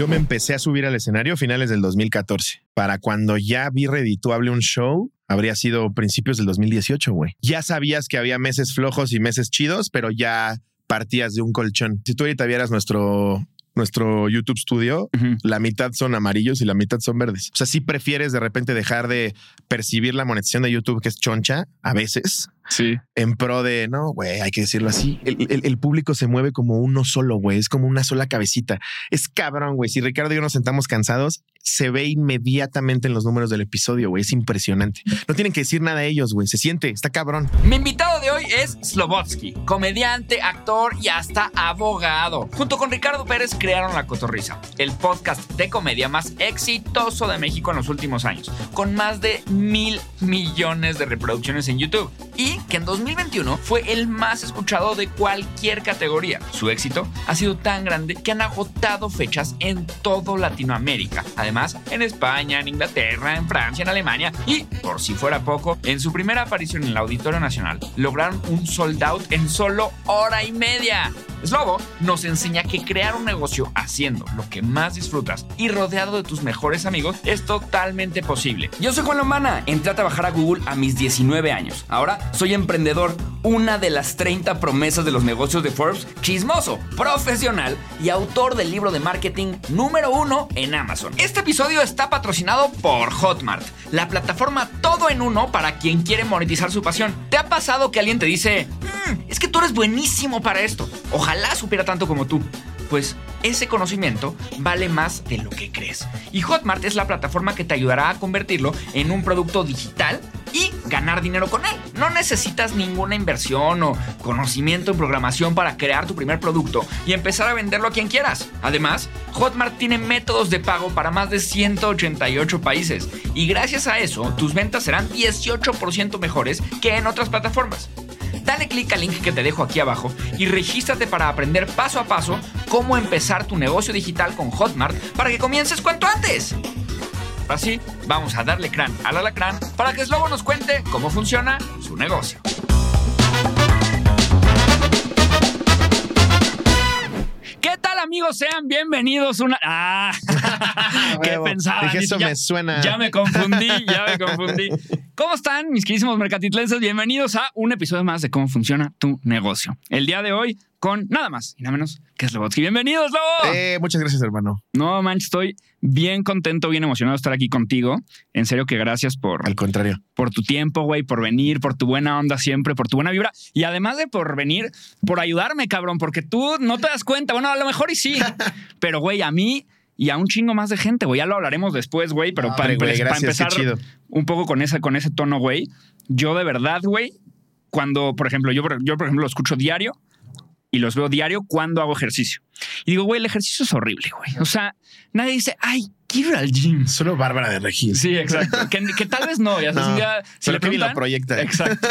Yo me empecé a subir al escenario a finales del 2014. Para cuando ya vi redituable un show, habría sido principios del 2018, güey. Ya sabías que había meses flojos y meses chidos, pero ya partías de un colchón. Si tú ahorita vieras nuestro nuestro YouTube Studio, la mitad son amarillos y la mitad son verdes. O sea, si prefieres de repente dejar de percibir la monetización de YouTube, que es choncha, a veces, Sí. en pro de, no, güey, hay que decirlo así. El, el- el público se mueve como uno solo, güey. Es como una sola cabecita. Es cabrón, güey. Si Ricardo y yo nos sentamos cansados, se ve inmediatamente en los números del episodio, güey. Es impresionante. No tienen que decir nada ellos, güey. Se siente, está cabrón. Mi invitado de hoy es Slobotsky, comediante, actor y hasta abogado. Junto con Ricardo Pérez crearon La Cotorrisa, el podcast de comedia más exitoso de México en los últimos años, con más de mil millones de reproducciones en YouTube y que en 2021 fue el más escuchado de cualquier categoría. Su éxito ha sido tan grande que han agotado fechas en todo Latinoamérica, además en España, en Inglaterra, en Francia, en Alemania y, por si fuera poco, en su primera aparición en el Auditorio Nacional lograron un sold out en solo hora y media. Slobo nos enseña que crear un negocio haciendo lo que más disfrutas y rodeado de tus mejores amigos es totalmente posible. Yo soy Juan Lomana, entré a trabajar a Google a mis 19 años. Ahora soy emprendedor, una de las 30 promesas de los negocios de Forbes, chismoso, profesional y autor del libro de marketing número uno en Amazon. Este episodio está patrocinado por Hotmart, la plataforma todo en uno para quien quiere monetizar su pasión. ¿Te ha pasado que alguien te dice, "Mm, es que tú eres buenísimo para esto? Ojalá supiera tanto como tú. Pues ese conocimiento vale más de lo que crees. Y Hotmart es la plataforma que te ayudará a convertirlo en un producto digital y ganar dinero con él. No necesitas ninguna inversión o conocimiento en programación para crear tu primer producto y empezar a venderlo a quien quieras. Además, Hotmart tiene métodos de pago para más de 188 países y gracias a eso tus ventas serán 18% mejores que en otras plataformas. Dale clic al link que te dejo aquí abajo y regístrate para aprender paso a paso cómo empezar tu negocio digital con Hotmart para que comiences cuanto antes. Así, vamos a darle crán al alacrán para que Slobo nos cuente cómo funciona su negocio. ¿Qué tal amigos? Sean bienvenidos una... ¡Ah! ¿Qué Huevo. Dije, eso Ya- me suena. Ya me confundí, ya me confundí. ¿Cómo están, mis queridísimos mercatitlenses? Bienvenidos a un episodio más de cómo funciona tu negocio. El día de hoy con nada más y nada menos que Slobotsky. ¡Bienvenidos, Lobo! Eh, muchas gracias, hermano. No, manches, estoy bien contento, bien emocionado de estar aquí contigo. En serio que gracias por, Al contrario. por tu tiempo, güey, por venir, por tu buena onda siempre, por tu buena vibra. Y además de por venir, por ayudarme, cabrón, porque tú no te das cuenta. Bueno, a lo mejor y sí. pero, güey, a mí y a un chingo más de gente, güey. Ya lo hablaremos después, güey. Pero para, güey, empezar chido. un poco con, esa, con ese tono, güey. Yo de verdad, güey, cuando, por ejemplo, yo, yo, por ejemplo, lo escucho diario y los veo diario cuando hago ejercicio. Y digo, güey, el ejercicio es horrible, güey. O sea, nadie dice, ay, quiero ir al gym. Solo Bárbara de Regil. Sí, exacto. que, que tal vez no, ya sabes, No, un día, si le Kevin lo preguntan- proyecta. Exacto.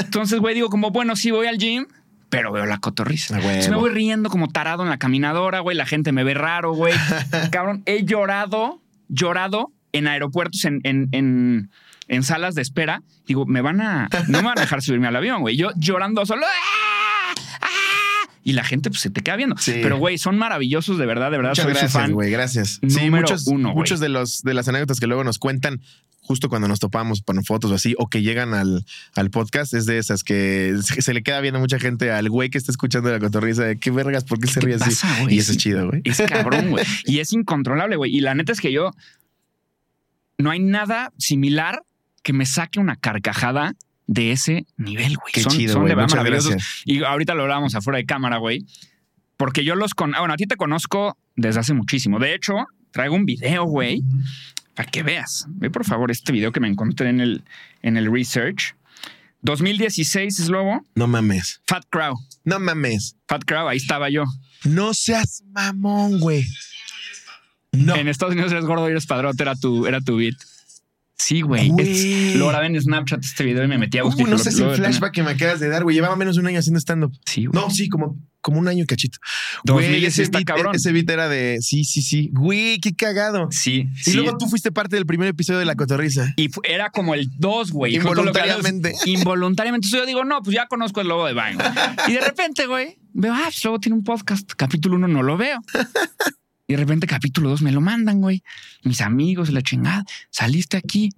Entonces, güey, digo como, bueno, sí voy al gym, pero veo la cotorriza. A huevo. Entonces me voy riendo como tarado en la caminadora, güey, la gente me ve raro, güey. Cabrón, he llorado, llorado en aeropuertos, en, en, en, en salas de espera. Digo, me van a, no me van a dejar subirme al avión, güey. Yo llorando solo. ¡ah! ¡ah! Y la gente pues se te queda viendo. Sí. Pero, güey, son maravillosos, de verdad, de verdad. Muchas soy su gracias, fan. güey. Gracias. Sí, número muchos, uno, muchos de los de las anécdotas que luego nos cuentan justo cuando nos topamos con fotos o así, o que llegan al, al podcast, es de esas que se se le queda viendo mucha gente al güey que está escuchando la cotorriza de qué vergas, ¿por qué se ¿Qué ríe así? Y eso Sí. es chido, güey. Es cabrón, güey. Y es incontrolable, güey. Y la neta es que yo no hay nada similar que me saque una carcajada de ese nivel, güey. Qué son, chido, son de verdad maravillosos. gracias. Y ahorita lo hablábamos afuera de cámara, güey. Porque yo los con. ah, bueno, a ti te conozco desde hace muchísimo. De hecho, traigo un video, güey, para que veas. Ve por favor este video que me encontré en el, en el research. 2016 es lobo. No mames. Fat Crow. No mames. Fat Crow, ahí estaba yo. No seas mamón, güey. No. En Estados Unidos eres gordo y eres padrote, era tu, era tu beat. Sí, güey. Lo grabé en Snapchat este video y me metí a buscar. No sé si el flashback que me acabas de dar, güey. Llevaba menos de un año haciendo stand-up. Sí, güey. No, sí, como, como un año cachito. 2010 Güey, ese está beat, cabrón. ese beat era de sí, sí, sí. Güey, qué cagado. Sí, Y sí. luego tú fuiste parte del primer episodio de La Cotorriza. Y era como el 2, güey. Involuntariamente. Involuntariamente. Entonces yo digo, no, pues ya conozco el logo de Vine. Y de repente, güey, veo, ah, pues luego tiene un podcast. Capítulo 1 no lo veo. Y de repente capítulo 2 me lo mandan, güey. Mis amigos, la chingada. Saliste aquí.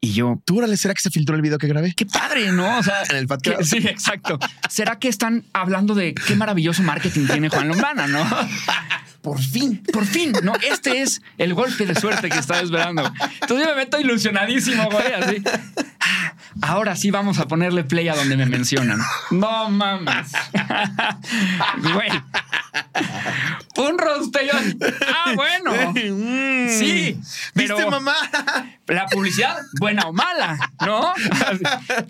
Y yo, ¿Tú, órale, será que se filtró el video que grabé? qué padre, ¿no? O sea, En el podcast. sí, exacto. ¿Será que están hablando de qué maravilloso marketing tiene Juan Lombana, no? Por fin. Por fin, no, este es el golpe de suerte que estaba esperando. Entonces yo me meto ilusionadísimo, güey, así. Ah, Ahora sí vamos a ponerle play a donde me mencionan. No mames. Güey. Un rostellón. Ah, bueno. Mm. Sí, pero ¿Viste, mamá? la publicidad, buena o mala, ¿no?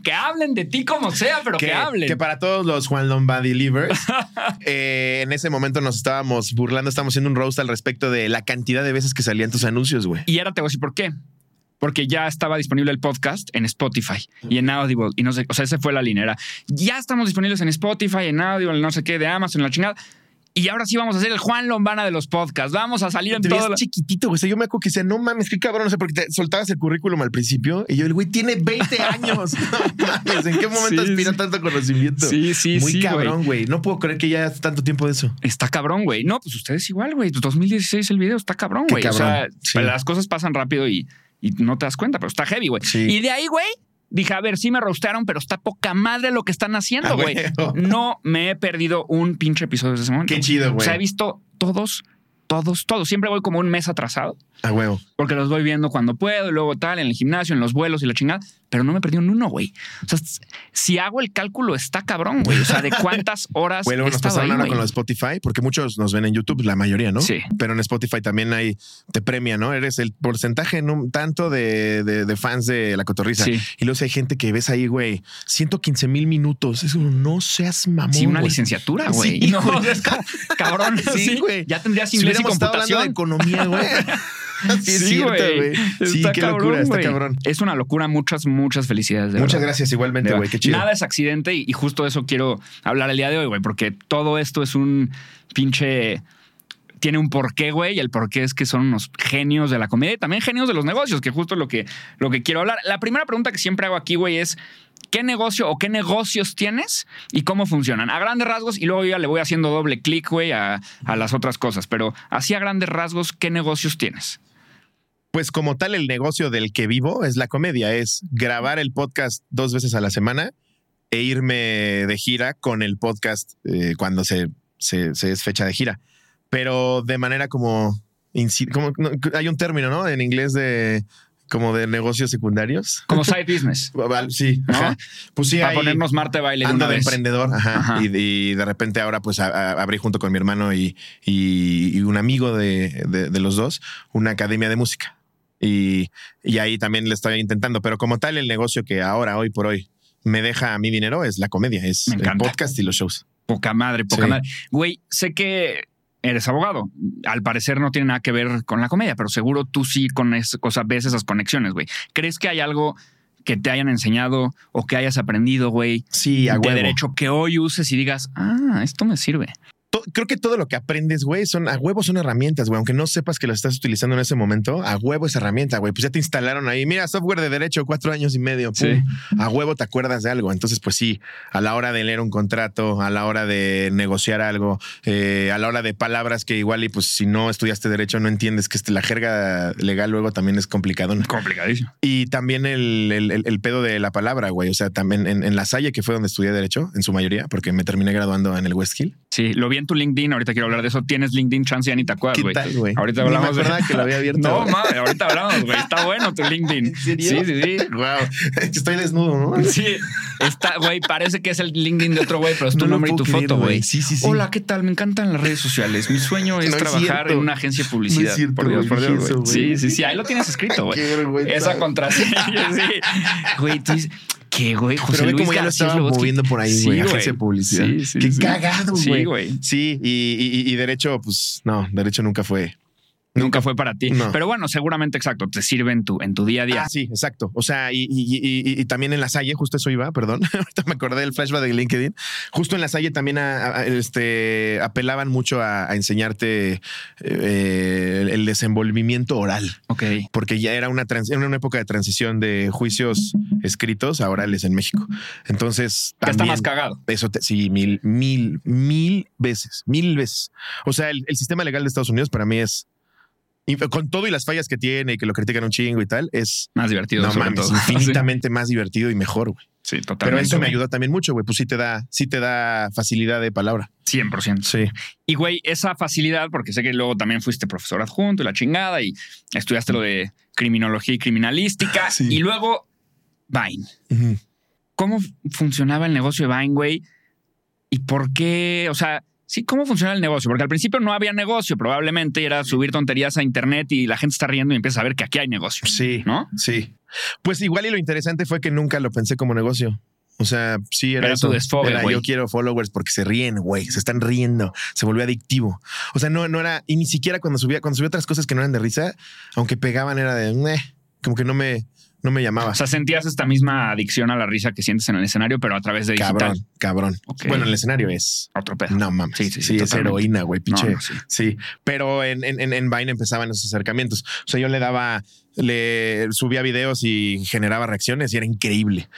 Que hablen de ti como sea, pero que, hablen. que para todos los Juan Lombardi Livers, eh, en ese momento nos estábamos burlando, estábamos haciendo un roast al respecto de la cantidad de veces que salían tus anuncios, güey. Y ahora te voy a decir por qué. Porque ya estaba disponible el podcast en Spotify y en Audible. Y no sé, o sea, esa fue la linera. Ya estamos disponibles en Spotify, en Audible, no sé qué, de Amazon, la chingada. Y ahora sí vamos a hacer el Juan Lombana de los podcasts. Vamos a salir en Te todo. chiquitito, güey. O sea, yo me acuerdo que decía, no mames, qué cabrón, no sé, porque te soltabas el currículum al principio y yo, el güey tiene 20 años. No mames, ¿en qué momento Sí, aspira sí. tanto conocimiento? Sí, sí, Muy sí, cabrón, güey. No puedo creer que ya hace tanto tiempo de eso. Está cabrón, güey. No, pues ustedes igual, güey. 2016 el video está cabrón, güey. O sea, sí. las cosas pasan rápido y, y no te das cuenta, pero está heavy, güey. Y de ahí, güey, dije, a ver, sí me roastearon, pero está poca madre lo que están haciendo, Ah, güey. No me he perdido un pinche episodio desde ese momento. Qué chido, O güey. sea, he visto todos, todos, todos. Siempre voy como un mes atrasado A huevo. porque los voy viendo cuando puedo y luego tal, en el gimnasio, en los vuelos y la chingada, pero no me perdí un uno, güey. O sea, si hago el cálculo, está cabrón, güey. O sea, de cuántas horas luego he nos pasaron ahora con lo de Spotify, porque muchos nos ven en YouTube, la mayoría, ¿no? Sí. Pero en Spotify también hay, te premia, ¿no? Eres el porcentaje no, tanto de, de- de fans de la cotorriza. Sí. Y luego si hay gente que ves ahí, güey, 115 mil minutos. Eso no seas mamón. Sí, una güey. licenciatura, güey. Sí, no, güey. es como, cabrón. Sí, Sí, güey. Ya tendrías Si inglés y hubiéramos estado hablando de computación. economía, güey. sí, es cierto, güey. Sí, qué cabrón, locura, está cabrón. Es una locura. Muchas, muchas felicidades. de Muchas verdad. gracias igualmente, güey. verdad. Qué chido. Nada es accidente y, y justo de eso quiero hablar el día de hoy, güey, porque todo esto es un pinche tiene un porqué, güey, y el porqué es que son unos genios de la comedia y también genios de los negocios, que justo es lo que, lo que quiero hablar. La primera pregunta que siempre hago aquí, güey, es ¿qué negocio o qué negocios tienes y cómo funcionan? A grandes rasgos, y luego yo ya le voy haciendo doble clic, güey, a, a las otras cosas, pero así a grandes rasgos, ¿qué negocios tienes? Pues como tal, el negocio del que vivo es la comedia, es grabar el podcast dos veces a la semana e irme de gira con el podcast eh, cuando se, se, se es fecha de gira. Pero de manera como, inci- como no, hay un término, ¿no? En inglés de como de negocios secundarios. Como side business. Val- Sí, ¿No? ajá. Pues sí, para ponernos Marte baile ando de vez. emprendedor, ajá. Ajá. Y, y de repente ahora pues a- a- abrí junto con mi hermano y, y- y un amigo de, de- de los dos una academia de música. Y, y ahí también le estoy intentando, pero como tal el negocio que ahora, hoy por hoy, me deja a mi dinero es la comedia, es Me el podcast y los shows. Poca madre, poca Sí. madre. Güey, sé que eres abogado. Al parecer no tiene nada que ver con la comedia, pero seguro tú sí con es, o sea, ves esas conexiones, güey. ¿Crees que hay algo que te hayan enseñado o que hayas aprendido, güey, Sí, a de huevo. derecho que hoy uses y digas, ah, esto me sirve? To- Creo que todo lo que aprendes, güey, son a huevo son herramientas, güey. Aunque no sepas que lo estás utilizando en ese momento, a huevo es herramienta, güey. Pues ya te instalaron ahí. Mira, software de derecho, cuatro años y medio. pum. Sí. A huevo te acuerdas de algo. Entonces, pues sí, a la hora de leer un contrato, a la hora de negociar algo, eh, a la hora de palabras que igual y pues si no estudiaste derecho no entiendes que este, la jerga legal luego también es complicado. Complicadísimo. Y también el, el- el- el pedo de la palabra, güey. O sea, también en, en La Salle, que fue donde estudié derecho, en su mayoría, porque me terminé graduando en el Westkill. Sí, lo vi en tu LinkedIn. Ahorita quiero hablar de eso. Tienes LinkedIn, chance ya ni te acuerdas, ¿Qué güey. Ahorita me hablamos de- que lo había abierto. No, mames, ahorita hablamos, güey. Está bueno tu LinkedIn. ¿En serio? Sí, sí, sí. Wow. Estoy desnudo, ¿no? Sí, está, güey, parece que es el LinkedIn de otro güey, pero es tu No nombre y tu creer, foto, güey. Sí, sí, sí. Hola, ¿qué tal? Me encantan las redes sociales. Mi sueño es No trabajar en una agencia de publicidad. No es cierto, por Dios, por Dios, güey. Sí, sí, sí, ahí lo tienes escrito, güey. Esa contraseña, sí. Güey, tú dices, ¿qué, güey? José Pero ve Luis cómo ya lo estaba moviendo por ahí, Sí, güey. agencia de publicidad. Sí, sí, Qué sí. cagado, güey. Sí, güey. Sí, y, y- y derecho, pues no, derecho nunca fue. Nunca fue para ti. No. Pero bueno, seguramente, exacto, te sirve en tu, en tu día a día. Ah, sí, exacto. O sea, y, y- y- y- y también en la Salle, justo eso iba, perdón. Ahorita me acordé del flashback de LinkedIn. Justo en la Salle también a- a- este, apelaban mucho a, a enseñarte eh, el, el desenvolvimiento oral. Ok. Porque ya era una, trans- era una época de transición de juicios escritos a orales en México. Entonces, Ya está también- más cagado. Eso te- sí, mil, mil, mil veces, mil veces. O sea, el, el sistema legal de Estados Unidos para mí es, con todo y las fallas que tiene y que lo critican un chingo y tal, es Más divertido. no sobre mames, todo. infinitamente más divertido y mejor, güey. Sí, sí, Pero totalmente. eso me ayudó también mucho, güey. Pues sí te da, sí te da facilidad de palabra. 100%. Sí. Y güey, esa facilidad, porque sé que luego también fuiste profesor adjunto y la chingada y estudiaste lo de criminología y criminalística Sí. y luego Vine. ¿Cómo funcionaba el negocio de Vine, güey? ¿Y por qué? O sea, sí, ¿cómo funciona el negocio? Porque al principio no había negocio, probablemente era subir tonterías a internet y la gente está riendo y empieza a ver que aquí hay negocio. Sí. ¿No? Sí. Pues igual y lo interesante fue que nunca lo pensé como negocio. O sea, sí era, Era eso. tu desfogue, Era, güey. yo quiero followers porque se ríen, güey. Se están riendo. Se volvió adictivo. O sea, no, no era, y ni siquiera cuando subía, cuando subía otras cosas que no eran de risa, aunque pegaban era de, como que no me, no me llamaba. O sea, sentías esta misma adicción a la risa que sientes en el escenario, pero a través de digital. cabrón, cabrón. Ok. Bueno, el escenario es, Otro pedo. no mames. Sí, Sí, sí, es heroína, güey, pinche. no, sí. Sí, pero en, en, en- Vine empezaban esos acercamientos. O sea, yo le daba, le subía videos y generaba reacciones y era increíble.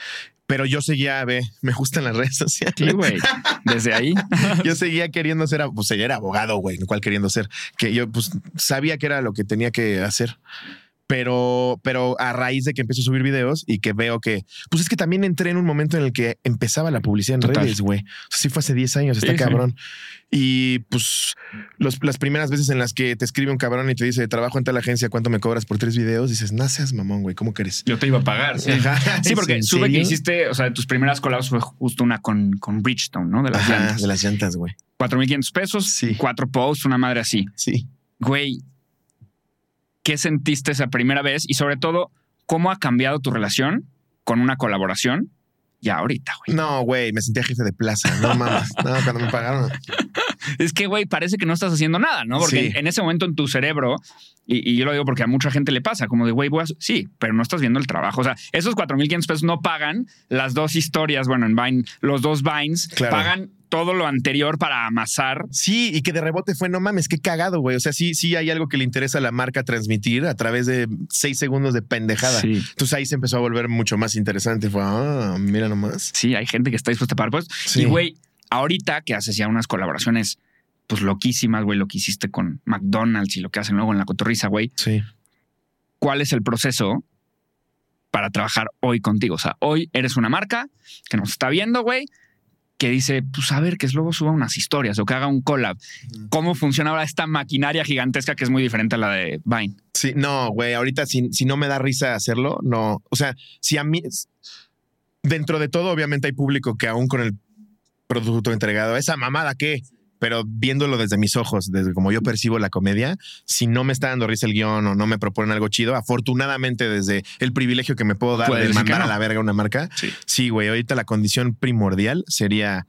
Pero yo seguía, ve, me gustan las redes sociales. Sí, güey. Desde ahí. Yo seguía queriendo ser, pues era abogado, güey, cuál queriendo ser. Que yo pues sabía que era lo que tenía que hacer. Pero, pero a raíz de que empiezo a subir videos y que veo que, pues es que también entré en un momento en el que empezaba la publicidad en Total. redes, güey. O sea, sí fue hace 10 años, está Sí, sí. cabrón. Y pues los- las primeras veces en las que te escribe un cabrón y te dice, trabajo en tal agencia, ¿cuánto me cobras por tres videos? Dices, no seas mamón, güey, ¿cómo crees? Yo te iba a pagar. Sí, Sí, porque ¿en sube que hiciste, o sea, de tus primeras collabs fue justo una con, con Bridgestone, ¿no? De las Ajá, llantas. de las llantas, güey. 4.500 pesos, Sí. cuatro posts, una madre así. Sí. Güey, ¿qué sentiste esa primera vez? Y sobre todo, ¿cómo ha cambiado tu relación con una colaboración ya ahorita, güey? No, güey, me sentía jefe de plaza. No mames. No, cuando me pagaron. Es que, güey, parece que no estás haciendo nada, ¿no? Porque Sí. en, en ese momento en tu cerebro, y, y yo lo digo porque a mucha gente le pasa, como de, güey. Sí, pero no estás viendo el trabajo. O sea, esos 4.500 pesos no pagan las dos historias, bueno, en Vine, los dos Vines, Claro. pagan todo lo anterior para amasar. Sí, y que de rebote fue, no mames, qué cagado, güey. O sea, sí, sí hay algo que le interesa a la marca transmitir a través de seis segundos de pendejada. Sí. Entonces ahí se empezó a volver mucho más interesante. Fue, ah, mira nomás. Sí, hay gente que está dispuesta a pagar. Pues, Sí. Y, güey, ahorita que haces ya unas colaboraciones, pues loquísimas, güey, lo que hiciste con McDonald's y lo que hacen luego en la cotorriza, güey, Sí. ¿cuál es el proceso para trabajar hoy contigo? O sea, hoy eres una marca que nos está viendo, güey, que dice, pues a ver, que es luego suba unas historias o que haga un collab. ¿Cómo funciona ahora esta maquinaria gigantesca que es muy diferente a la de Vine? Sí, no, güey, ahorita si, si no me da risa hacerlo, no. O sea, si a mí, dentro de todo, obviamente hay público que aún con el producto entregado, esa mamada qué, pero viéndolo desde mis ojos, desde como yo percibo la comedia, si no me está dando risa el guion o no me proponen algo chido, afortunadamente desde el privilegio que me puedo dar Puedes de que mandar a la verga una marca, Sí. sí, güey, ahorita la condición primordial sería,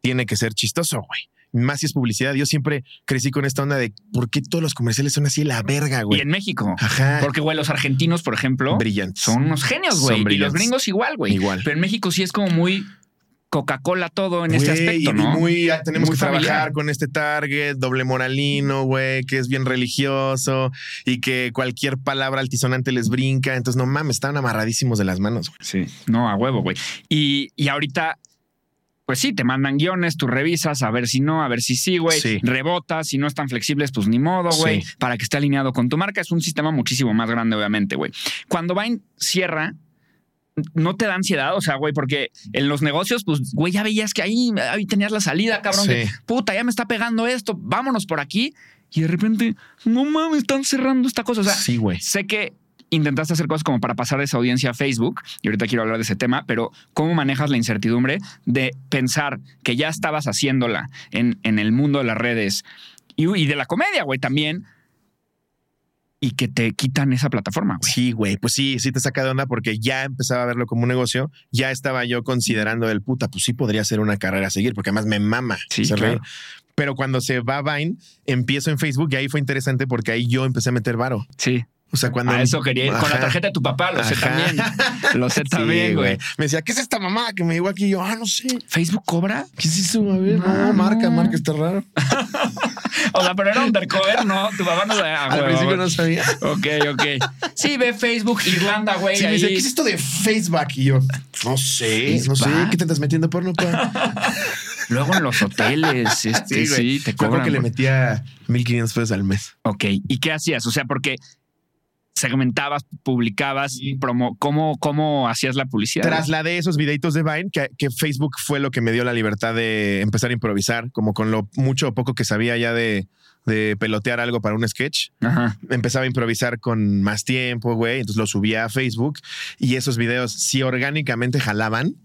tiene que ser chistoso, güey. Más si es publicidad. Yo siempre crecí con esta onda de por qué todos los comerciales son así la verga, Y güey. en México. Ajá. Porque, güey, los argentinos, por ejemplo, Brillantes. son unos genios, güey. Y los gringos igual, güey. Igual. Pero en México sí es como muy Coca-Cola todo en este aspecto, y ¿no? Muy, ah, tenemos Muy que trabajar con este target, doble moralino, güey, que es bien religioso y que cualquier palabra altisonante les brinca. Entonces, no mames, estaban amarradísimos de las manos. güey. Sí, no, a huevo, güey. Y, y ahorita, pues sí, te mandan guiones, tú revisas a ver si no, a ver si sí, güey. Sí. Rebotas, si no están flexibles, pues ni modo, güey. Sí. Para que esté alineado con tu marca. Es un sistema muchísimo más grande, obviamente, güey. Cuando Vine cierra, no te da ansiedad, o sea, güey, porque en los negocios, pues, güey, ya veías que ahí, ahí tenías la salida, cabrón. Sí. que, puta, ya me está pegando esto, vámonos por aquí. Y de repente, no mames, están cerrando esta cosa. O sea, sí, güey. Sé que intentaste hacer cosas como para pasar esa audiencia a Facebook, y ahorita quiero hablar de ese tema, pero ¿cómo manejas la incertidumbre de pensar que ya estabas haciéndola en, en el mundo de las redes y, y de la comedia, güey, también, y que te quitan esa plataforma, güey? Sí, güey, pues sí, sí te saca de onda porque ya empezaba a verlo como un negocio. Ya estaba yo considerando el puta, pues sí podría ser una carrera a seguir, porque además me mama. Sí, claro. Pero cuando se va Vine, empiezo en Facebook y ahí fue interesante porque ahí yo empecé a meter varo. Sí. O sea, cuando. A eso quería ir. Con la tarjeta de tu papá, lo sé también. Lo sé Sí, también, güey. Me decía, ¿qué es esta mamá que me llegó aquí? Y yo, ah, no sé. ¿Facebook cobra? ¿Qué es eso? A ver, no, No, marca, marca, está raro. O sea, pero era undercover, ¿no? Tu papá no sabía. Al principio no sabía. Ok, ok. Sí, ve Facebook, Irlanda, güey. Sí, me dice, ¿qué es esto de Facebook? Y yo, no sé, no sé. ¿qué te estás metiendo porno, pa? Luego en los hoteles, este, sí, güey. te Me acuerdo cobran. que le metía 1500 pesos al mes. Ok, ¿y qué hacías? O sea, porque segmentabas, publicabas, promo, ¿cómo, ¿cómo hacías la publicidad? Trasladé esos videitos de Vine, que, que Facebook fue lo que me dio la libertad de empezar a improvisar, como con lo mucho o poco que sabía ya de, de pelotear algo para un sketch. Ajá. Empezaba a improvisar con más tiempo, güey. Entonces lo subía a Facebook y esos videos, si orgánicamente jalaban,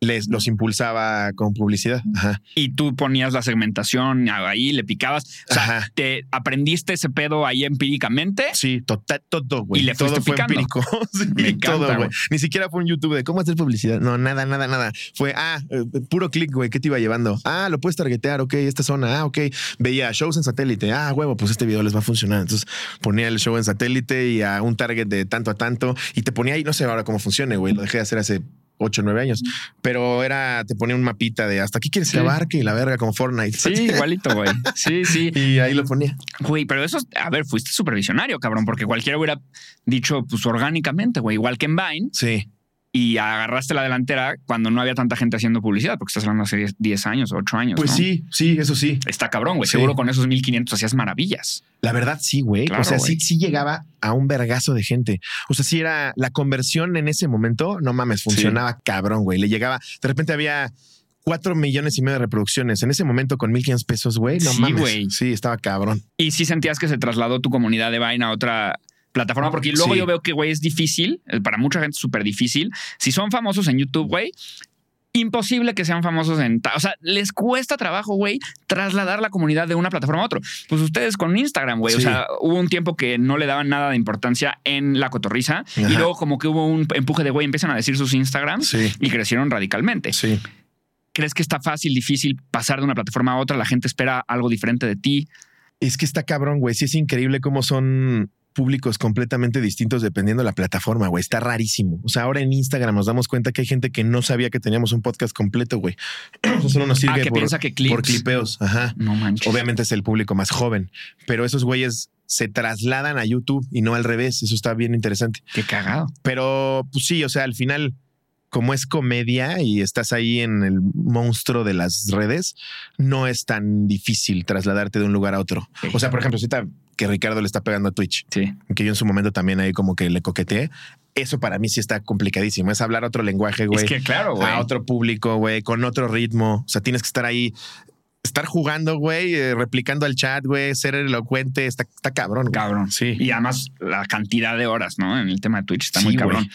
les los impulsaba con publicidad. Ajá. Y tú ponías la segmentación ahí, le picabas. O sea, Ajá. te aprendiste ese pedo ahí empíricamente. Sí, total, todo, güey. Y le todo fue picando. empírico. Sí, Me encanta, todo, güey. güey. Ni siquiera fue un YouTube de cómo hacer publicidad. No, nada, nada, nada. Fue, ah, eh, puro clic, güey. ¿Qué te iba llevando? Ah, lo puedes targetear. Ok, esta zona. Ah, ok. Veía shows en satélite. Ah, huevo, pues este video les va a funcionar. Entonces ponía el show en satélite y a un target de tanto a tanto y te ponía ahí, no sé ahora cómo funcione, güey. Lo dejé de hacer hace 8 o 9 años, pero era, te ponía un mapita de hasta aquí quieres Sí. que abarque y la verga como Fortnite. Sí, igualito, güey. Sí, sí. Y ahí lo ponía. Güey, pero eso, es- a ver, fuiste supervisionario, cabrón, porque cualquiera hubiera dicho, pues orgánicamente, güey, igual que en Vine, Sí. Y agarraste la delantera cuando no había tanta gente haciendo publicidad, porque estás hablando hace 10, 10 años, 8 años. Pues ¿no? sí, sí, eso sí. Está cabrón, güey. Sí. Seguro con esos 1500 hacías maravillas. La verdad, sí, güey. Claro, o sea, sí, güey. sí llegaba a un vergazo de gente. O sea, sí era la conversión en ese momento, no mames, funcionaba cabrón, güey. Le llegaba, de repente había cuatro millones y medio de reproducciones. En ese momento con 1500 pesos, güey, no Sí, mames. güey. Sí, estaba cabrón. Y sí sentías que se trasladó tu comunidad de Vine a otra plataforma, porque luego Sí. yo veo que, güey, es difícil, eh, para mucha gente es súper difícil. Si son famosos en YouTube, güey, imposible que sean famosos en... O sea, les cuesta trabajo, güey, trasladar la comunidad de una plataforma a otra. Pues ustedes con Instagram, güey. O sea, hubo un tiempo que no le daban nada de importancia en la cotorriza y luego como que hubo un empuje de, güey, empiezan a decir sus Instagrams Sí, y crecieron radicalmente. sí. ¿Crees que está fácil, difícil pasar de una plataforma a otra? La gente espera algo diferente de ti. Es que está cabrón, güey. Sí, es increíble cómo son públicos completamente distintos dependiendo de la plataforma, güey. Está rarísimo. O sea, ahora en Instagram nos damos cuenta que hay gente que no sabía que teníamos un podcast completo, güey. Eso solo nos sirve Ah, que por, piensa que clips. por clipeos. Ajá. No manches. Obviamente es el público más joven, pero esos güeyes se trasladan a YouTube y no al revés. Eso está bien interesante. Qué cagado. Pero pues sí, o sea, al final, como es comedia y estás ahí en el monstruo de las redes, no es tan difícil trasladarte de un lugar a otro. O sea, por ejemplo, ahorita que Ricardo le está pegando a Twitch, Sí. que yo en su momento también ahí como que le coqueteé. Eso para mí sí está complicadísimo. Es hablar otro lenguaje, güey. Es que claro, güey. a otro público, güey, con otro ritmo. O sea, tienes que estar ahí, estar jugando, güey, eh, replicando al chat, güey, ser elocuente. Está, está cabrón. güey. Cabrón. Sí. Y además la cantidad de horas, ¿no? En el tema de Twitch está Sí, muy güey.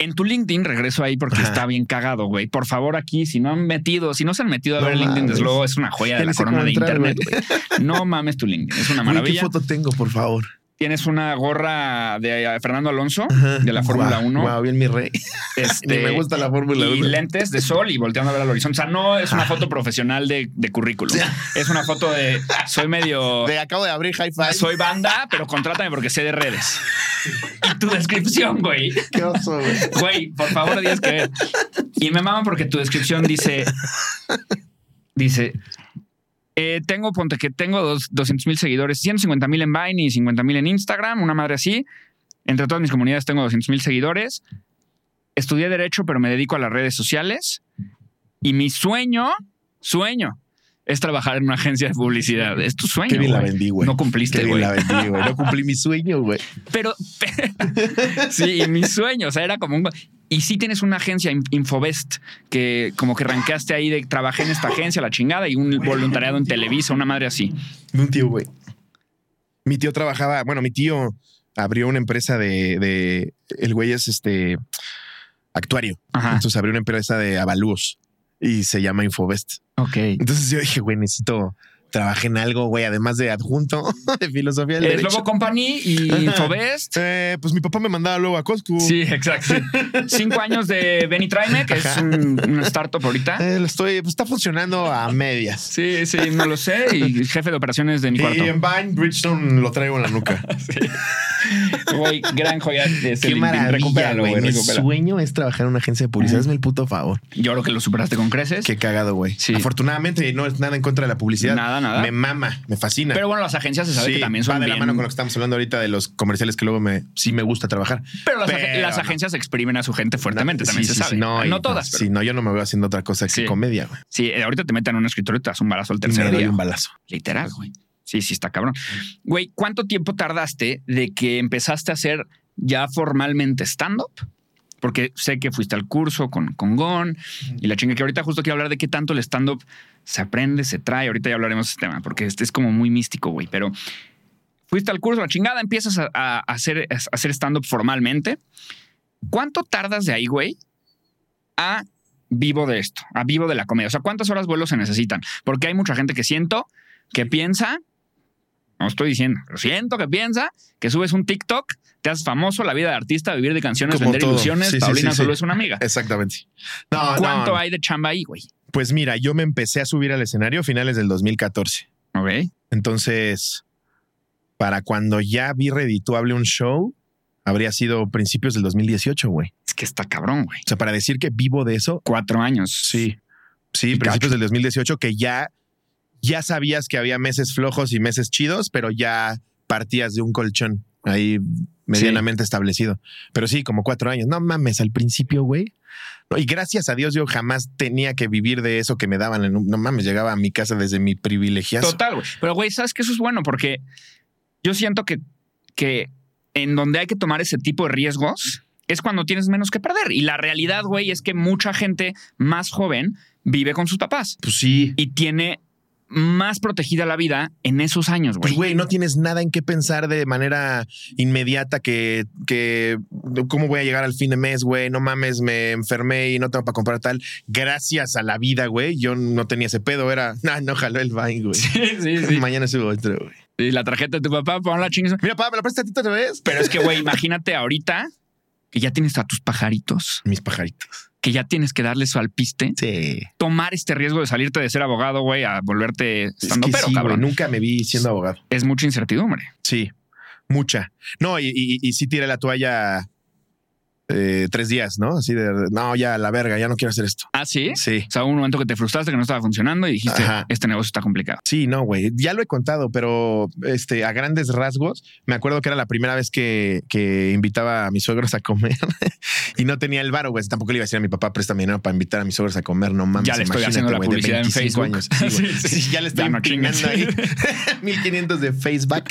En tu LinkedIn, regreso ahí porque Ajá. está bien cagado, güey. Por favor, aquí, si no han metido, si no se han metido a No ver el LinkedIn, mames. desde luego es una joya de la corona de entrar, internet, güey. No mames tu LinkedIn, es una Güey, ¿Qué maravilla. foto tengo, por favor? Tienes una gorra de eh, Fernando Alonso, Ajá. de la Fórmula Guau, 1. guau, bien mi rey. Este, me gusta la Fórmula y 1. lentes de sol y volteando a ver al horizonte. O sea, no es una foto profesional de, de currículum. Es una foto de soy medio. De, acabo de abrir Hi-Fi. Soy banda, pero contrátame porque sé de redes. Y tu descripción, güey. Qué oso, güey. Güey, por favor, tienes que ver. Y me mama porque tu descripción dice. Dice. Eh, tengo, ponte que tengo dos, 200 mil seguidores, 150 mil en Vine y 50 mil en Instagram, una madre así. Entre todas mis comunidades tengo 200 mil seguidores. Estudié Derecho, pero me dedico a las redes sociales. Y mi sueño, sueño, es trabajar en una agencia de publicidad. Es tu sueño. Qué bien la güey. vendí, güey. No cumpliste, güey. la vendí, güey. No cumplí mi sueño, güey. Pero, sí, y mi sueño, o sea, era como un... Y sí tienes una agencia, In- Infovest, que como que ranqueaste ahí de trabajé en esta agencia, la chingada, y un voluntariado en Televisa, una madre así. De un tío, güey. Mi tío trabajaba, bueno, mi tío abrió una empresa de, de el güey es este actuario. Ajá. Entonces abrió una empresa de avalúos y se llama Infovest. Ok. Entonces yo dije, güey, necesito trabajar en algo, güey, además de adjunto de filosofía del Es derecho. Lobo Company y Ajá. Infovest. Eh, pues mi papá me mandaba luego a Costco. Sí, exacto. Cinco años de Benny Traime, que es un, una startup ahorita. Eh, lo estoy, pues está funcionando a medias. Sí, sí, no lo sé. Y jefe de operaciones de mi cuarto. Y en Vine, Bridgestone lo traigo en la nuca. Güey, gran joya de Qué maravilla, Recupéralo, güey. Mi sueño es trabajar en una agencia de publicidad. Hazme el puto favor. Yo creo que lo superaste con creces. Qué cagado, güey. Sí. Afortunadamente no es nada en contra de la publicidad. Nada, nada. Me mama, me fascina. Pero bueno, las agencias se sabe Sí, que también son va de bien- la mano con lo que estamos hablando ahorita de los comerciales que luego me sí me gusta trabajar. Pero las, ag- Pero las no. agencias exprimen a su gente fuertemente, No, también sí, se sí, sabe. no, todas, pero Sí, no, yo no me veo haciendo otra cosa que comedia, güey. sí, eh, ahorita te meten en un escritorio y te das un balazo al Me tercer doy día. un balazo. Literal, güey. Sí, sí, está cabrón. Güey, ¿cuánto tiempo tardaste de que empezaste a hacer ya formalmente stand-up? Porque sé que fuiste al curso con, con Gon y la chinga que ahorita justo quiero hablar de qué tanto el stand-up se aprende, se trae. Ahorita ya hablaremos de este tema porque este es como muy místico, güey. Pero fuiste al curso, la chingada, empiezas a, a hacer, a hacer stand-up formalmente. ¿Cuánto tardas de ahí, güey, a vivo de esto, a vivo de la comedia? O sea, ¿cuántas horas vuelo se necesitan? Porque hay mucha gente que siento que piensa, no estoy diciendo, siento que piensa que subes un TikTok, te haces famoso, la vida de artista, vivir de canciones, Como vender todo. ilusiones, Sí, Paulina sí, solo es una amiga. Exactamente. No, ¿Cuánto no. hay de chamba ahí, güey? Pues mira, yo me empecé a subir al escenario a finales del 2014. Ok. Entonces, para cuando ya vi redituable un show, habría sido principios del 2018, güey. Es que está cabrón, güey. O sea, para decir que vivo de eso, Cuatro años. sí. Sí, Y principios cacho. del 2018 que ya ya sabías que había meses flojos y meses chidos, pero ya partías de un colchón ahí medianamente establecido. Pero sí, como cuatro años. No mames, al principio, güey. No, y gracias a Dios yo jamás tenía que vivir de eso que me daban. en un- No mames, llegaba a mi casa desde mi privilegiazo. Total, güey. Pero, güey, ¿sabes que Eso es bueno porque yo siento que, que en donde hay que tomar ese tipo de riesgos es cuando tienes menos que perder. Y la realidad, güey, es que mucha gente más joven vive con sus papás Pues sí. y tiene más protegida la vida en esos años, Pues, güey. güey, no tienes nada en qué pensar de manera inmediata que, que cómo voy a llegar al fin de mes, güey. No mames, me enfermé y no tengo para comprar tal. Gracias a la vida, güey. Yo no tenía ese pedo. Era, no, no jaló el Vine, güey. Sí, sí, sí. Mañana subo otro, güey. Y la tarjeta de tu papá, pon la chingue. Mira, papá, ¿me la prestas a ti otra vez? Pero es que, güey, imagínate ahorita que ya tienes a tus pajaritos, Mis pajaritos. Que ya tienes que darles su alpiste, Sí. tomar este riesgo de salirte de ser abogado, güey, a volverte Es estando que pero, sí, cabrón. Nunca me vi siendo abogado. Es mucha incertidumbre. Sí, mucha. No, y, y, y sí tiré la toalla eh, tres días, ¿no? Así de, no, ya la verga, ya no quiero hacer esto. ¿Ah, sí? Sí. O sea, un momento que te frustraste, que no estaba funcionando y dijiste, Ajá. este negocio está complicado. Sí, no, güey. Ya lo he contado, pero este, a grandes rasgos, me acuerdo que era la primera vez que, que invitaba a mis suegros a comer y no tenía el varo, güey. Tampoco le iba a decir a mi papá, préstame dinero para invitar a mis suegros a comer. No mames. Ya le estoy haciendo la publicidad en 25 Facebook. años. Sí. Sí, ya le estoy Ya no ahí 1500 de Facebook.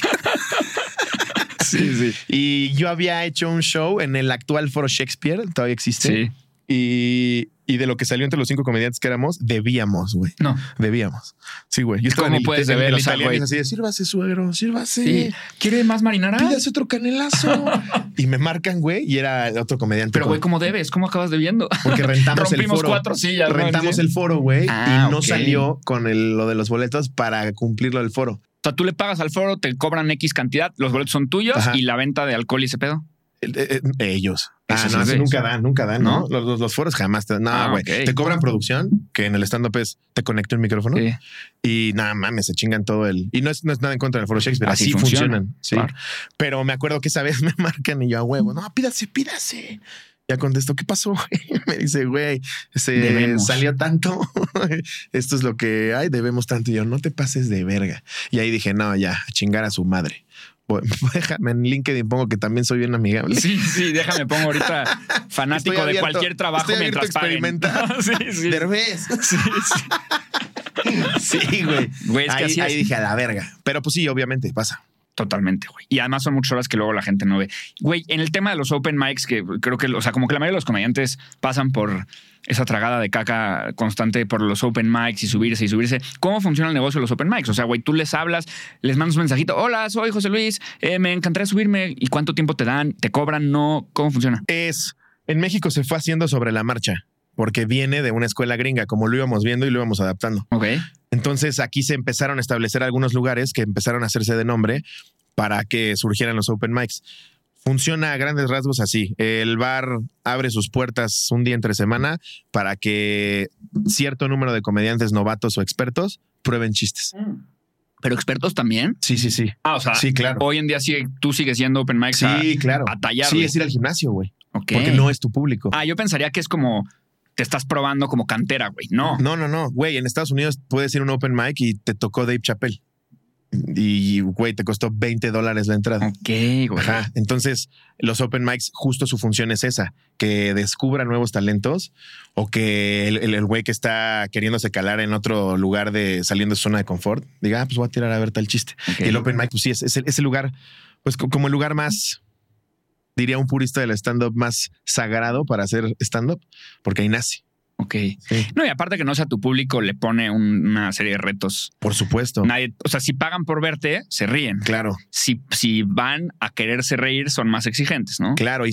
Sí, sí. Y yo había hecho un show en el actual Foro Shakespeare, todavía existe. Sí. Y, y de lo que salió entre los cinco comediantes que éramos, debíamos, güey. No. Debíamos. Sí, güey. Yo estaba ¿Cómo en el, puedes deber, los italianos así de, sírvase, suegro, sírvase. Sí. ¿Quiere más marinara? Pídase otro canelazo. y me marcan, güey, y era otro comediante. Pero, güey, ¿cómo debes? ¿Cómo acabas debiendo? porque rentamos el Rompimos foro. cuatro sillas, ¿no? Rentamos Sí. el foro, güey, Ah, y no ok. salió con el- lo de los boletos para cumplir lo del foro. O sea, tú le pagas al foro, te cobran X cantidad, los boletos son tuyos Ajá. y la venta de alcohol y ese pedo. Eh, eh, ellos. Ah, no, es nunca dan, nunca dan, ¿no? ¿No? Los, los- los foros jamás te dan. No, Ah, güey. Te cobran producción, que en el stand-up es te conecto el micrófono Sí. y nada mames, se chingan todo el. Y no es, no es nada en contra del foro Shakespeare, así, Así funciona, funcionan. Sí. claro. Pero me acuerdo que esa vez me marcan y yo a huevo, no, pídase, pídase. Ya contesto, ¿qué pasó? Me dice, güey, se Debemos. salió tanto. Esto es lo que hay, debemos tanto. Y yo, no te pases de verga. Y ahí dije, no, ya, a chingar a su madre. Bueno, Déjame en LinkedIn, pongo que también soy bien amigable. Sí, sí, déjame, pongo ahorita fanático de cualquier trabajo estoy mientras paguen. sí, sí. Derbez. Sí, sí. Sí, güey. Güey, es que ahí, así ahí es. dije a la verga. Pero pues sí, obviamente pasa. Totalmente, güey. Y además son muchas horas que luego la gente no ve. Güey, en el tema de los open mics, que creo que, o sea, como que la mayoría de los comediantes pasan por esa tragada de caca constante por los open mics y subirse y subirse. ¿Cómo funciona el negocio de los open mics? O sea, güey, tú les hablas, les mandas un mensajito. Hola, soy José Luis, eh, me encantaría subirme. ¿Y cuánto tiempo te dan? ¿Te cobran? ¿No? ¿Cómo funciona? Es en México se fue haciendo sobre la marcha porque viene de una escuela gringa, como lo íbamos viendo y lo íbamos adaptando. Ok. Entonces aquí se empezaron a establecer algunos lugares que empezaron a hacerse de nombre para que surgieran los open mics. Funciona a grandes rasgos así. El bar abre sus puertas un día entre semana para que cierto número de comediantes novatos o expertos prueben chistes. Pero expertos también. Sí, sí, sí. Ah, o sea, Sí, claro. hoy en día sigue, tú sigues siendo open mic Sí, claro. a tallarle. Sí, es ir al gimnasio, güey. Ok. Porque no es tu público. Ah, yo pensaría que es como te estás probando como cantera, güey. No. No, no, no. Güey, en Estados Unidos puedes ir a un open mic y te tocó Dave Chappelle. Y, güey, te costó 20 dólares la entrada. Ok, güey. Ajá. Entonces, los open mics, justo su función es esa, que descubra nuevos talentos o que el el- el güey que está queriéndose calar en otro lugar de saliendo de su zona de confort diga, ah, pues voy a tirar a ver tal chiste. Y el open mic, pues sí, es, es el, es el lugar, pues co- como el lugar más, diría un purista del stand-up, más sagrado para hacer stand-up, porque ahí nace. Ok. Sí. No, y aparte que no sea tu público, le pone un- una serie de retos. Por supuesto. Nadie, o sea, si pagan por verte, se ríen. Claro. Si, si van a quererse reír, son más exigentes, ¿no? Claro, y,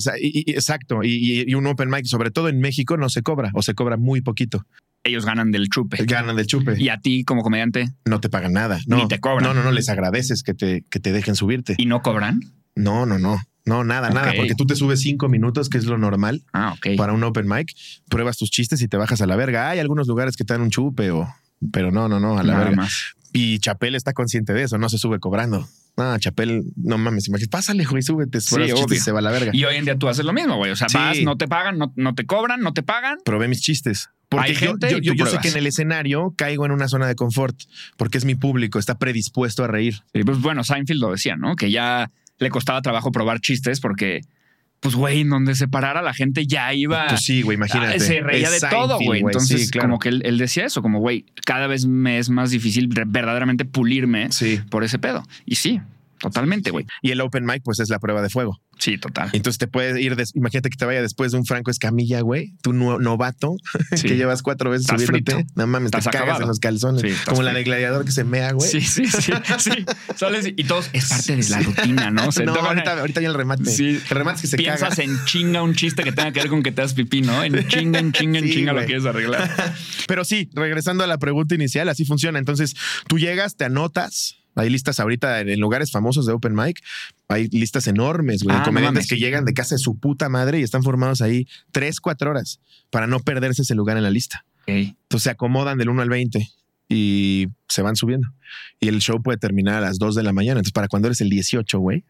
exacto. Y un open mic, sobre todo en México, no se cobra o se cobra muy poquito. Ellos ganan del chupe. Ganan del chupe. Y a ti, como comediante, no te pagan nada. No, Ni te cobran. No, no, no, les agradeces que te, que te dejen subirte. y no cobran. No, no, no. No, nada, nada. Porque tú te subes cinco minutos, que es lo normal Ah, para un open mic, pruebas tus chistes y te bajas a la verga. Hay algunos lugares que te dan un chupe o. Pero no, no, no, a la Nada verga. más. Y Chapel está consciente de eso, no se sube cobrando. No, Chapel, no mames, imagínate, pásale, güey, súbete, Sí, chistes se va a la verga. Y hoy en día tú haces lo mismo, güey. O sea, Sí. vas, no te pagan, no, no te cobran, no te pagan. Probé mis chistes. Porque Hay yo, gente yo, yo- sé que en el escenario caigo en una zona de confort, porque es mi público, está predispuesto a reír. Y pues bueno, Seinfeld lo decía, ¿no? Que ya le costaba trabajo probar chistes porque, pues, güey, en donde se parara la gente ya iba. Pues sí, güey, imagínate. Se reía de todo, güey. Entonces, Sí, claro. como que él, él decía eso, como, güey, cada vez me es más difícil verdaderamente pulirme Sí. por ese pedo. Y sí, totalmente, güey. Y el open mic, pues es la prueba de fuego. Sí, total. Entonces te puedes ir, des- imagínate que te vaya después de un Franco Escamilla, güey, no- novato, Sí. que llevas cuatro veces Estás subiéndote. frito. No mames, te Estás cagas acabado. en los calzones. Sí, como la de frito. gladiador que se mea, güey. Sí, sí, sí, sí. Sales y todos es parte de la rutina, ¿no? Se no, ahorita, ahorita ya el remate. Sí. El remate es que se piensas caga. en chinga un chiste que tenga que ver con que te das pipí, ¿no? En chinga, en chinga, en chinga lo quieres arreglar. Pero sí, regresando a la pregunta inicial, así funciona. Entonces, tú llegas, te anotas. Hay listas ahorita en lugares famosos de Open Mic. Hay listas enormes, güey. Ah, de comediantes que llegan de casa de su puta madre y están formados ahí tres, cuatro horas para no perderse ese lugar en la lista. Entonces se acomodan del 1 al 20 y se van subiendo. Y el show puede terminar a las 2 de la mañana. Entonces, para cuando eres el 18, güey,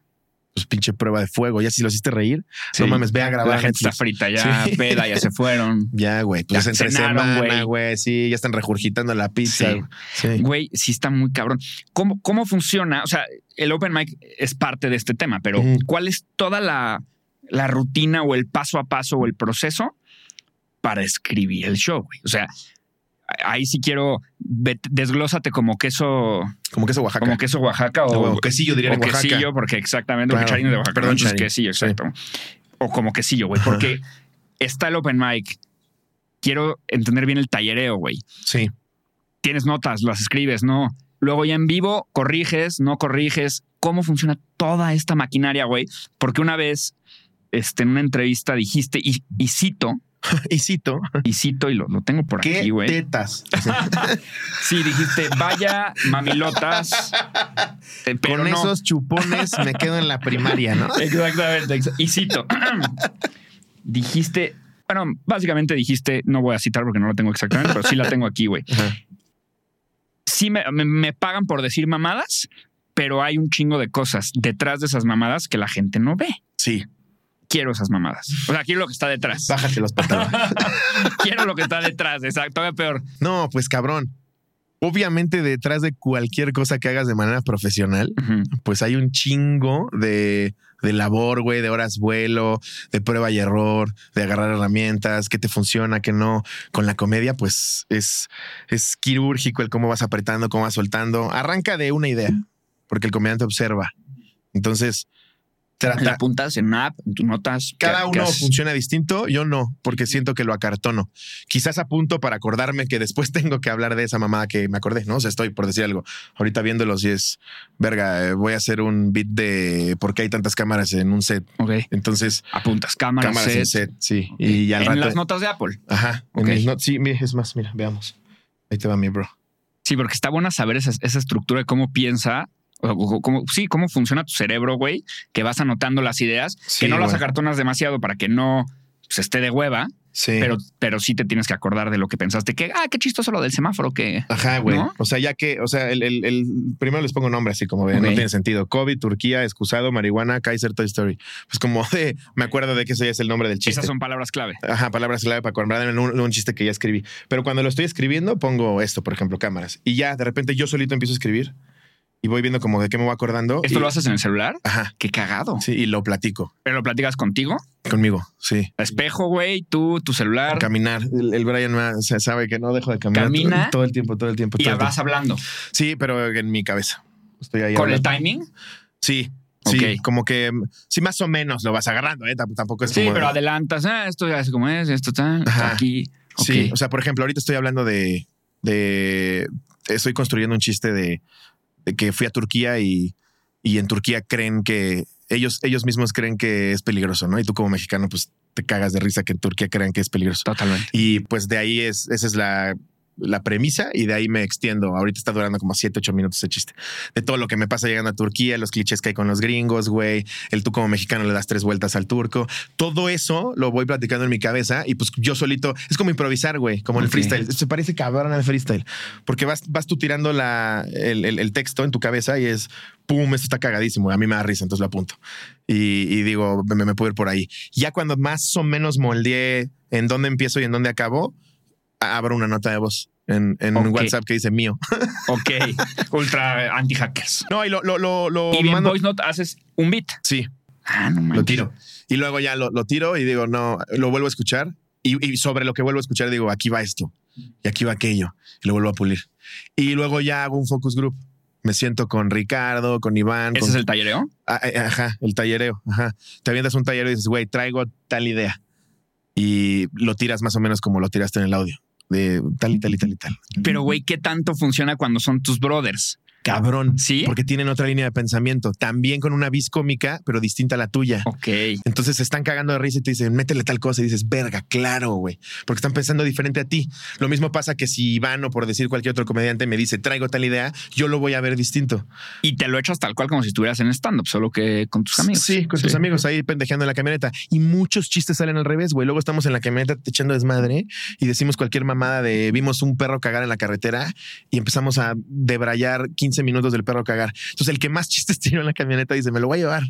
pues pinche prueba de fuego. Ya si lo hiciste reír, Sí. no mames, ve a grabar La gente está frita ya, Sí. peda, ya se fueron. Ya, güey, pues Ya entre cenaron, semana, güey. Sí, ya están regurgitando la pizza. Sí. Güey, sí está muy cabrón. ¿Cómo, ¿Cómo funciona? O sea, el open mic es parte de este tema, pero. ¿cuál es toda la, la rutina o el paso a paso o el proceso para escribir el show? güey? O sea, ahí sí quiero, desglósate como queso, Como queso Oaxaca. como queso Oaxaca o, o quesillo, diría o Oaxaca. quesillo, porque exactamente, Claro. porque de Oaxaca. Perdón, ¿no? Quesillo, exacto. O como quesillo, güey, porque está el open mic. Quiero entender bien el tallereo, güey Sí. tienes notas, las escribes, no. Luego ya en vivo corriges, no corriges. ¿Cómo funciona toda esta maquinaria, güey? Porque una vez este, en una entrevista dijiste, y, y cito, Y cito, y cito, y lo, lo tengo por ¿qué aquí, güey. tetas? Sí, dijiste, vaya mamilotas. eh, pero Con no. esos chupones me quedo en la primaria, ¿no? Exactamente. exa- Y cito, dijiste, bueno, básicamente dijiste, no voy a citar porque no lo tengo exactamente, pero sí la tengo aquí, güey. Sí me, me- me pagan por decir mamadas, pero hay un chingo de cosas detrás de esas mamadas que la gente no ve. Sí, Quiero esas mamadas. O sea, quiero lo que está detrás. bájate los pantalones. quiero lo que está detrás. Exacto. Todavía peor. No, pues cabrón. Obviamente detrás de cualquier cosa que hagas de manera profesional, pues hay un chingo de, de labor, güey, de horas vuelo, de prueba y error, de agarrar herramientas, que te funciona, que no. Con la comedia, pues es, es quirúrgico el cómo vas apretando, cómo vas soltando. Arranca de una idea, porque el comediante observa. Entonces, La trata. apuntas en una app, en tus notas. ¿qué- Cada uno funciona distinto, yo no, porque siento que lo acartono. Quizás apunto para acordarme que después tengo que hablar de esa mamada que me acordé, ¿no? O sea, estoy por decir algo. Ahorita viéndolo, si es, verga, eh, voy a hacer un beat de por qué hay tantas cámaras en un set. Ok. Entonces, Apuntas cámaras, cámaras set, en set, sí. Y ya en rato. las notas de Apple. Ajá. en Ok. mis not- sí, es más, mira, veamos. Ahí te va mi bro. Sí, porque está buena saber esa, esa estructura de cómo piensa. Cómo, sí, cómo funciona tu cerebro, güey, que vas anotando las ideas, Sí, que no las acartonas demasiado para que no se esté de hueva, Sí. pero, pero sí te tienes que acordar de lo que pensaste, que, ah, qué chistoso lo del semáforo, que... Ajá, güey. ¿No? O sea, ya que, o sea, el, el- el- primero les pongo nombre así como Ok. no tiene sentido. COVID, Turquía, excusado, marihuana, Kaiser, Toy Story. Pues como de, me acuerdo de que ese ya es el nombre del chiste. Esas son palabras clave. Ajá, palabras clave para acordarme en un, un chiste que ya escribí. Pero cuando lo estoy escribiendo, pongo esto, por ejemplo, cámaras. Y ya de repente yo solito empiezo a escribir y voy viendo como de qué me voy acordando. ¿Esto y- lo haces en el celular? Ajá. Qué cagado. Sí, y lo platico Pero lo platicas contigo. conmigo. Sí. Espejo, güey, tú, tu celular. Caminar. El, el Brian o sea, sabe que no dejo de caminar. Camina. todo, el tiempo, todo el tiempo. y todo vas hablando. Sí, pero en mi cabeza. Estoy ahí. ¿Con el timing? Sí. Sí, como que sí, más o menos lo vas agarrando, ¿eh? Tamp- Tampoco es Sí, como. pero adelantas. Ah, esto ya es como es, esto está aquí. Sí, o sea, por ejemplo, ahorita estoy hablando de, de estoy construyendo un chiste de que fui a Turquía y, y en Turquía creen que ellos, ellos mismos creen que es peligroso, ¿no? Y tú como mexicano, pues te cagas de risa que en Turquía crean que es peligroso. Totalmente. Y pues de ahí es, esa es la, la premisa y de ahí me extiendo. Ahorita está durando como 7, 8 minutos ese chiste. De todo lo que me pasa llegando a Turquía, los clichés que hay con los gringos, güey. El tú como mexicano le das tres vueltas al turco. Todo eso lo voy platicando en mi cabeza y pues yo solito, es como improvisar, güey, como el freestyle. Se parece cabrón al freestyle. Porque vas, vas tú tirando la, el, el- el texto en tu cabeza y es, pum, esto está cagadísimo. A mí me da risa, entonces lo apunto. Y, y digo, me, me puedo ir por ahí. Ya cuando más o menos moldeé en dónde empiezo y en dónde acabo, abro una nota de voz en, en. WhatsApp que dice mío. Ok. Ultra anti-hackers. No, y lo, lo, lo, lo y en mando- Voice Note haces un beat. Sí, Ah, no manches. lo tiro. Y luego ya lo, lo tiro y digo, no, lo vuelvo a escuchar. Y, y sobre lo que vuelvo a escuchar, digo, aquí va esto y aquí va aquello. Y lo vuelvo a pulir. Y luego ya hago un focus group. Me siento con Ricardo, con Iván. ¿Ese con- es el tallereo? Ah, eh, Ajá, el tallereo. Ajá. Te avientas un tallereo y dices, güey, traigo tal idea. Y lo tiras más o menos como lo tiraste en el audio. De tal y tal y tal y tal. Pero, güey, ¿qué tanto funciona cuando son tus brothers? Cabrón. ¿Sí? Porque tienen otra línea de pensamiento. También con una vis cómica, pero distinta a la tuya. Ok. Entonces se están cagando de risa y te dicen, métele tal cosa. Y dices, verga, claro, güey. Porque están pensando diferente a ti. Lo mismo pasa que si Iván o por decir cualquier otro comediante me dice, traigo tal idea, yo lo voy a ver distinto. Y te lo echas tal cual como si estuvieras en stand-up, solo que con tus amigos. Sí, con tus amigos ahí pendejeando en la camioneta. Y muchos chistes salen al revés, güey. Luego estamos en la camioneta echando desmadre y decimos cualquier mamada de vimos un perro cagar en la carretera y empezamos a debrayar 15 minutos del perro cagar. Entonces el que más chistes tiró en la camioneta dice, me lo voy a llevar.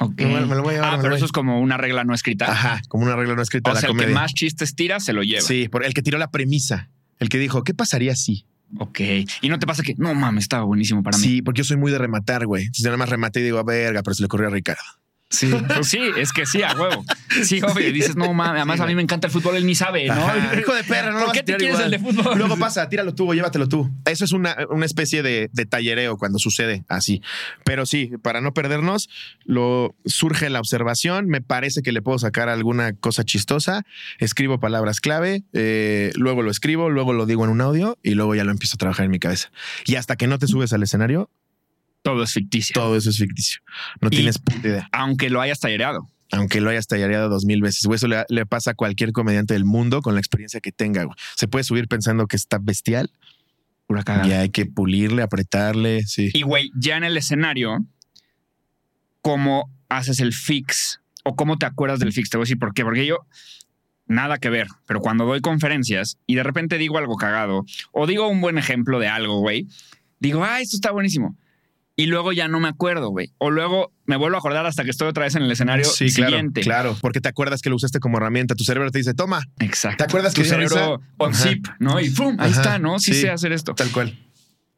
Ok. Me lo- me lo voy a llevar, ah, pero a- eso es como una regla no escrita. Ajá, como una regla no escrita O sea, la el que más chistes tira se lo lleva. Sí, por el que tiró la premisa. El que dijo, ¿qué pasaría si? Ok. Y no te pasa que, no mames, estaba buenísimo para mí. Sí, porque yo soy muy de rematar, güey. Entonces yo nada más rematé y digo, verga, pero se le ocurrió a Ricardo. Sí, pues sí, es que sí, a huevo. Sí, obvio. Y dices, no mames, además Sí, a mí me encanta el fútbol, él ni sabe, ¿no? Ajá. Hijo de perra, no lo ¿Por qué te quieres igual. el de fútbol? Luego pasa, tíralo tú o llévatelo tú. Eso es una, una especie de, de tallereo cuando sucede así. Pero sí, para no perdernos, lo surge la observación. Me parece que le puedo sacar alguna cosa chistosa. Escribo palabras clave, eh, luego lo escribo, luego lo digo en un audio y luego ya lo empiezo a trabajar en mi cabeza. Y hasta que no te subes al escenario, Todo es ficticio. todo eso es ficticio. No Y- tienes puta idea. Aunque lo hayas tallereado. aunque lo hayas tallareado dos mil veces. Güey, eso le, le pasa a cualquier comediante del mundo con la experiencia que tenga. güey. Se puede subir pensando que está bestial Pura cagada. y hay que pulirle, apretarle. Sí. Y güey, ya en el escenario, ¿cómo haces el fix? ¿O cómo te acuerdas del fix? Te voy a decir por qué. Porque yo, nada que ver, pero cuando doy conferencias y de repente digo algo cagado o digo un buen ejemplo de algo, güey, digo, ah, esto está buenísimo. Y luego ya no me acuerdo, güey. O luego me vuelvo a acordar hasta que estoy otra vez en el escenario Sí, claro, siguiente. claro, porque te acuerdas que lo usaste como herramienta. Tu cerebro te dice, toma, Exacto. ¿Te acuerdas tu que cerebro on zip, ¿no? Y ¡pum! Ahí Ajá, está, ¿no? Sí, sí. sé hacer esto. tal cual.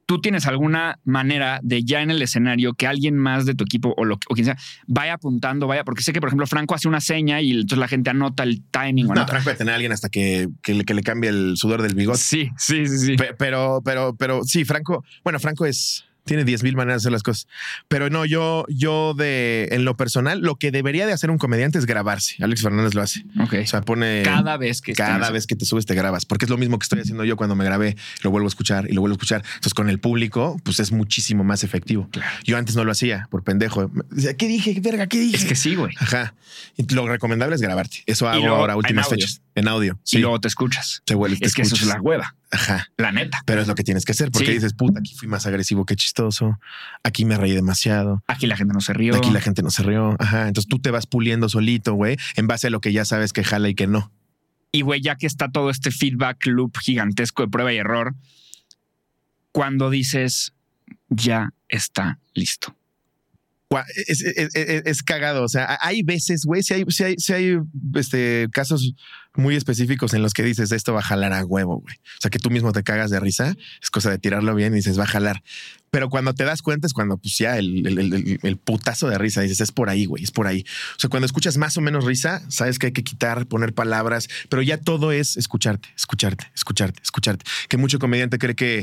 ¿Tú tienes alguna manera de ya en el escenario que alguien más de tu equipo o, lo, o quien sea vaya apuntando, vaya? Porque sé que, por ejemplo, Franco hace una seña y entonces la gente anota el timing. o No, anota- Franco de tener a alguien hasta que, que, le, que le cambie el sudor del bigote. Sí, sí, sí, sí. Pe- Pero, pero, pero sí, Franco, bueno, Franco es, tiene 10 mil maneras de hacer las cosas. Pero no, yo, yo de, en lo personal, lo que debería de hacer un comediante es grabarse. Alex Fernández lo hace. Ok. O sea, pone... cada vez que Cada vez que te subes te grabas, porque es lo mismo que estoy haciendo yo cuando me grabé, lo vuelvo a escuchar y lo vuelvo a escuchar. Entonces con el público, pues es muchísimo más efectivo. Yo antes no lo hacía por pendejo. ¿Qué dije? Verga, ¿qué dije? Es que sí, güey. Ajá. Y lo recomendable es grabarte. Eso hago ahora últimas fechas. En audio. Sí. Y luego te escuchas. se vuelve. te Es que eso es la hueva, Ajá. la neta. Pero es lo que tienes que hacer porque Sí. dices, puta, aquí fui más agresivo que chistoso. Aquí me reí demasiado. Aquí la gente no se rió. Aquí la gente no se rió. Ajá. Entonces tú te vas puliendo solito, güey, en base a lo que ya sabes que jala y que no. Y güey, ya que está todo este feedback loop gigantesco de prueba y error, cuando dices ya está listo. Es, es- cagado. O sea, hay veces, güey, si hay, si hay, si hay este, casos muy específicos en los que dices esto va a jalar a huevo, güey. O sea, que tú mismo te cagas de risa, es cosa de tirarlo bien y dices va a jalar. Pero cuando te das cuenta es cuando, pues ya el- el- el putazo de risa dices es por ahí, güey, es por ahí. O sea, cuando escuchas más o menos risa, sabes que hay que quitar, poner palabras, pero ya todo es escucharte, escucharte, escucharte, escucharte. Que mucho comediante cree que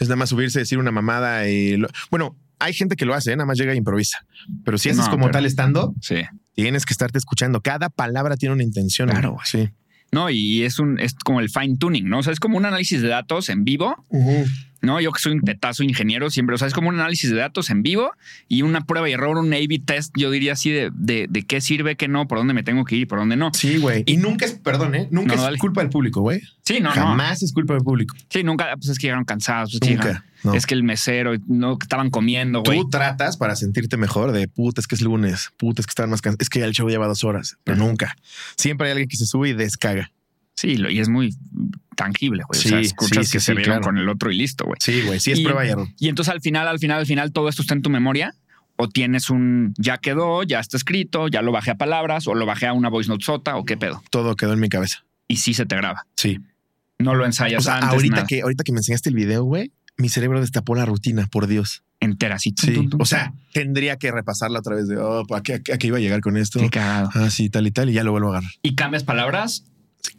es nada más subirse, decir una mamada y lo- bueno. Hay gente que lo hace, ¿eh? nada más llega e improvisa. Pero si haces No, como pero- tal estando, Sí. Tienes que estarte escuchando. Cada palabra tiene una intención. Claro, güey. Sí. No, y es un, es como el fine tuning, ¿no? O sea, es como un análisis de datos en vivo, ¿no? Yo que soy un tetazo ingeniero siempre, o sea, es como un análisis de datos en vivo y una prueba y error, un A-B test, yo diría así de, de, de qué sirve, qué no, por dónde me tengo que ir y por dónde no. Sí, güey. Y nunca es, perdón, ¿eh? Nunca No, es dale. culpa del público, güey. Sí, no, no. Jamás es culpa del público. Sí, nunca, pues es que llegaron cansados, pues Nunca, llegaron- no. es que el mesero, no, estaban comiendo, güey. Tú tratas para sentirte mejor de puta, es que es lunes, puta, es que están más cansados, es que ya el show lleva dos horas, pero nunca. Siempre hay alguien que se sube y descaga. Sí, lo- y es muy tangible, güey. o Sí, sea, escuchas sí, que sí, se sí, rieron claro. con el otro y listo, güey. Sí, güey. Sí es Y- prueba y error. Y entonces al final, al final, al final, todo esto está en tu memoria. O tienes un ya quedó, ya está escrito, ya lo bajé a palabras, o lo bajé a una voice note sota, o qué pedo. Todo quedó en mi cabeza. Y sí se te graba. Sí. No lo ensayas O sea, antes. ahorita nada. que, ahorita que me enseñaste el video, güey, mi cerebro destapó la rutina, por Dios. entera así. tum, Sí. tum, tum, O sea, tendría que repasarla otra vez de, oh, ¿a qué, a qué iba a llegar con esto? qué cagado. Ah, sí, tal y tal, y ya lo vuelvo a agarrar. Y cambias palabras,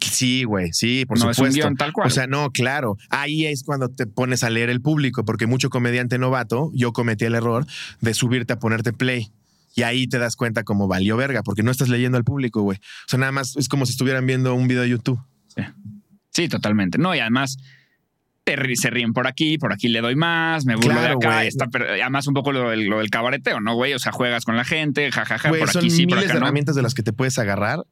Sí, güey, sí, por no es supuesto. un guion tal cual. O sea, no, claro. Ahí es cuando te pones a leer el público, porque mucho comediante novato, yo cometí el error de subirte a ponerte play. Y ahí te das cuenta como valió verga, porque no estás leyendo al público, güey. O sea, nada más es como si estuvieran viendo un video de YouTube. sí, totalmente. No, y además te se ríen por aquí, por aquí le doy más, me burlo Claro, de acá. Está, además, un poco lo del, lo del cabareteo, ¿no, güey? O sea, juegas con la gente, jajaja, Güey, por son aquí sí, por miles acá de no. herramientas de las que te puedes agarrar,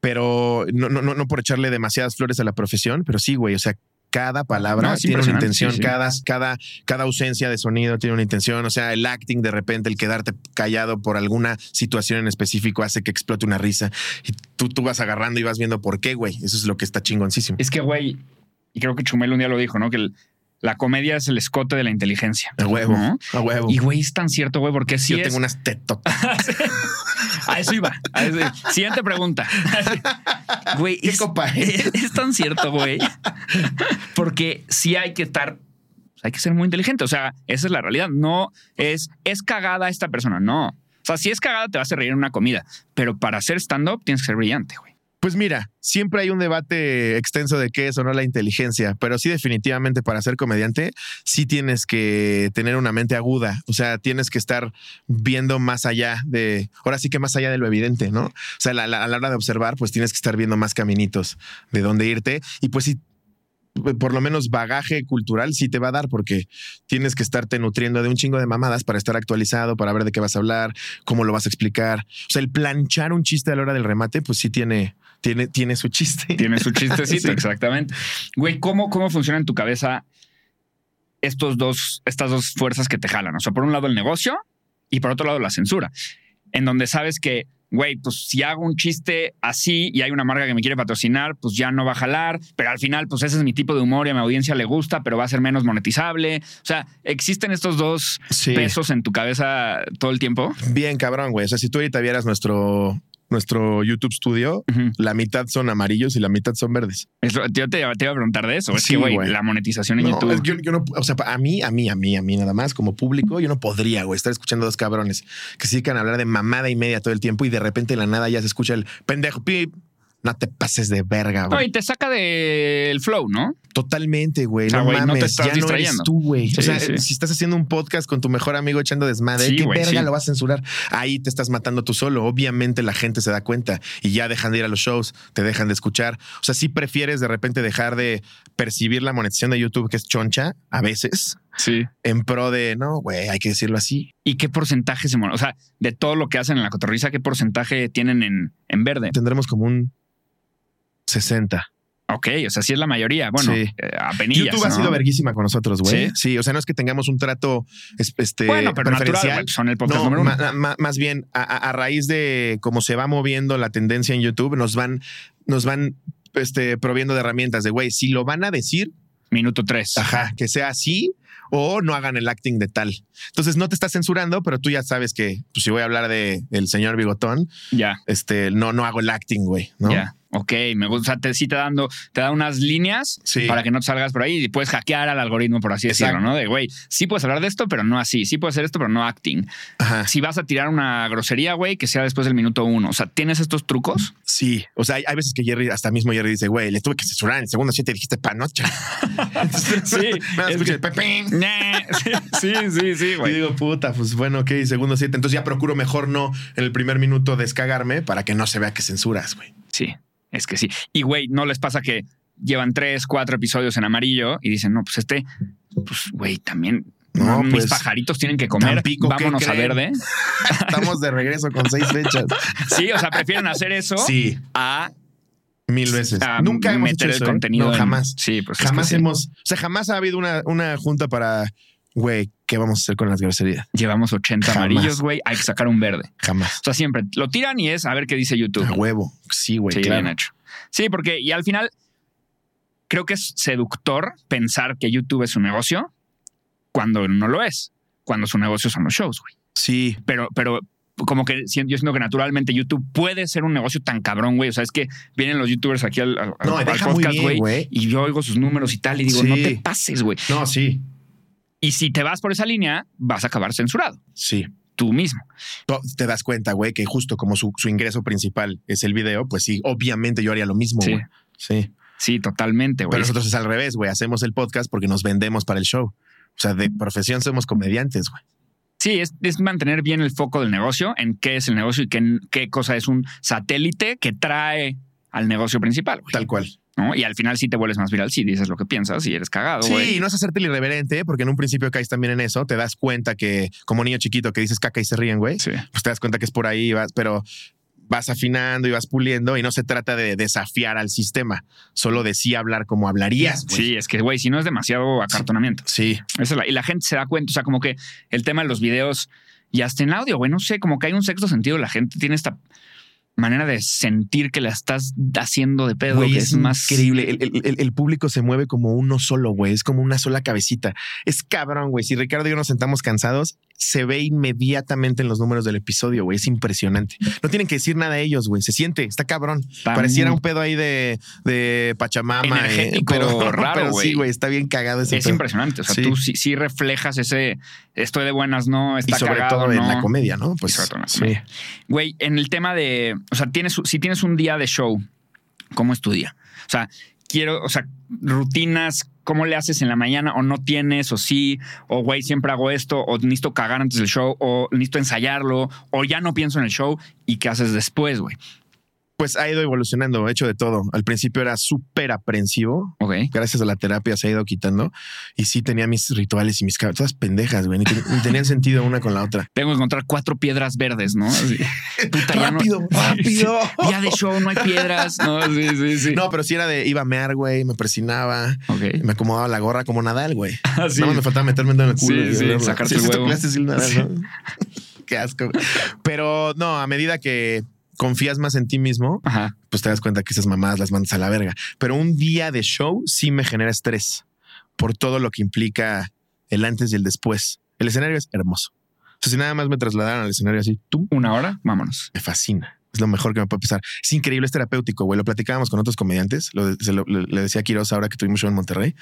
pero no, no, no, por echarle demasiadas flores a la profesión, pero sí, güey. O sea, cada palabra No, tiene una intención, sí, sí. Cada, cada, cada ausencia de sonido tiene una intención. O sea, el acting de repente, el quedarte callado por alguna situación en específico hace que explote una risa y tú, tú vas agarrando y vas viendo por qué, güey. Eso es lo que está chingoncísimo. Es que, güey, y creo que Chumel un día lo dijo, ¿no? Que el- la comedia es el escote de la inteligencia. A huevo, ¿no? a huevo. Y, güey, es tan cierto, güey, porque sí Yo es- tengo unas tetotas. A eso iba. A eso- Siguiente pregunta. Güey, ¿Qué es, copa es? es- es tan cierto, güey. Porque sí hay que estar, hay que ser muy inteligente. O sea, esa es la realidad. No es, es cagada esta persona. No. O sea, si es cagada, te vas a reír en una comida. Pero para hacer stand-up tienes que ser brillante, güey. Pues mira, siempre hay un debate extenso de qué es o no la inteligencia, pero sí definitivamente para ser comediante sí tienes que tener una mente aguda, o sea, tienes que estar viendo más allá de, ahora sí que más allá de lo evidente, ¿no? O sea, a la hora de observar, pues tienes que estar viendo más caminitos de dónde irte y pues sí. Por lo menos bagaje cultural sí te va a dar porque tienes que estarte nutriendo de un chingo de mamadas para estar actualizado, para ver de qué vas a hablar, cómo lo vas a explicar. O sea, el planchar un chiste a la hora del remate, pues sí tiene, tiene, tiene su chiste. Tiene su chistecito, Sí. exactamente. Güey, ¿cómo, ¿cómo funciona en tu cabeza estos dos, estas dos fuerzas que te jalan? O sea, por un lado el negocio y por otro lado la censura, en donde sabes que, güey, pues si hago un chiste así y hay una marca que me quiere patrocinar, pues ya no va a jalar, pero al final, pues ese es mi tipo de humor y a mi audiencia le gusta, pero va a ser menos monetizable. O sea, existen estos dos Sí. pesos en tu cabeza todo el tiempo. Bien cabrón, güey. O sea, si tú ahorita vieras nuestro, nuestro YouTube Studio, la mitad son amarillos y la mitad son verdes. Yo te, te iba a preguntar de eso. Es Sí, que, güey, güey. la monetización en No, YouTube. es que yo, yo no, o sea, a mí, a mí, a mí, a mí nada más como público, yo no podría, güey, estar escuchando a dos cabrones que se dedican a hablar de mamada y media todo el tiempo y de repente de la nada ya se escucha el pendejo, pip. No te pases de verga, No, güey. y te saca del flow, ¿no? Totalmente, güey. Sea, no güey, no te mames, estás ya no eres distrayendo. tú, güey. Sí, o sea, sí. si estás haciendo un podcast con tu mejor amigo echando desmadre, Sí, ¿qué güey, verga lo vas a censurar? Ahí te estás matando tú solo. Obviamente la gente se da cuenta y ya dejan de ir a los shows, te dejan de escuchar. O sea, si prefieres de repente dejar de percibir la monetización de YouTube, que es choncha, a veces, Sí. en pro de, no, güey, hay que decirlo así. ¿Y qué porcentaje se mon- O sea, de todo lo que hacen en la cotorriza, ¿qué porcentaje tienen en, en verde? Tendremos como un 60. Ok, o sea, sí es la mayoría. Bueno, Sí. eh, apenillas, YouTube ha sido verguísima con nosotros, güey. ¿Sí? ¿Sí? o sea, no es que tengamos un trato es- este, Bueno, pero natural, preferencial. pues son el podcast No, número uno. ma- ma- más bien a raíz de cómo se va moviendo la tendencia en YouTube, nos van, nos van este, proviendo de herramientas de, güey, si lo van a decir, Minuto tres. ajá, que sea así o no hagan el acting de tal. Entonces no te estás censurando, pero tú ya sabes que pues, si voy a hablar de el señor Bigotón, Ya, este, no, no hago el acting, güey, ¿no? ya. Ok, me gusta. Te, sí te, dando, te da unas líneas Sí. para que no te salgas por ahí y puedes hackear al algoritmo, por así Exacto. decirlo, ¿no? De, güey, sí puedes hablar de esto, pero no así. Sí puedes hacer esto, pero no acting. Ajá. Si vas a tirar una grosería, güey, que sea después del minuto uno. O sea, ¿tienes estos trucos? Sí, o sea, hay, hay veces que Jerry, hasta mismo Jerry dice, güey, le tuve que censurar en el segundo siete dijiste panocha. Sí, Me es escucha que- el pepín. Nah, sí, sí, Y digo, puta, pues bueno, ok, segundo siete. Entonces ya procuro mejor no en el primer minuto descagarme para que no se vea que censuras, güey. Sí, es que sí. Y, güey, ¿no les pasa que llevan tres, cuatro episodios en amarillo y dicen, no, pues este, pues, güey, también No, mis pues, pajaritos tienen que comer. Tampico, ¿qué Vámonos a verde. Estamos de regreso con seis fechas. Sí, o sea, prefieren hacer eso Sí, a, mil veces. a Nunca hemos meter hecho eso. el ¿eh? contenido. No, en- jamás. Sí, pues es que Jamás sí. hemos, o sea, jamás ha habido una, una junta para, güey, ¿qué vamos a hacer con las groserías? Llevamos 80 Jamás. amarillos, güey. Hay que sacar un verde. Jamás. O sea, siempre lo tiran y es a ver qué dice YouTube. A huevo. Sí, güey, Sí, claro. bien hecho. Sí, porque y al final creo que es seductor pensar que YouTube es un negocio cuando no lo es, cuando su negocio son los shows, güey. Sí, Pero, pero como que yo siento que naturalmente YouTube puede ser un negocio tan cabrón, güey. O sea, es que vienen los YouTubers aquí al, al- No, al podcast, güey, güey. y yo oigo sus números y tal, y digo, Sí. no te pases, güey. no, sí, Y si te vas por esa línea, vas a acabar censurado sí. tú mismo. Te das cuenta, güey, que justo como su, su ingreso principal es el video, pues sí, obviamente yo haría lo mismo, Sí. güey. Sí. Sí, totalmente, güey. Pero nosotros es al revés, güey. Hacemos el podcast porque nos vendemos para el show. O sea, de profesión somos comediantes, güey. Sí, es, es mantener bien el foco del negocio, en qué es el negocio y qué, qué cosa es un satélite que trae al negocio principal, güey. Tal cual. ¿No? Y al final sí te vuelves más viral si dices lo que piensas y eres cagado, Sí, y no es hacerte el irreverente, porque en un principio caes también en eso. Te das cuenta que, como niño chiquito que dices caca y se ríen, güey, Sí. pues te das cuenta que es por ahí, vas, pero vas afinando y vas puliendo y no se trata de desafiar al sistema, solo de sí hablar como hablarías. Sí, es que, güey, si no es demasiado acartonamiento. Sí, Esa es la- y la gente se da cuenta, o sea, como que el tema de los videos y hasta en audio, güey, no sé, como que hay un sexto sentido. La gente tiene esta manera de sentir que la estás haciendo de pedo, Güey, que es, es, más increíble. El, el- el- el público se mueve como uno solo, güey. Es como una sola cabecita. Es cabrón, güey. Si Ricardo y yo nos sentamos cansados, se ve inmediatamente en los números del episodio, güey. Es impresionante. No tienen que decir nada a ellos, güey. Se siente, está cabrón. Está Pareciera un pedo ahí de, de Pachamama. eh, pero raro, pero güey. sí, güey. Está bien cagado ese Es pedo. impresionante. O sea, Sí. tú sí, sí reflejas ese estoy de buenas, no, Y está sobre cagado, todo en no. la comedia, ¿no? Pues la sí. Güey, en el tema de, o sea, tienes, si tienes un día de show, ¿cómo es tu día? O sea, quiero, o sea, rutinas, ¿cómo le haces en la mañana? ¿O no tienes? ¿O sí? ¿O güey, siempre hago esto? ¿O necesito cagar antes del show? ¿O necesito ensayarlo? ¿O ya no pienso en el show? ¿Y qué haces después, güey? Pues ha ido evolucionando, hecho de todo. Al principio era súper aprensivo. Gracias a la terapia se ha ido quitando. Y sí tenía mis rituales y mis cabezas, todas pendejas, güey. Ni, ten- ni tenían sentido una con la otra. Tengo que encontrar cuatro piedras verdes, ¿no? Así. Puta, ya no- rápido, rápido. Día de show, no hay piedras. No, sí, sí, sí. No, pero sí era de iba a mear, güey, me persinaba, Ok. me acomodaba la gorra como Nadal, güey. Así. Nada más me faltaba meterme en el culo. Sí, sí, Sí, el sí huevo. clases el Nadal, ¿no? Qué asco. Pero no, a medida que confías más en ti mismo, Ajá. pues te das cuenta que esas mamadas las mandas a la verga. Pero un día de show sí me genera estrés por todo lo que implica el antes y el después. El escenario es hermoso. O sea, si nada más me trasladaran al escenario así, tú Una hora, vámonos. me fascina. Es lo mejor que me puede pasar. Es increíble, es terapéutico, güey. Lo platicábamos con otros comediantes. Lo, se lo- le, le decía a Quiroz ahora que tuvimos show en Monterrey.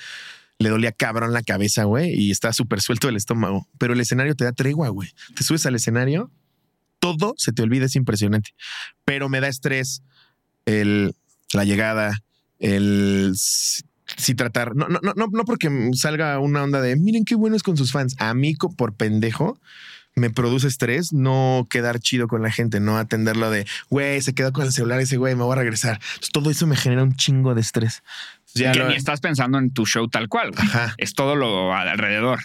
Le dolía cabrón la cabeza, güey, y está súper suelto el estómago. Pero el escenario te da tregua, güey. Te subes al escenario, todo se te olvida, es impresionante. Pero me da estrés el, la llegada, el si tratar. No, no, no, no, no porque salga una onda de miren qué bueno es con sus fans. A mí, por pendejo, me produce estrés no quedar chido con la gente, no atenderlo de, güey, se quedó con el celular ese güey, me voy a regresar. Entonces, todo eso me genera un chingo de estrés. Ya que lo- ni estás pensando en tu show tal cual. Ajá, Es todo lo alrededor.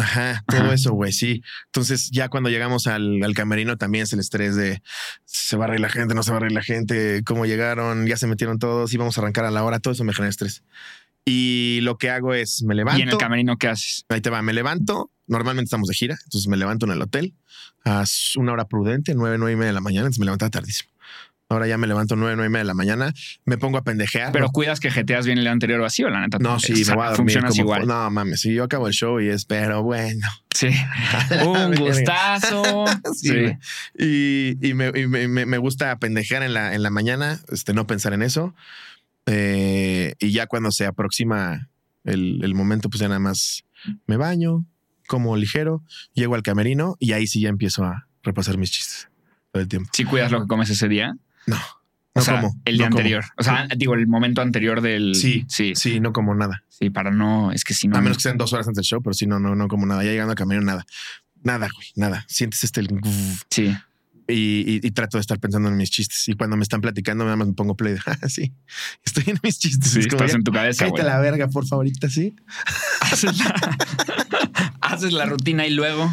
Ajá, todo Ajá. eso, güey, sí. Entonces, ya cuando llegamos al, al camerino también es el estrés de se va a reír la gente, no se va a reír la gente, cómo llegaron, ya se metieron todos, íbamos a arrancar a la hora, todo eso me genera estrés. Y lo que hago es me levanto. Y en el camerino, ¿qué haces? Ahí te va, me levanto. Normalmente estamos de gira, entonces me levanto en el hotel a una hora prudente, nueve, nueve y media de la mañana, entonces me levantaba tardísimo. Ahora ya me levanto nueve, nueve y media de la mañana, me pongo a pendejear. Pero no, cuidas que jeteas bien el día anterior vacío, la neta. no, sí, O sea, me voy a dormir. Funcionas como- igual. No, mames, si yo acabo el show y espero, bueno. Sí. Un gustazo. Sí. Y, y me, y me- me- me gusta pendejear en la, en la mañana, este, no pensar en eso. Eh, y ya cuando se aproxima el, el momento, pues ya nada más me baño, como ligero, llego al camerino y ahí sí ya empiezo a repasar mis chistes todo el tiempo. Si cuidas lo que comes ese día. No, O no sea, como. el día no como. anterior. O sea, digo, el momento anterior del. Sí, sí. Sí, no como nada. Sí, para no. Es que si no. A menos que sean dos horas antes del show, pero sí, no, no, no como nada. Ya llegando al camerino, nada. Nada, güey, nada. Sientes este el Sí. y, y- y trato de estar pensando en mis chistes. Y cuando me están platicando, nada más me pongo play. de, Ah, sí, estoy en mis chistes. Sí, Es como, estás ya, en tu cabeza, cállate la verga, por favorita, sí. Haces la, haces la rutina y luego.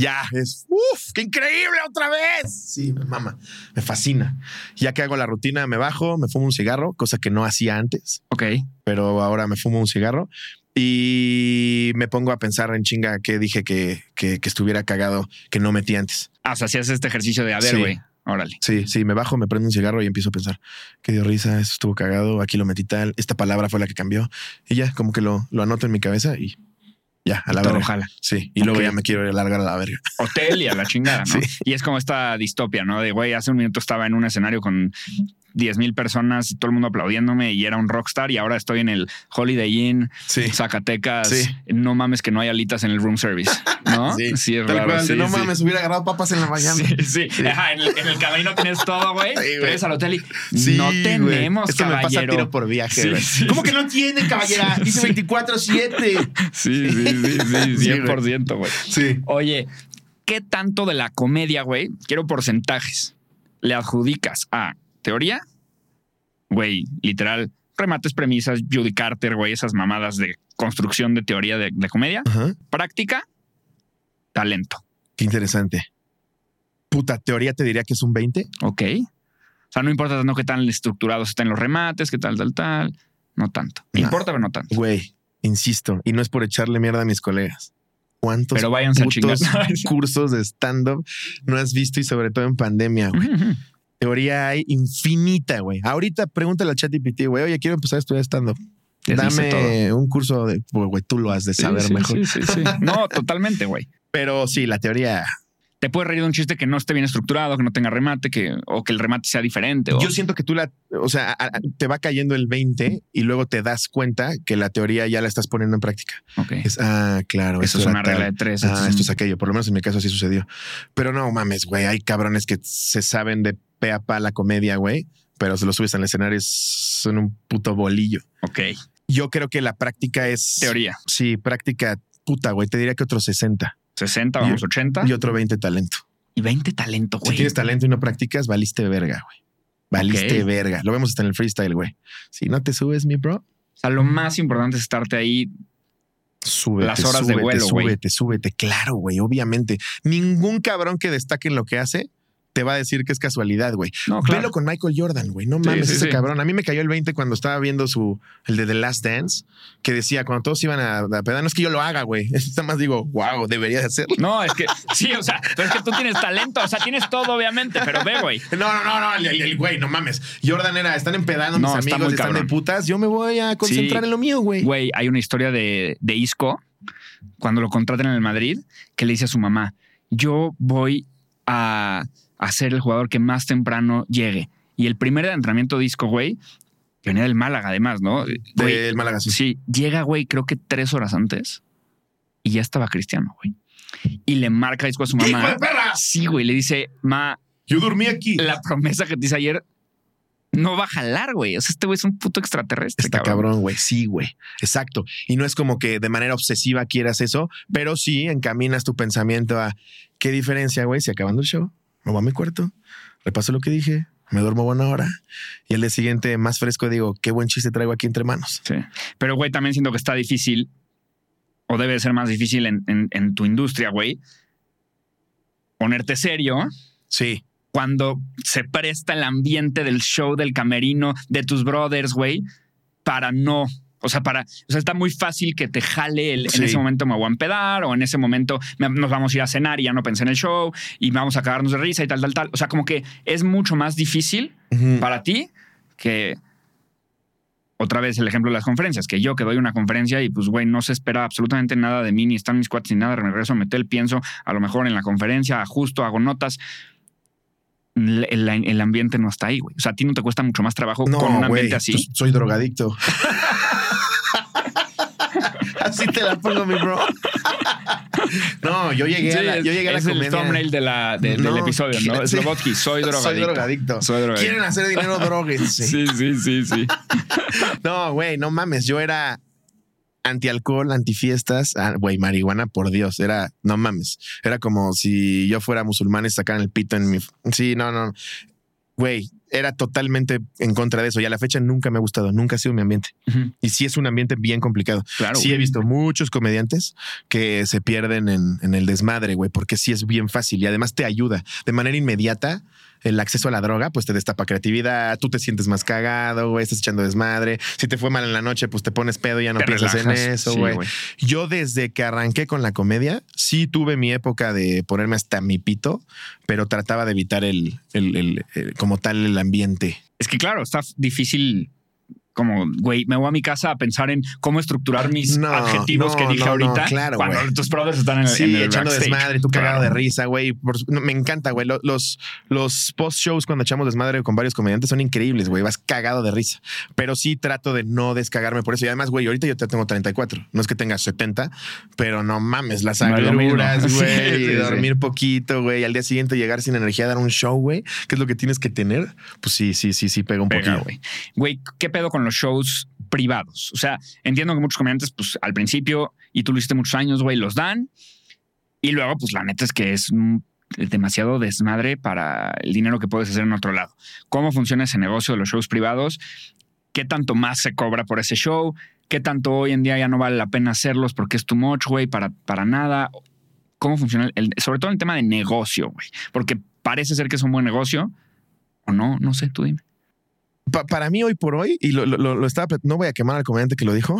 Ya, es, uff, qué increíble otra vez. Sí, me mama, me fascina. Ya que hago la rutina, me bajo, me fumo un cigarro, cosa que no hacía antes, Ok. pero ahora me fumo un cigarro y me pongo a pensar en chinga que dije que, que, que estuviera cagado, que no metí antes. Ah, o sea, si haces este ejercicio de a ver, Sí. güey. Órale. Sí, sí, me bajo, me prendo un cigarro y empiezo a pensar que dio risa, eso estuvo cagado, aquí lo metí tal, esta palabra fue la que cambió y ya, como que lo, lo anoto en mi cabeza y ya, a la verga. jala. Sí, y luego ya me quiero largar a la verga. Hotel y a la chingada, ¿no? Sí. Y es como esta distopia, ¿no? De, güey, hace un minuto estaba en un escenario con 10 mil personas y todo el mundo aplaudiéndome y era un rockstar y ahora estoy en el Holiday Inn, Sí. Zacatecas. Sí. No mames que no hay alitas en el room service, ¿no? Sí, es Tal raro. cual, sí, no sí. mames, hubiera agarrado papas en la mañana. Sí, sí. Ajá, en, el, en el camerino tienes todo, güey. Sí. Traes al hotel y Sí, no tenemos, Esto me pasa caballero. tiro por viaje. Sí, sí, ¿Cómo sí. que no tiene, caballera? Dice 24-7. Sí, sí, sí, sí, Sí, 100%, güey. Sí. Oye, ¿qué tanto de la comedia, güey? Quiero porcentajes. ¿Le adjudicas a teoría? Güey, literal, remates, premisas, Judy Carter, güey, esas mamadas de construcción de teoría de, de comedia. Ajá. Práctica, talento. Qué interesante. Puta, teoría te diría que es un 20. Ok. O sea, no importa tanto qué tan estructurados estén los remates, qué tal, tal, tal. No tanto. Importa, pero no tanto. Güey, insisto, y no es por echarle mierda a mis colegas. ¿Cuántos Pero a putos chingar. cursos de stand-up no has visto y sobre todo en pandemia, güey? Teoría hay infinita, güey. Ahorita pregúntale a ChatGPT, güey, oye, quiero empezar a estudiar dice Dame un curso de, güey, tú lo has de Sí, saber sí, mejor. Sí, sí, sí. No, totalmente, güey. Pero sí, la teoría. Te puedes reír de un chiste que no esté bien estructurado, que no tenga remate, que, o que el remate sea diferente. O, Yo siento que tú la, o sea, a- a- te va cayendo el 20 y luego te das cuenta que la teoría ya la estás poniendo en práctica. Ok. Es, ah, claro. Eso es una regla tal. de tres. Ah, esto es esto es aquello. Por lo menos en mi caso así sucedió. Pero no mames, güey. Hay cabrones que se saben de pe a pa la comedia, güey, pero se lo subes al escenario son un puto bolillo. Ok. Yo creo que la práctica es. Teoría. Sí, práctica puta, güey. Te diría que otro 60 60, vamos, Y- 80. y otro 20 talento. y 20 talento, Si güey. tienes talento y no practicas, valiste verga, güey. Valiste verga. Lo vemos hasta en el freestyle, güey. Si no te subes, mi bro, O sea, lo más importante es estarte ahí. súbete. Las horas de súbete, vuelo, güey. Súbete, súbete. Claro, güey. Obviamente. Ningún cabrón que destaque en lo que hace te va a decir que es casualidad, güey. No, claro. Velo con Michael Jordan, güey. No mames, sí, ese sí. cabrón. A mí me cayó el 20 cuando estaba viendo su, el de The Last Dance, que decía, cuando todos iban a, a pedar, no es que yo lo haga, güey. Nada más digo, wow, debería de hacerlo. No, es que sí, o sea, pero es que tú tienes talento, o sea, tienes todo, obviamente, pero ve, güey. No, no, no, no, el- güey, no mames. Jordan era, están empedando No, mis está amigos, están de putas. Yo me voy a concentrar en lo mío, güey. Güey, hay una historia de, de Isco, cuando lo contratan en el Madrid, que le dice a su mamá, yo voy a, a ser el jugador que más temprano llegue. Y el primer entrenamiento de Isco, güey, que venía del Málaga además, ¿no? Del Málaga, sí. Sí, llega, güey, creo que tres horas antes y ya estaba Cristiano, güey. Y le marca Isco a su ¡Hijo mamá. de perra! Sí, güey, le dice, ma, Yo dormí aquí. la promesa que te hice ayer no va a jalar, güey. O sea, este güey es un puto extraterrestre. Está cabrón, güey. Sí, güey. Exacto. Y no es como que de manera obsesiva quieras eso, pero sí encaminas tu pensamiento a qué diferencia, güey, si acabando el show, me voy a mi cuarto, repaso lo que dije, me duermo buena hora y el día siguiente más fresco digo, qué buen chiste traigo aquí entre manos. Sí. Pero, güey, también siento que está difícil, o debe de ser más difícil en, en- en tu industria, güey, ponerte serio Sí. cuando se presta el ambiente del show, del camerino, de tus brothers, güey, para no O sea, para, o sea, está muy fácil que te jale el, Sí. en ese momento me voy a empedar o en ese momento me- nos vamos a ir a cenar y ya no pensé en el show y vamos a cagarnos de risa y tal, tal, tal. O sea, como que es mucho más difícil para ti que otra vez el ejemplo de las conferencias, que yo que doy una conferencia y pues, güey, no se espera absolutamente nada de mí, ni están mis cuates ni nada, me regreso a meter, pienso, a lo mejor en la conferencia, ajusto, hago notas. El, el- el ambiente no está ahí, güey. O sea, a ti no te cuesta mucho más trabajo con un ambiente güey, así. pues, soy drogadicto. así te la pongo, mi bro. no, yo llegué a la, yo llegué a la es el comedia. thumbnail de la, de- del No, episodio, ¿no? soy drogadicto. Soy drogadicto. Soy drogadicto. Quieren hacer dinero, droguense. Sí, sí, sí, sí. No, güey, no mames. Yo era anti-alcohol, antifiestas. Ah, Güey, marihuana, por Dios. Era, no mames. Era como si yo fuera musulmán y sacaran el pito en mi. Sí, no, no. Güey, era totalmente en contra de eso. Y a la fecha nunca me ha gustado. Nunca ha sido mi ambiente. Y sí es un ambiente bien complicado. Claro. sí he visto muchos comediantes que se pierden en, en el desmadre, güey, porque sí es bien fácil y además te ayuda de manera inmediata. El acceso a la droga, pues te destapa creatividad, tú te sientes más cagado, güey, estás echando desmadre. Si te fue mal en la noche, pues te pones pedo y ya no Te piensas relajas. en eso, güey. Yo desde que arranqué con la comedia, sí tuve mi época de ponerme hasta mi pito, pero trataba de evitar el, el- el- el- como tal el ambiente. Es que claro, está difícil como, güey, me voy a mi casa a pensar en cómo estructurar mis No, adjetivos no, que dije no, ahorita. claro, cuando güey. tus brothers están en el, Sí, en el echando backstage. desmadre, tú cagado Claro. de risa, güey. Me encanta, güey. Lo- Los, los post-shows cuando echamos desmadre con varios comediantes son increíbles, güey. Vas cagado de risa. Pero sí trato de no descagarme por eso. Y además, güey, ahorita yo te tengo 34. No es que tengas 70, pero no mames, las agruras, güey. sí, sí. dormir poquito, güey. Al día siguiente llegar sin energía a dar un show, güey. ¿Qué es lo que tienes que tener? Pues sí, sí, sí, sí, pega un Pega, poquito. güey. Güey, ¿qué pedo con los shows privados? O sea, entiendo que muchos comediantes, pues al principio, y tú lo hiciste muchos años, güey, los dan. Y luego, pues la neta es que es demasiado desmadre para el dinero que puedes hacer en otro lado. ¿Cómo funciona ese negocio de los shows privados? ¿Qué tanto más se cobra por ese show? ¿Qué tanto hoy en día ya no vale la pena hacerlos porque es too much, güey, para, para nada? ¿Cómo funciona? El, sobre todo el tema de negocio, güey. Porque parece ser que es un buen negocio. O no, no sé, tú dime. Pa- para mí, hoy por hoy, y lo, lo- lo- estaba, no voy a quemar al comediante que lo dijo,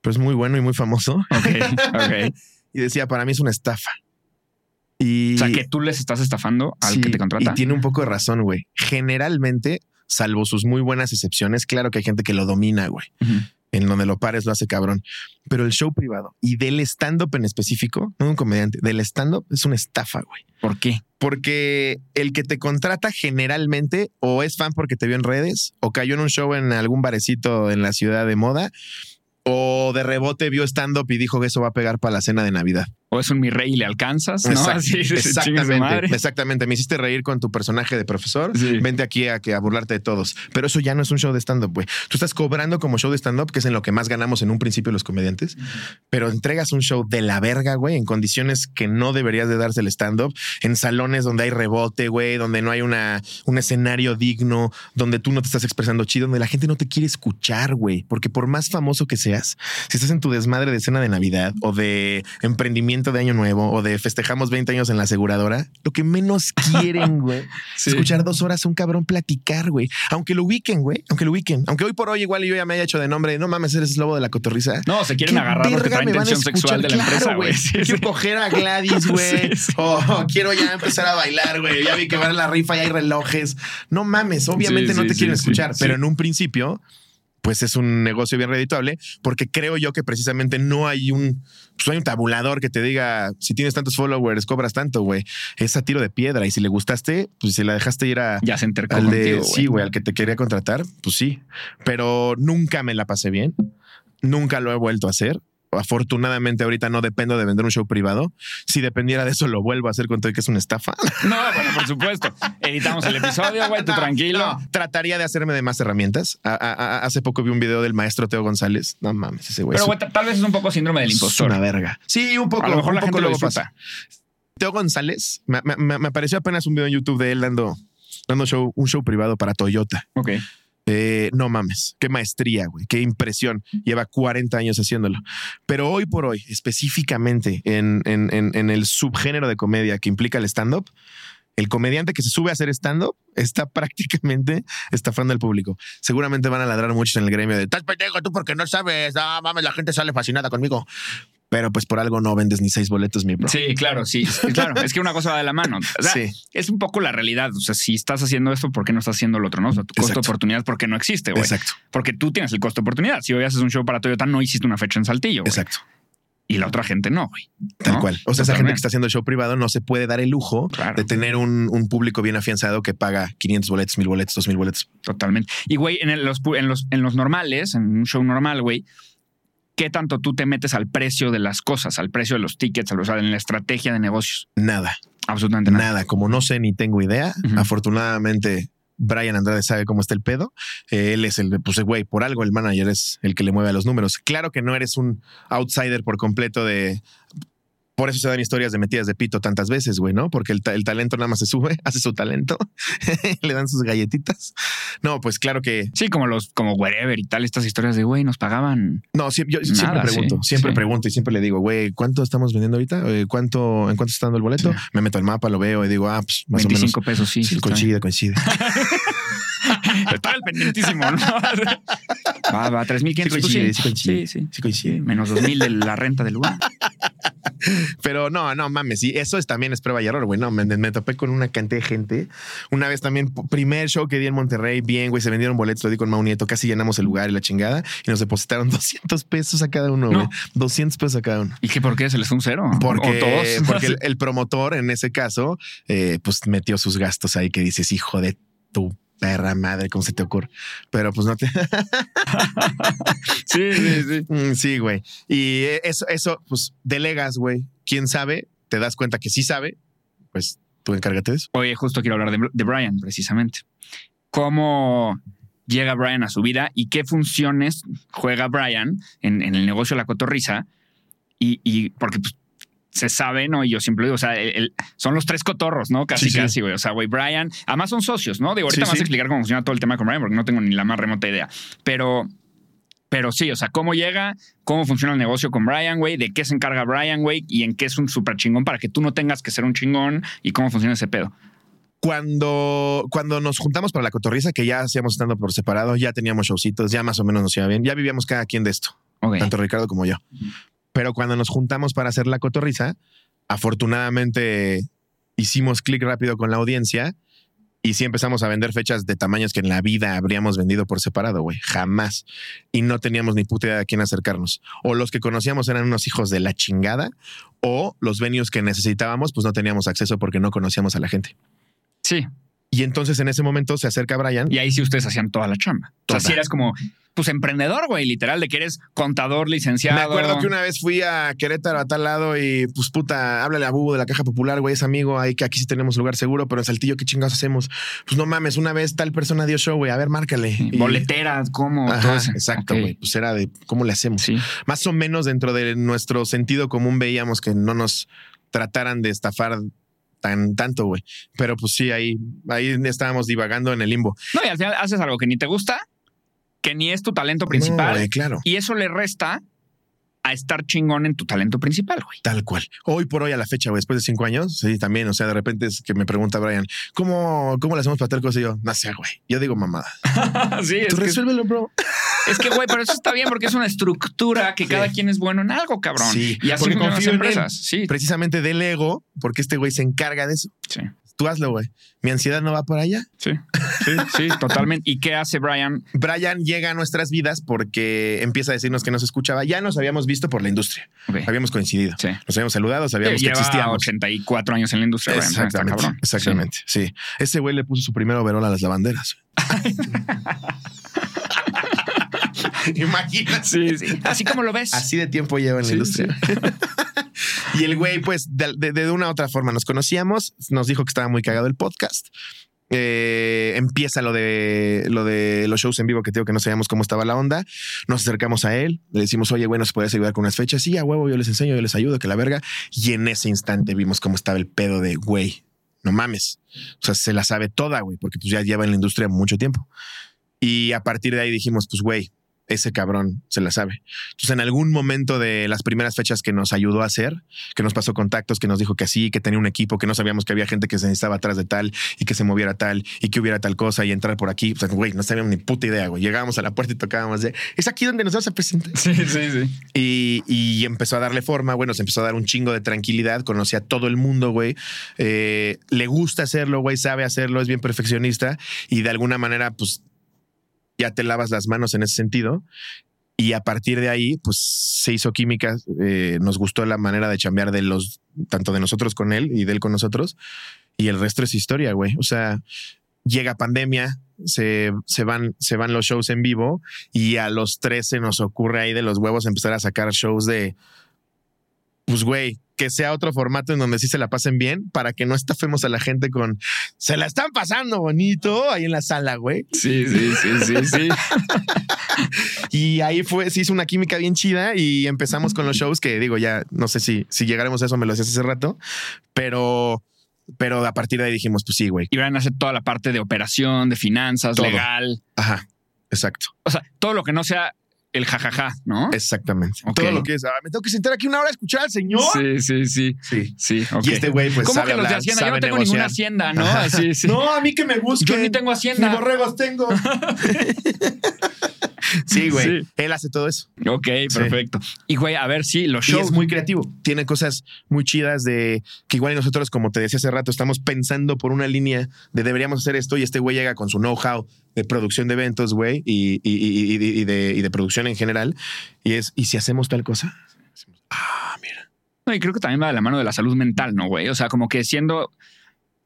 pero es muy bueno y muy famoso. Ok, ok. Y decía, para mí es una estafa. Y, O sea, que tú les estás estafando al sí, que te contrata. Y tiene un poco de razón, güey. Generalmente, salvo sus muy buenas excepciones, claro que hay gente que lo domina, güey. En donde lo pares lo hace cabrón. Pero el show privado y del stand-up en específico, no de un comediante, del stand-up es una estafa, güey. ¿Por qué? Porque el que te contrata generalmente o es fan porque te vio en redes o cayó en un show en algún barecito en la ciudad de moda o de rebote vio stand-up y dijo que eso va a pegar para la cena de Navidad. O es un mi rey y le alcanzas, ¿no? Exact- Así, exactamente, madre. exactamente. Me hiciste reír con tu personaje de profesor. Sí. Vente aquí a, que, a burlarte de todos. Pero eso ya no es un show de stand-up, güey. Tú estás cobrando como show de stand-up, que es en lo que más ganamos en un principio los comediantes, pero entregas un show de la verga, güey, en condiciones que no deberías de darse el stand-up, en salones donde hay rebote, güey, donde no hay una, un escenario digno, donde tú no te estás expresando chido, donde la gente no te quiere escuchar, güey. Porque por más famoso que seas, si estás en tu desmadre de cena de Navidad o de emprendimiento de Año Nuevo o de festejamos 20 años en la aseguradora, lo que menos quieren, güey, Sí. es escuchar dos horas a un cabrón platicar, güey. Aunque lo ubiquen, güey, aunque lo ubiquen. Aunque hoy por hoy igual yo ya me haya hecho de nombre, no mames, eres lobo de la cotorriza. No, se quieren ¿Qué agarrar los que verga traen van a intención sexual de la escuchar? empresa, Claro, güey. Sí, Quiero sí. coger a Gladys, güey. O quiero ya empezar a bailar, güey. Ya vi que va la rifa y hay relojes. No mames, obviamente no te quieren escuchar, pero en un principio pues es un negocio bien redituable porque creo yo que precisamente no hay un pues hay un tabulador que te diga si tienes tantos followers cobras tanto, güey. Es a tiro de piedra y si le gustaste, pues si la dejaste ir a Ya se entercó al de contigo, sí, güey, al que te quería contratar, pues sí, pero nunca me la pasé bien. Nunca lo he vuelto a hacer. Afortunadamente ahorita no dependo de vender un show privado. Si dependiera de eso lo vuelvo a hacer con todo y que es una estafa. No, bueno, por supuesto. Editamos el episodio, güey, tú No, tranquilo. no, trataría de hacerme de más herramientas. A- a- a- hace poco vi un video del maestro Teo González. No mames, ese güey. Pero, es güey, tal vez es un poco síndrome del es impostor. una verga. Sí, un poco. A lo mejor un la poco gente lo disfruta. pasa. Teo González, me- me apareció apenas un video en YouTube de él dando, dando show, un show privado para Toyota. Ok. Eh, no mames, qué maestría, güey, qué impresión. Lleva 40 años haciéndolo. Pero hoy por hoy, específicamente en, el subgénero de comedia que implica el stand-up, El comediante que se sube a hacer stand-up está prácticamente estafando al público. Seguramente van a ladrar muchos en el gremio de, estás pendejo tú porque no sabes, ah, mames, la gente sale fascinada conmigo. Pero pues por algo no vendes ni seis boletos, mi bro. Sí, claro, sí. Claro, es que una cosa va de la mano. O sea, Sí. Es un poco la realidad. O sea, si estás haciendo esto, ¿por qué no estás haciendo lo otro? No, o sea, tu costo Exacto. de oportunidad, ¿por qué no existe? Exacto, Porque tú tienes el costo de oportunidad. Si hoy haces un show para Toyota, no hiciste una fecha en Saltillo. exacto. Y la otra gente no, güey. Tal ¿no? cual. O sea, esa gente que está haciendo show privado no se puede dar el lujo Claro. de tener un, un público bien afianzado que paga 500 boletos, 1000 boletos, 2000 boletos. Totalmente. Y, güey, en, el- los, en, los, en los normales, en un show normal, güey, ¿qué tanto tú te metes al precio de las cosas, al precio de los tickets, o sea, en la estrategia de negocios? Nada, Absolutamente nada. nada. Como no sé ni tengo idea, afortunadamente Brian Andrade sabe cómo está el pedo. Eh, él es el, pues, güey, por algo el manager es el que le mueve a los números. Claro que no eres un outsider por completo de. Por eso se dan historias de metidas de pito tantas veces, güey, ¿no? Porque el, ta- el talento nada más se sube, hace su talento, le dan sus galletitas. No, pues claro que Sí, como los, como wherever y tal, estas historias de, güey, nos pagaban. No, yo siempre pregunto, sí, siempre sí. pregunto y siempre le digo, güey, ¿cuánto estamos vendiendo ahorita? Eh, ¿Cuánto, ¿En cuánto está dando el boleto? Sí. Me meto al mapa, lo veo y digo, ah, pues más 25 o menos. pesos, sí. Coincide, coincide. Está el pendientísimo, ¿no? va, va, 3.500. Sí tú coincide, sí sí, coincide. sí, sí. Sí, coincide. Menos 2.000 de la renta del lugar. Pero no, no mames, sí, eso es, también es prueba y error, güey. No, me, me topé con una cantidad de gente. Una vez también, primer show que di en Monterrey, bien, güey, se vendieron boletos, lo di con Mau Nieto, casi llenamos el lugar y la chingada y nos depositaron 200 pesos a cada uno, No. güey. 200 pesos a cada uno. ¿Y qué por qué? ¿Se les fue un cero? Porque, ¿O todos? porque el, el promotor en ese caso, eh, pues metió sus gastos ahí que dices, hijo de tu perra madre, ¿cómo se te ocurre? Pero pues no te. sí, sí, sí. Mm, sí, güey. Y eh, eso, eso, pues delegas, güey. ¿Quién sabe? Te das cuenta que sí sabe, pues tú encárgate de eso. Oye, justo quiero hablar de, de Brian, precisamente. ¿Cómo llega Brian a su vida y qué funciones juega Brian en, en el negocio de la cotorriza? Y, y porque pues, se sabe, ¿no? Y yo siempre digo, o sea, el- el- son los tres cotorros, ¿no? Casi, Sí, casi, güey. O sea, güey, Brian, además son socios, ¿no? Digo, ahorita Sí, me vas a explicar cómo funciona todo el tema con Brian porque no tengo ni la más remota idea. Pero, pero sí, o sea, cómo llega, cómo funciona el negocio con Brian, güey, de qué se encarga Brian, güey, y en qué es un súper chingón para que tú no tengas que ser un chingón y cómo funciona ese pedo. Cuando, cuando nos juntamos para la cotorriza, que ya hacíamos estando por separado, ya teníamos showcitos, ya más o menos nos iba bien, ya vivíamos cada quien de esto. Tanto Ricardo como yo. Pero cuando nos juntamos para hacer la cotorriza, afortunadamente hicimos clic rápido con la audiencia y sí empezamos a vender fechas de tamaños que en la vida habríamos vendido por separado, güey. Jamás. Y no teníamos ni puta idea de quién acercarnos. O los que conocíamos eran unos hijos de la chingada, o los venues que necesitábamos, pues no teníamos acceso porque no conocíamos a la gente. Sí. Y entonces en ese momento se acerca Brian. Y ahí sí ustedes hacían toda la chamba. O sea, Toda. si eras como, pues emprendedor, güey, literal, de que eres contador, licenciado. Me acuerdo que una vez fui a Querétaro a tal lado y pues puta, háblale a Bubu de la Caja Popular, güey, es amigo, ahí que aquí sí tenemos lugar seguro, pero en Saltillo, ¿qué chingados hacemos? Pues no mames, una vez tal persona dio show, güey, a ver, márcale. Y- Boleteras, ¿cómo? Ajá, todo eso. exacto, güey, pues era de cómo le hacemos. Sí. Más o menos dentro de nuestro sentido común veíamos que no nos trataran de estafar tan tanto, güey. Pero pues sí, ahí, ahí estábamos divagando en el limbo. No, y al final haces algo que ni te gusta, que ni es tu talento No, principal. güey, claro. y eso le resta a estar chingón en tu talento principal, güey. Tal cual. Hoy por hoy a la fecha, güey, después de cinco años, sí, también, o sea, de repente es que me pregunta Brian, ¿cómo, cómo le hacemos para tal cosa? Y yo, no sé, güey. Yo digo mamada. sí, es Tú que, resuélvelo, bro. es que, güey, pero eso está bien porque es una estructura que Sí. cada quien es bueno en algo, cabrón. Sí, y así porque confío en él. empresas. Sí, Precisamente del ego, porque este güey se encarga de eso. sí, Tú hazlo, güey. Mi ansiedad no va por allá. sí, sí, sí, totalmente. ¿Y qué hace Brian? Brian llega a nuestras vidas porque empieza a decirnos que nos escuchaba. Ya nos habíamos visto por la industria. Habíamos coincidido. Sí. Nos habíamos saludado, sabíamos que Lleva existíamos. 84 años en la industria. Brian, Exactamente. Exactamente. Sí. Ese güey le puso su primer overol a las lavanderas. Imagínate. Sí, sí. Así como lo ves. Así de tiempo lleva en la Sí, industria. y el güey, pues, de, de- de una u otra forma nos conocíamos, nos dijo que estaba muy cagado el podcast. Eh, empieza lo de lo de los shows en vivo que te digo que no sabíamos cómo estaba la onda. Nos acercamos a él, le decimos, oye, güey, ¿nos puedes ayudar con unas fechas? Sí, a huevo, yo les enseño, yo les ayudo, que la verga. Y en ese instante vimos cómo estaba el pedo de, güey, no mames. O sea, se la sabe toda, güey, porque pues ya lleva en la industria mucho tiempo. Y a partir de ahí dijimos, pues, güey, ese cabrón se la sabe. Entonces, en algún momento de las primeras fechas que nos ayudó a hacer, que nos pasó contactos, que nos dijo que sí, que tenía un equipo, que no sabíamos que había gente que se necesitaba atrás de tal y que se moviera tal y que hubiera tal cosa y entrar por aquí. O sea, güey, no sabíamos ni puta idea, güey. Llegábamos a la puerta y tocábamos de, es aquí donde nos vas a presentar. Sí, sí, sí. Y, y empezó a darle forma, bueno, se empezó a dar un chingo de tranquilidad, conocía a todo el mundo, güey. Eh, le gusta hacerlo, güey, sabe hacerlo, es bien perfeccionista y de alguna manera, pues ya te lavas las manos en ese sentido. Y a partir de ahí, pues se hizo química. eh, nos gustó la manera de chambear de los, tanto de nosotros con él y de él con nosotros. Y el resto es historia, güey. O sea, llega pandemia, se, se, van, se van los shows en vivo y a los tres se nos ocurre ahí de los huevos empezar a sacar shows de, pues, güey, que sea otro formato en donde sí se la pasen bien para que no estafemos a la gente con, se la están pasando bonito ahí en la sala, güey. Sí, sí, sí, sí, sí. Y ahí fue, se hizo una química bien chida y empezamos con los shows que digo, ya no sé si, si llegaremos a eso, me lo decías hace rato, pero, pero a partir de ahí dijimos, pues sí, güey. Y van a hacer toda la parte de operación, de finanzas, Todo. legal. Ajá, exacto, O sea, todo lo que no sea el jajaja, ¿no? exactamente. Todo lo que es, ah, me tengo que sentar aquí una hora a escuchar al señor. Sí, sí, sí. Sí. Sí. Y este güey, pues, ¿Cómo sabe que los de Hacienda? Yo no tengo negociar. ninguna Hacienda, ¿no? Ajá. Sí, sí. No, a mí que me busquen. Yo ni tengo Hacienda. Ni borregos tengo. sí, güey. Sí. Él hace todo eso. Ok, perfecto. Y güey, a ver, sí, los Y shows. es muy creativo. Tiene cosas muy chidas de que igual nosotros, como te decía hace rato, estamos pensando por una línea de deberíamos hacer esto y este güey llega con su know-how de producción de eventos, güey, y de, y de producción en general. Y es, ¿y si hacemos tal cosa? Ah, mira. No, y creo que también va de la mano de la salud mental, ¿no, güey? O sea, como que siendo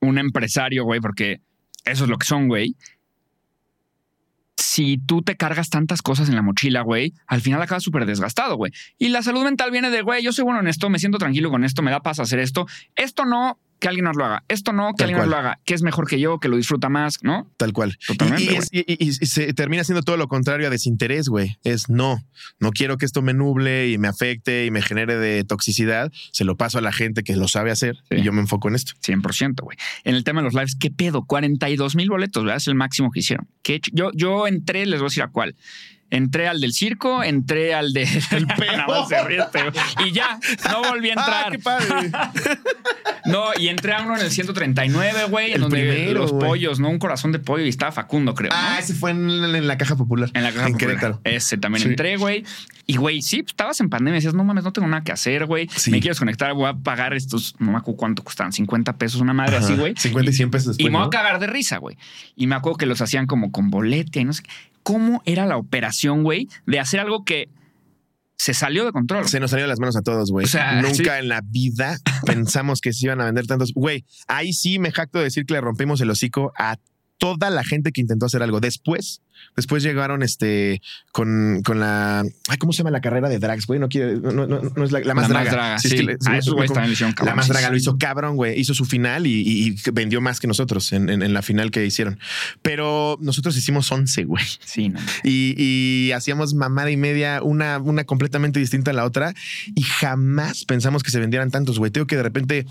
un empresario, güey, porque eso es lo que son, güey. Si tú te cargas tantas cosas en la mochila, güey, al final acabas súper desgastado, güey. Y la salud mental viene de, güey, yo soy bueno en esto, me siento tranquilo con esto, me da paz hacer esto. Esto no, que alguien nos lo haga. Esto no, que Tal alguien nos cual. lo haga. Que es mejor que yo, que lo disfruta más, ¿no? Tal cual. Totalmente, Y, se termina siendo todo lo contrario a desinterés, güey. Es no, no quiero que esto me nuble y me afecte y me genere de toxicidad. Se lo paso a la gente que lo sabe hacer Sí. y yo me enfoco en esto. 100%, güey. En el tema de los lives, ¿qué pedo? 42 mil boletos, ¿verdad? Es el máximo que hicieron. ¿Qué ch- yo, yo entré, les voy a decir a cuál. Entré al del circo, entré al de... El. Y ya, no volví a entrar. ¡Ah, qué padre! No, y entré a uno en el 139, güey, en donde primero, los güey. pollos, ¿no? Un corazón de pollo y estaba Facundo, creo. ¿no? ah, ese fue en, en la caja popular. En la caja En popular. Querétaro. Ese también Sí. entré, güey. Y, güey, sí, pues, estabas en pandemia. Decías, no mames, no tengo nada que hacer, güey. Sí. Me quieres conectar, voy a pagar estos, no me acuerdo cuánto costaban, 50 pesos, una madre así, güey. 50 y 100 pesos Y me voy a cagar de risa, güey. Y me acuerdo que los hacían como con bolete y no sé qué. ¿Cómo era la operación, güey, de hacer algo que se salió de control? Se nos salió de las manos a todos, güey. O sea, Nunca sí. en la vida pensamos que se iban a vender tantos. Güey, ahí sí me jacto de decir que le rompimos el hocico a toda la gente que intentó hacer algo. Después, después llegaron este con, con la. Ay, ¿cómo se llama la carrera de drags, güey? No quiere, no, no- no es la, la más La draga. más draga, Sí, sí. es que le- Ah, hicieron La cabrón, más sí, draga lo hizo cabrón, güey. Hizo su final y, y- y vendió más que nosotros en, en- en la final que hicieron. Pero nosotros hicimos 11, güey. Sí, no. Y, y hacíamos mamada y media, una, una completamente distinta a la otra. Y jamás pensamos que se vendieran tantos, güey. Tengo que de repente.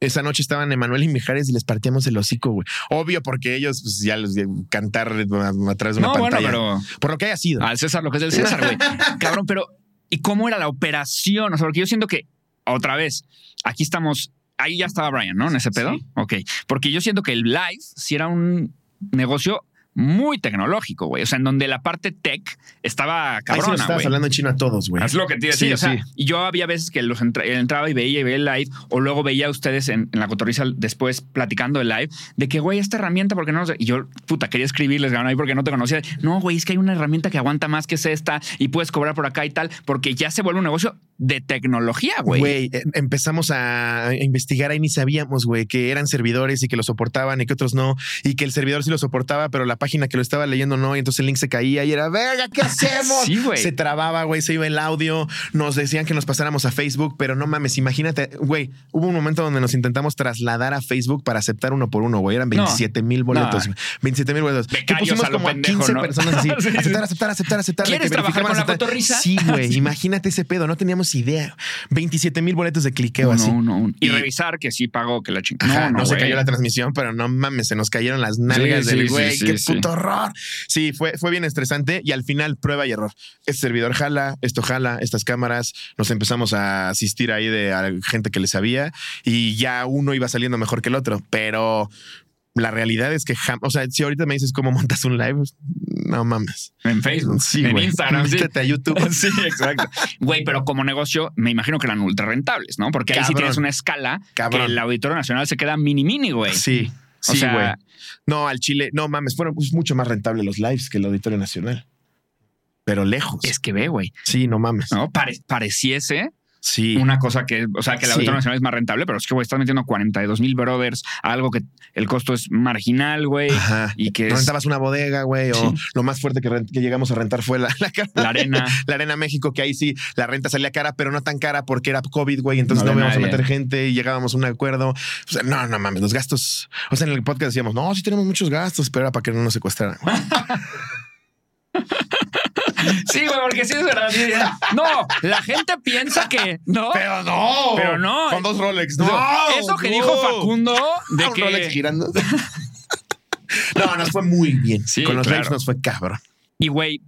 Esa noche estaban Emanuel y Mijares y les partíamos el hocico, güey. Obvio, porque ellos pues, ya los cantar a- atrás de una No, bueno, pantalla. pero Por lo que haya sido. al César lo que es del César, güey. Cabrón, pero ¿y cómo era la operación? O sea, porque yo siento que, otra vez, aquí estamos, ahí ya estaba Brian, ¿no? En ese pedo. Sí. Ok. Porque yo siento que el live sí era un negocio muy tecnológico, güey. O sea, en donde la parte tech estaba Ahí sí nos cabrona, estabas hablando en chino a todos, güey. Es lo que te Sí, decir. o sea, sí. y yo había veces que los entra- entraba y veía y veía el live, o luego veía a ustedes en, en la cotorriza después platicando el live, de que, güey, esta herramienta, porque no? Y yo, puta, quería escribirles, cabrón, ahí porque no te conocía. No, güey, es que hay una herramienta que aguanta más que es esta y puedes cobrar por acá y tal, porque ya se vuelve un negocio de tecnología, güey. Güey, eh, empezamos a investigar ahí ni sabíamos, güey, que eran servidores y que lo soportaban y que otros no, y que el servidor sí lo soportaba, pero la página que lo estaba leyendo no, y entonces el link se caía y era, verga, ¿qué hacemos? Sí, güey. Se trababa, güey, se iba el audio, nos decían que nos pasáramos a Facebook, pero no mames, imagínate, güey, hubo un momento donde nos intentamos trasladar a Facebook para aceptar uno por uno, güey, eran No. 27 mil boletos, No. 27 mil boletos. Que pusimos como pendejo, 15 ¿no? personas así, Sí, sí. aceptar, aceptar, aceptar, aceptar. ¿Quieres que trabajar con la aceptar. cotorriza? Sí, güey, imagínate ese pedo, no teníamos tenemos idea. 27 mil boletos de cliqueo así. uno, uno. Y, Y- revisar que sí pagó, que la chingada. Ajá, no, se cayó la transmisión, pero no mames, se nos cayeron las nalgas Sí, del sí, güey. sí, ¡Qué sí, puto horror! Sí, fue, fue bien estresante y al final prueba y error. Este servidor jala, esto jala, estas cámaras. Nos empezamos a asistir ahí de a gente que le sabía y ya uno iba saliendo mejor que el otro, pero la realidad es que, o sea, si ahorita me dices cómo montas un live, no mames. En Facebook, Sí, en. Instagram, sí. A YouTube. Sí, exacto. Güey, pero como negocio, me imagino que eran ultra rentables, ¿no? Porque ahí sí tienes una escala Cabrón. que el Auditorio Nacional se queda mini mini, güey. Sí, O sí, güey. No, al Chile, no mames, fueron pues, mucho más rentable los lives que el Auditorio Nacional. Pero lejos. Es que ve, güey. Sí, no mames. ¿No? Pare- pareciese Sí. una cosa que, o sea, que el Sí. Nacional es más rentable, pero es que, güey, estás metiendo 42 mil brothers a algo que el costo es marginal, güey. Ajá. Y que rentabas una bodega, güey, o lo más fuerte que, llegamos a rentar fue la, la, cara- la arena. la Arena México, que ahí sí la renta salía cara, pero no tan cara porque era COVID, güey, entonces No no, íbamos a meter gente y llegábamos a un acuerdo. O sea, no, no mames, los gastos. O sea, en el podcast decíamos, no, sí tenemos muchos gastos, pero era para que no nos secuestraran. Sí, güey, porque sí es verdad. sí. No, la gente piensa que no. Pero no, Pero no. Con dos Rolex. No, No, eso que no. dijo Facundo de un que Rolex girando. no, nos fue muy bien. Sí, Con los claro. lives nos fue cabrón. Y güey,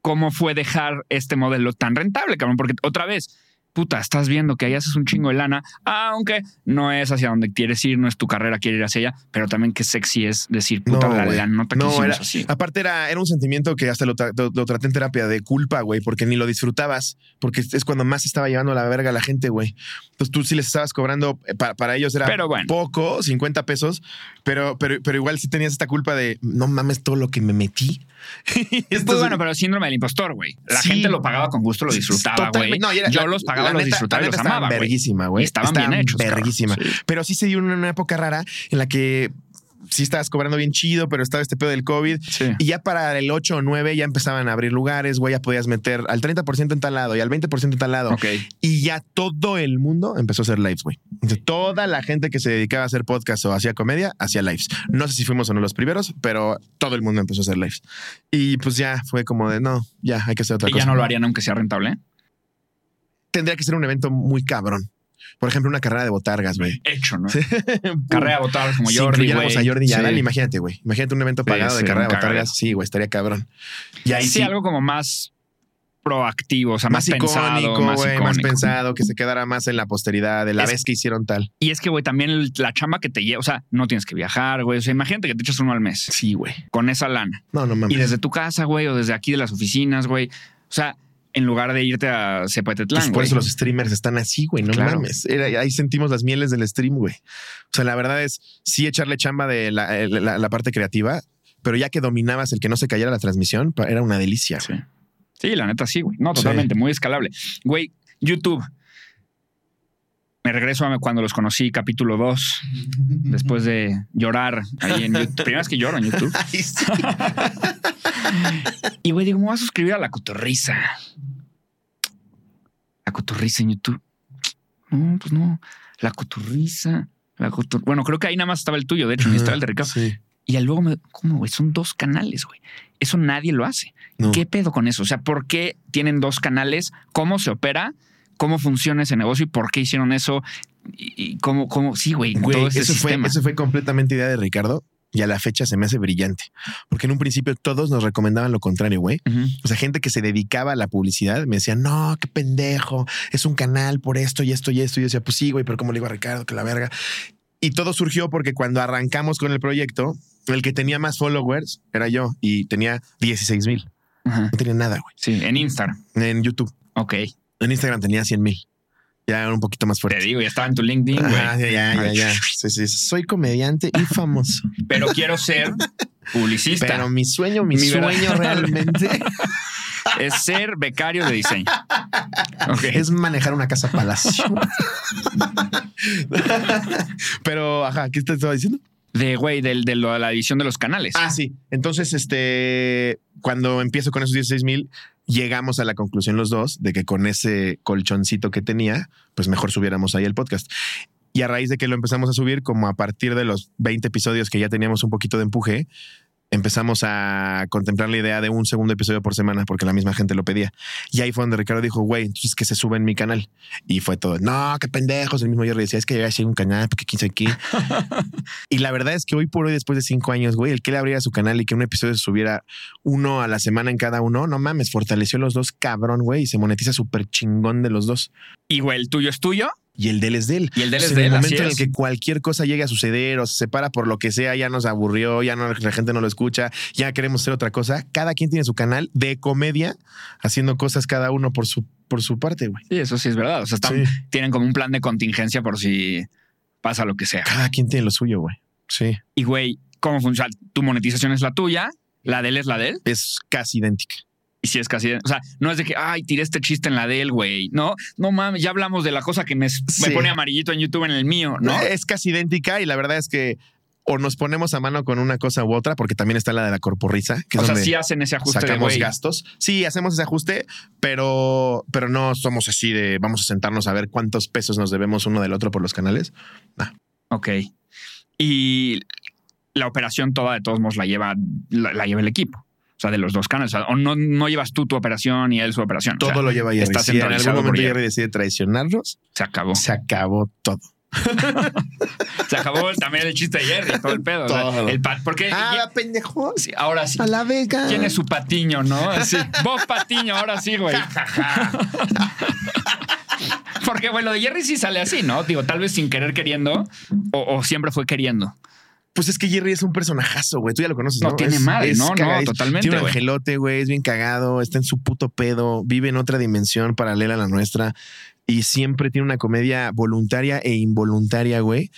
¿cómo fue dejar este modelo tan rentable, cabrón? Porque otra vez, puta, estás viendo que ahí haces un chingo de lana, aunque no es hacia donde quieres ir, no es tu carrera, quiere ir hacia allá, pero también qué sexy es decir, puta, No, la, güey. la nota que No, hicimos era- así. Aparte era, era un sentimiento que hasta lo, tra- lo- lo traté en terapia de culpa, güey, porque ni lo disfrutabas, porque es cuando más estaba llevando la verga a la gente, güey. Entonces tú sí les estabas cobrando, eh, pa- para, ellos era Pero bueno. poco, 50 pesos, pero, pero, pero igual sí tenías esta culpa de, no mames todo lo que me metí. Esto Pues es- bueno, pero síndrome del impostor, güey. La Sí. gente lo pagaba con gusto, lo disfrutaba, güey. No, Yo los pagaba, la los neta- disfrutaba y los amaba, verguísima, güey. Y estaban bien hechos. Verguísima. Sí. Pero sí se dio una, una época rara en la que sí estabas cobrando bien chido, pero estaba este pedo del COVID. Sí. Y ya para el 8 o 9 ya empezaban a abrir lugares, güey, ya podías meter al 30% en tal lado y al 20% en tal lado. Y ya todo el mundo empezó a hacer lives, güey. Toda la gente que se dedicaba a hacer podcast o hacía comedia, hacía lives. No sé si fuimos o no los primeros, pero todo el mundo empezó a hacer lives. Y pues ya fue como de, no, ya hay que hacer otra Y cosa. ya no lo harían aunque sea rentable. Tendría que ser un evento muy cabrón. Por ejemplo, una carrera de botargas, güey. Hecho, ¿no? Carrera de botar como Si Jordi, güey. a Jordi Yadal, Sí. imagínate, güey. Imagínate un evento pagado de carrera de botargas. Sí, güey, estaría cabrón. Y ahí sí, sí, algo como más proactivo, o sea, más, más, pensado, icónico, más güey, más pensado, que se quedara más en la posteridad de la Es- vez que hicieron tal. Y es que, güey, también el- la chamba que te lleva, o sea, no tienes que viajar, güey. O sea, imagínate que te echas uno al mes Sí, güey. con esa lana. No, no mames. Y desde tu casa, güey, o desde aquí de las oficinas, güey. O sea, en lugar de irte a Pues Cepatetlán, por eso los streamers están así, güey. No Claro. mames. Era- ahí sentimos las mieles del stream, güey. O sea, la verdad es sí echarle chamba de la, eh, la- la parte creativa, pero ya que dominabas el que no se cayera la transmisión, era una delicia. Sí. Sí, la neta sí, güey. No, Sí. totalmente, muy escalable. Güey, YouTube. Me regreso a cuando los conocí, capítulo 2, después de llorar ahí en YouTube. Primera vez que lloro en YouTube. Ay, sí. Y güey, digo, me voy a suscribir a la cotorriza. La cotorriza en YouTube. No, pues no. La cotorriza. La cotor- Bueno, creo que ahí nada más estaba el tuyo, de hecho, ni estaba el de Ricardo. Sí. Y luego me, ¿cómo, güey? Son dos canales, güey. Eso nadie lo hace. No. ¿Qué pedo con eso? O sea, ¿por qué tienen dos canales? ¿Cómo se opera? ¿Cómo funciona ese negocio y por qué hicieron eso? Y, y cómo, cómo, sí, güey, Güey, todo ese eso, fue, eso fue completamente idea de Ricardo y a la fecha se me hace brillante. Porque en un principio todos nos recomendaban lo contrario, güey. O sea, gente que se dedicaba a la publicidad me decía, no, qué pendejo, es un canal por esto y esto y esto. Y yo decía, pues sí, güey, pero ¿cómo le digo a Ricardo que la verga? Y todo surgió porque cuando arrancamos con el proyecto, el que tenía más followers era yo y tenía 16 mil. No tenía nada, güey. Sí, en Instagram. En YouTube. Ok. En Instagram tenía 100 mil. Ya era un poquito más Te fuerte. digo, ya estaba en tu LinkedIn, güey. Ajá, ya, ya, ya, ya. Sí, sí, soy comediante y famoso. Pero quiero ser publicista. Pero mi sueño, mi, Mi verdad- sueño realmente es ser becario de diseño. Ok. es manejar una casa palacio. Pero, ajá, ¿qué te estaba diciendo? De, güey, del, de lo- la edición de los canales. Ah, sí. Entonces, este, cuando empiezo con esos 16 mil, llegamos a la conclusión los dos de que con ese colchoncito que tenía, pues mejor subiéramos ahí el podcast. Y a raíz de que lo empezamos a subir, como a partir de los 20 episodios que ya teníamos un poquito de empuje, empezamos a contemplar la idea de un segundo episodio por semana porque la misma gente lo pedía. Y ahí fue donde Ricardo dijo, güey, entonces que se sube en mi canal. Y fue todo, no, qué pendejos. El mismo yo decía, es que yo voy a hacer un canal porque quién sabe qué. y la verdad es que hoy por hoy, después de cinco años, güey, el que le abriera su canal y que un episodio se subiera uno a la semana en cada uno, no mames, fortaleció los dos cabrón, güey, y se monetiza súper chingón de los dos. Y güey, el tuyo es tuyo. Y el de él es de él. Y el de él O es sea, de en el momento en el que cualquier cosa llegue a suceder o se separa por lo que sea, ya nos aburrió, ya no, la gente no lo escucha, ya queremos hacer otra cosa. Cada quien tiene su canal de comedia haciendo cosas cada uno por su, por su parte, güey. Sí, eso sí es verdad. O sea, están- Sí. tienen como un plan de contingencia por si pasa lo que sea. Cada quien tiene lo suyo, güey. Sí. Y güey, ¿cómo funciona? Tu monetización es la tuya, la de él es la de él. Es casi idéntica. Y si es casi, o sea, no es de que, ay, tiré este chiste en la de él, güey. No, no mames, ya hablamos de la cosa que me, me pone amarillito en YouTube en el mío, ¿no? Es casi idéntica y la verdad es que o nos ponemos a mano con una cosa u otra, porque también está la de la corporrisa, que o es sea, donde sí hacen ese ajuste de sacamos güey. gastos. Sí, hacemos ese ajuste, pero, pero no somos así de vamos a sentarnos a ver cuántos pesos nos debemos uno del otro por los canales. Ok. Y la operación toda, de todos modos, la lleva, la, la lleva el equipo. O sea, de los dos canales. O, sea, o no, no llevas tú tu operación y él su operación. O Todo sea, lo lleva Jerry. está Si en algún momento Jerry. Decide traicionarnos, Se acabó. se acabó todo. Se acabó también el chiste de Jerry, todo el pedo. o sea, Todo. el pat, porque Ah, pendejo. sí, ahora sí. A la vega. ¿Quién es su patiño, no? Así, vos patiño, ahora sí, güey. Porque, bueno, de Jerry sí sale así, ¿no? Digo, tal vez sin querer queriendo o, o siempre fue queriendo. Pues es que Jerry es un personajazo, güey. Tú ya lo conoces, No ¿no? tiene Es- madre, es no, no, totalmente, Tiene un angelote, güey. Es bien cagado. Está en su puto pedo. Vive en otra dimensión paralela a la nuestra. Y siempre tiene una comedia voluntaria e involuntaria, güey.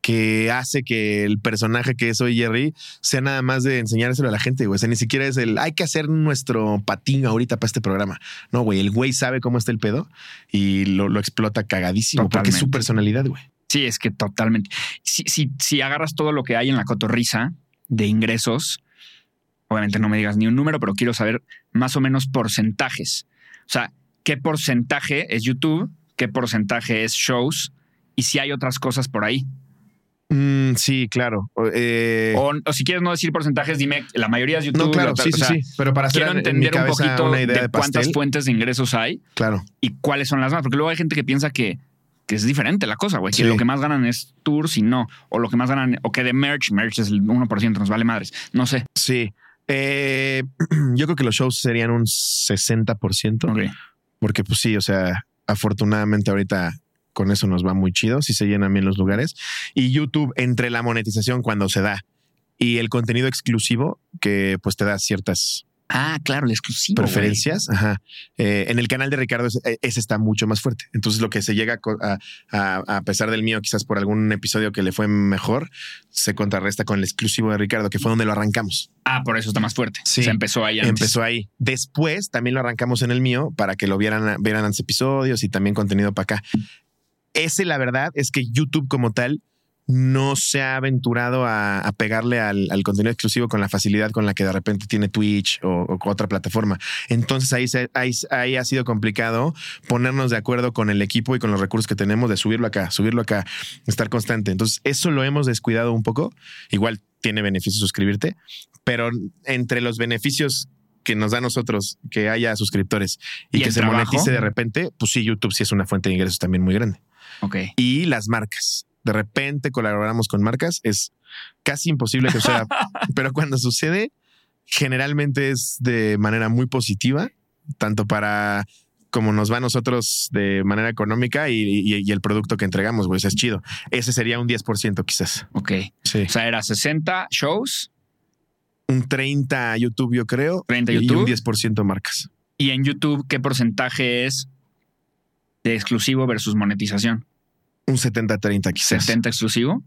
Que hace que el personaje que es hoy Jerry sea nada más de enseñárselo a la gente, güey. O sea, ni siquiera es el hay que hacer nuestro patín ahorita para este programa. No, güey. El güey sabe cómo está el pedo y lo, lo explota cagadísimo porque es su personalidad, güey. Sí, es que totalmente. Si, si, si agarras todo lo que hay en la cotorriza de ingresos, obviamente no me digas ni un número, pero quiero saber más o menos porcentajes. O sea, ¿qué porcentaje es YouTube? ¿Qué porcentaje es shows? Y si hay otras cosas por ahí. Mm, sí, claro. O- eh, O, o si quieres no decir porcentajes, dime, la mayoría es YouTube. no, claro, sí, o sí, sea, sí. Pero para hacer Quiero entender un poquito de, de, cuántas fuentes de ingresos hay Claro. y cuáles son las más. Porque luego hay gente que piensa que, que es diferente la cosa, güey. Que Sí. lo que más ganan es tours y no. O lo que más ganan, o que de merch, merch es el 1%, nos vale madres. No sé. Sí. Eh, yo creo que los shows serían un 60%, Ok. porque pues sí, o sea, afortunadamente ahorita con eso nos va muy chido, si se llenan bien los lugares. Y YouTube, entre la monetización cuando se da y el contenido exclusivo, que pues te da ciertas Ah, claro, el exclusivo. güey. preferencias. Ajá. Eh, en el canal de Ricardo ese, eh, ese está mucho más fuerte. Entonces lo que se llega a, a- a pesar del mío, quizás por algún episodio que le fue mejor, se contrarresta con el exclusivo de Ricardo, que fue donde lo arrancamos. Ah, por eso está más fuerte. Sí. Se empezó ahí antes. Empezó ahí. Después también lo arrancamos en el mío para que lo vieran, vieran antes episodios y también contenido para acá. Ese, la verdad, es que YouTube como tal no se ha aventurado a, a pegarle al, al contenido exclusivo con la facilidad con la que de repente tiene Twitch o, o otra plataforma. Entonces ahí, se- ahí, ahí ha sido complicado ponernos de acuerdo con el equipo y con los recursos que tenemos de subirlo acá, subirlo acá, estar constante. Entonces eso lo hemos descuidado un poco. Igual tiene beneficio suscribirte, pero entre los beneficios que nos da a nosotros que haya suscriptores y, ¿Y que se trabajo? monetice de repente, pues sí, YouTube sí es una fuente de ingresos también muy grande. Ok. Y las marcas. De repente colaboramos con marcas, es casi imposible que suceda, pero cuando sucede, generalmente es de manera muy positiva, tanto para como nos va a nosotros de manera económica y, y- y el producto que entregamos, güey, o sea, es chido. Ese sería un 10% quizás. Ok. Sí. O sea, era 60 shows Un 30 YouTube, yo creo. 30 y un YouTube. 10% marcas. y en YouTube, ¿qué porcentaje es de exclusivo versus monetización? Un 70-30 quizás. 70 exclusivo,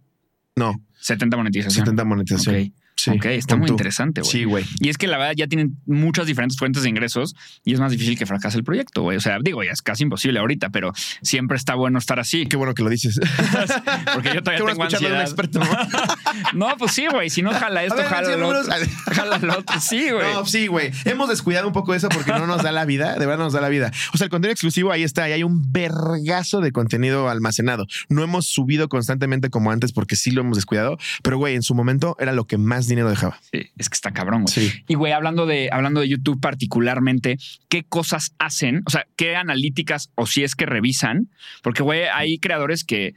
No, 70 monetización. 70 monetización. Ok. Sí, ok, está muy tú. interesante, güey. Sí, güey. Y es que la verdad ya tienen muchas diferentes fuentes de ingresos y es más difícil que fracase el proyecto, güey. O sea, digo, ya es casi imposible ahorita, pero siempre está bueno estar así. Qué bueno que lo dices. Porque yo Qué todavía bueno tengo escucharlo de un ansiedad. experto. No, pues sí, güey. Si no jala esto, ver, jala ¿sí, lo otro. Jala lo otro. Sí, güey. No, sí, güey. Hemos descuidado un poco eso porque no nos da la vida. De verdad no nos da la vida. O sea, el contenido exclusivo ahí está. Y hay un vergazo de contenido almacenado. No hemos subido constantemente como antes porque sí lo hemos descuidado. Pero, güey, en su momento era lo que más más dinero dejaba. Sí, es que está cabrón, güey. Sí. Y güey, hablando de, hablando de YouTube particularmente, ¿qué cosas hacen? O sea, ¿qué analíticas o si es que revisan? Porque, güey, hay creadores que.